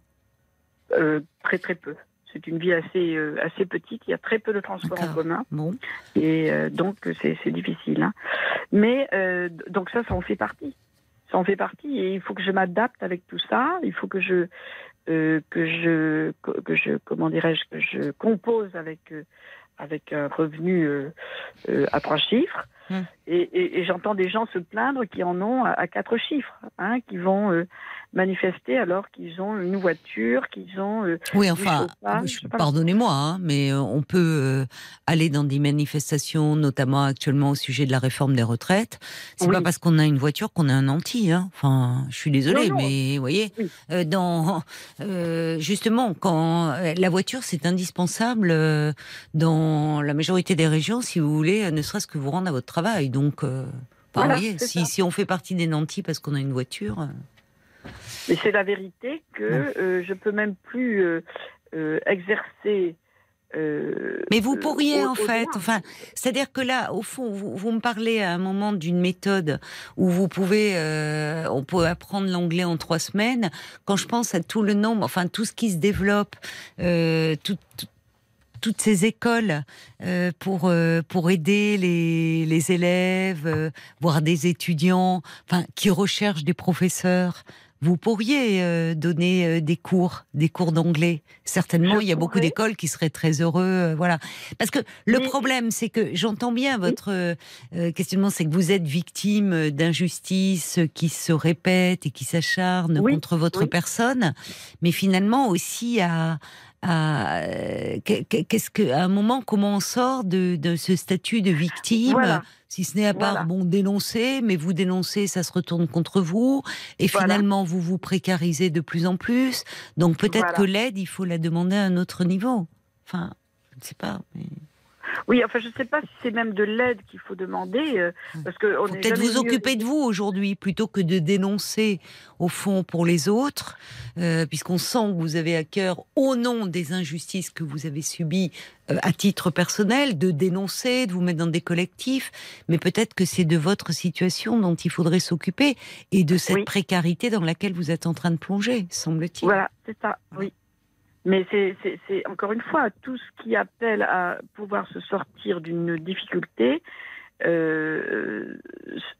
euh, très très peu. C'est une vie assez euh, assez petite. Il y a très peu de transports en commun. Bon. Et donc, c'est c'est difficile. hein. Mais donc ça, ça en fait partie. Ça en fait partie. Et il faut que je m'adapte avec tout ça. Il faut que je que je que je comment dirais-je que je compose avec avec un revenu euh, euh, à trois chiffres. Hmm. Et, et- et j'entends des gens se plaindre qui en ont à, à quatre chiffres, hein, qui vont euh, manifester alors qu'ils ont une voiture, qu'ils ont. euh, Oui, enfin, pardonnez-moi, hein, mais euh, on peut euh, aller dans des manifestations, notamment actuellement au sujet de la réforme des retraites. C'est Oui. pas parce qu'on a une voiture qu'on a un anti. Hein. Enfin, je suis désolée, Non, non. mais vous voyez, Oui. euh, dans justement quand la voiture c'est indispensable dans la majorité des régions, si vous voulez, ne serait-ce que vous rendre à votre travail. Donc, Voilà, vous voyez, si, si on fait partie des nantis parce qu'on a une voiture. Mais c'est la vérité que euh, je peux même plus euh, euh, exercer. euh, Mais vous pourriez en fait, enfin, c'est-à-dire que là, au fond, vous, vous me parlez à un moment d'une méthode où vous pouvez, on peut apprendre l'anglais en trois semaines. Quand je pense à tout le nombre, enfin tout ce qui se développe, tout- tout- toutes ces écoles euh, pour euh, pour aider les, les élèves, euh, voire des étudiants, enfin qui recherchent des professeurs. Vous pourriez euh, donner euh, des cours, des cours d'anglais. Certainement, Je il y a beaucoup d'écoles qui seraient très heureux, euh, voilà. Parce que le problème, c'est que j'entends bien votre euh, euh, questionnement, c'est que vous êtes victime d'injustices qui se répètent et qui s'acharnent Oui, contre votre oui. personne, mais finalement aussi à à euh, qu'est- qu'est- qu'est-ce que à un moment comment on sort de, de ce statut de victime? Voilà. Si ce n'est à part Voilà. bon dénoncer mais vous dénoncez ça se retourne contre vous et Voilà. finalement vous vous précarisez de plus en plus donc peut-être Voilà. que l'aide il faut la demander à un autre niveau enfin je ne sais pas mais... Oui, enfin, je ne sais pas si c'est même de l'aide qu'il faut demander, euh, parce que on faut est peut-être vous occuper de vous aujourd'hui plutôt que de dénoncer au fond pour les autres, euh, puisqu'on sent que vous avez à cœur, au nom des injustices que vous avez subies euh, à titre personnel, de dénoncer, de vous mettre dans des collectifs, mais peut-être que c'est de votre situation dont il faudrait s'occuper et de cette Oui. précarité dans laquelle vous êtes en train de plonger, semble-t-il. Voilà, c'est ça, oui. Mais c'est, encore une fois tout ce qui appelle à pouvoir se sortir d'une difficulté euh,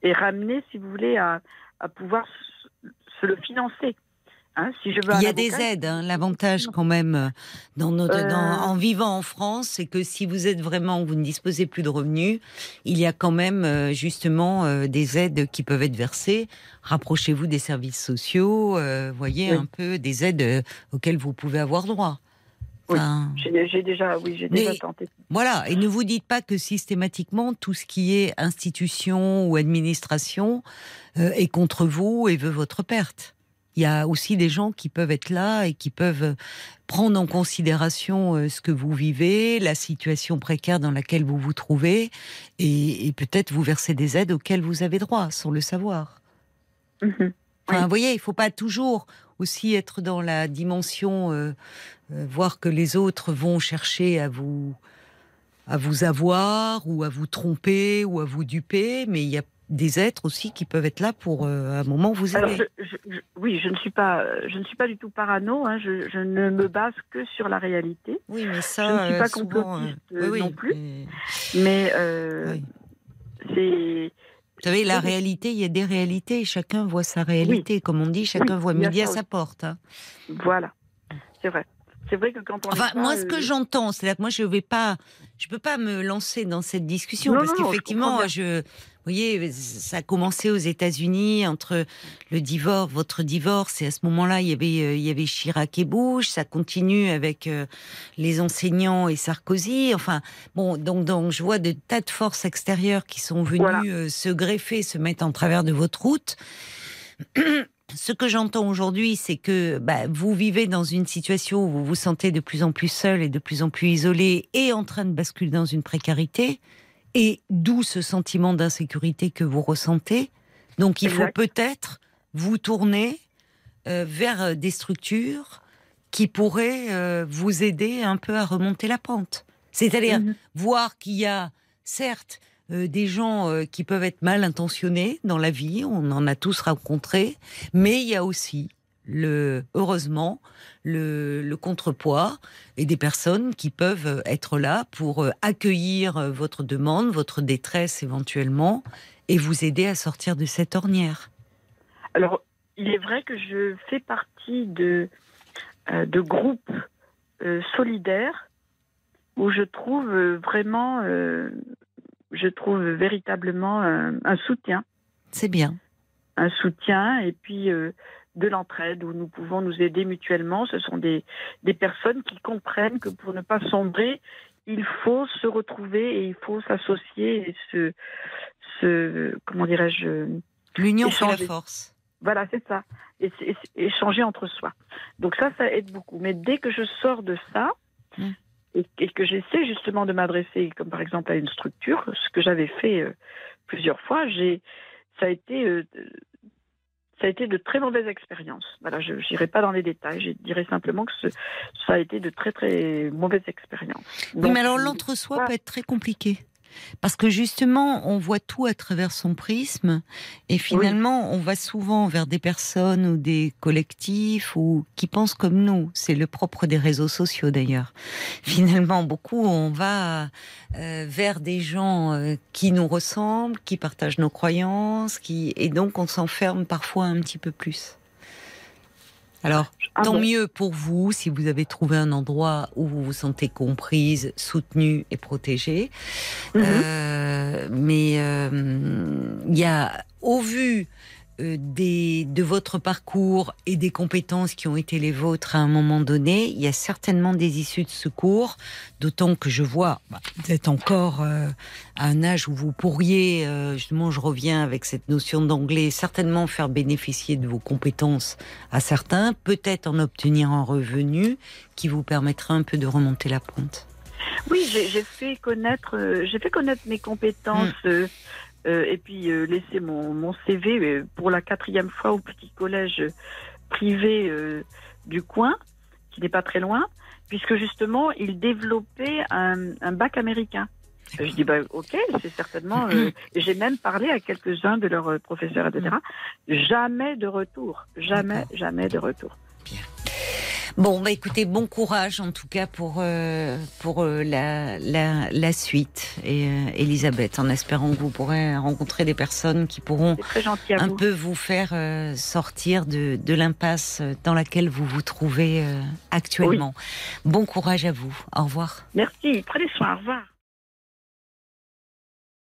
est ramené, si vous voulez, à, pouvoir se le financer. Hein, si je veux Il y a des aides. hein. L'avantage quand même euh, dans notre, Euh. dans- en vivant en France, c'est que si vous êtes vraiment, vous ne disposez plus de revenus, il y a quand même euh, justement euh, des aides qui peuvent être versées. Rapprochez-vous des services sociaux, euh, voyez Oui. un peu des aides auxquelles vous pouvez avoir droit. Oui. Enfin, J'ai, j'ai déjà, oui, j'ai déjà tenté. voilà, et ne vous dites pas que systématiquement tout ce qui est institution ou administration est contre vous et veut votre perte. Il y a aussi des gens qui peuvent être là et qui peuvent euh, prendre en considération euh, ce que vous vivez, la situation précaire dans laquelle vous vous trouvez, et, et peut-être vous verser des aides auxquelles vous avez droit, sans le savoir. Mhm. Enfin, vous voyez, il faut pas toujours aussi être dans la dimension, euh, euh, voir que les autres vont chercher à vous, à vous avoir ou à vous tromper ou à vous duper, mais il y a des êtres aussi qui peuvent être là pour euh, à un moment vous Alors, aider. je- je- je- oui, je ne suis pas, je ne suis pas du tout parano. hein, je, ne me base que sur la réalité. Oui, mais ça, je ne suis euh, pas souvent, complotiste, euh, euh, oui, non plus. mais- Mais euh, oui. c'est Vous savez, la réalité, il y a des réalités. Chacun voit sa réalité, comme on dit. Chacun voit midi à sa porte. hein. voilà, c'est vrai. C'est vrai que quand on Enfin, pas, moi, ce que euh, j'entends, c'est que moi, je vais pas, je peux pas me lancer dans cette discussion Non, parce je qu'effectivement, je, vous voyez, ça a commencé aux États-Unis entre le divorce, votre divorce, et à ce moment-là, il y avait, euh, il y avait Chirac et Bush. Ça continue avec euh, les enseignants et Sarkozy. Enfin, bon, donc, donc, je vois de tas de forces extérieures qui sont venues Voilà. se greffer, se mettre en travers de votre route. Ce que j'entends aujourd'hui, c'est que bah, vous vivez dans une situation où vous vous sentez de plus en plus seul et de plus en plus isolé et en train de basculer dans une précarité, et d'où ce sentiment d'insécurité que vous ressentez. Donc il faut peut-être vous tourner euh, vers euh, des structures qui pourraient euh, vous aider un peu à remonter la pente. C'est-à-dire Mhm. voir qu'il y a, certes, euh, des gens euh, qui peuvent être mal intentionnés dans la vie, on en a tous rencontré, mais il y a aussi, le, heureusement, le, contrepoids et des personnes qui peuvent être là pour euh, accueillir votre demande, votre détresse éventuellement, et vous aider à sortir de cette ornière. Alors, il est vrai que je fais partie de, de groupes solidaires où je trouve vraiment, je trouve véritablement un, un soutien, C'est bien. un soutien et puis euh, de l'entraide où nous pouvons nous aider mutuellement. Ce sont des, des personnes qui comprennent que pour ne pas sombrer, il faut se retrouver et il faut s'associer et se, se comment dirais-je L'union fait la force. Voilà, c'est ça. Et, échanger entre soi. Donc ça, ça aide beaucoup. Mais dès que je sors de ça Mm. Et, et que j'essaie justement de m'adresser, comme par exemple à une structure, ce que j'avais fait euh, plusieurs fois, j'ai, ça a été, euh, ça a été de très mauvaises expériences. Voilà, je n'irai pas dans les détails. Je dirais simplement que ce- ça a été de très très mauvaises expériences. Oui, mais alors je- l'entre-soi peut être très compliqué. Parce que justement, on voit tout à travers son prisme, et finalement, on va souvent vers des personnes ou des collectifs ou qui pensent comme nous. C'est le propre des réseaux sociaux d'ailleurs. Finalement, beaucoup, on va euh, vers des gens euh, qui nous ressemblent, qui partagent nos croyances, qui et donc on s'enferme parfois un petit peu plus. Alors, Ah Tant bon. mieux pour vous si vous avez trouvé un endroit où vous vous sentez comprise, soutenue et protégée. Mhm. Euh, mais euh, il y a, au vu des, de votre parcours et des compétences qui ont été les vôtres à un moment donné, il y a certainement des issues de secours, d'autant que je vois, bah, vous êtes encore euh, à un âge où vous pourriez, euh, justement, je reviens avec cette notion d'anglais, certainement faire bénéficier de vos compétences à certains, peut-être en obtenir un revenu qui vous permettra un peu de remonter la pente. Oui, j'ai fait connaître, euh, j'ai fait connaître mes compétences Mm. Euh, et puis euh, laisser mon, mon CV euh, pour la quatrième fois au petit collège privé du coin, qui n'est pas très loin, puisque justement il développait un, un bac américain. Je dis bah ok, c'est certainement. euh, j'ai même parlé à quelques-uns de leurs professeurs, etc. Jamais de retour, jamais, jamais de retour. Bon, bah écoutez, bon courage en tout cas pour euh, pour euh, la, la la suite et euh, Elisabeth, en espérant que vous pourrez rencontrer des personnes qui pourront un vous. peu vous faire euh, sortir de de l'impasse dans laquelle vous vous trouvez euh, actuellement. Bon courage à vous. Au revoir. Merci. Prenez soin. Au revoir.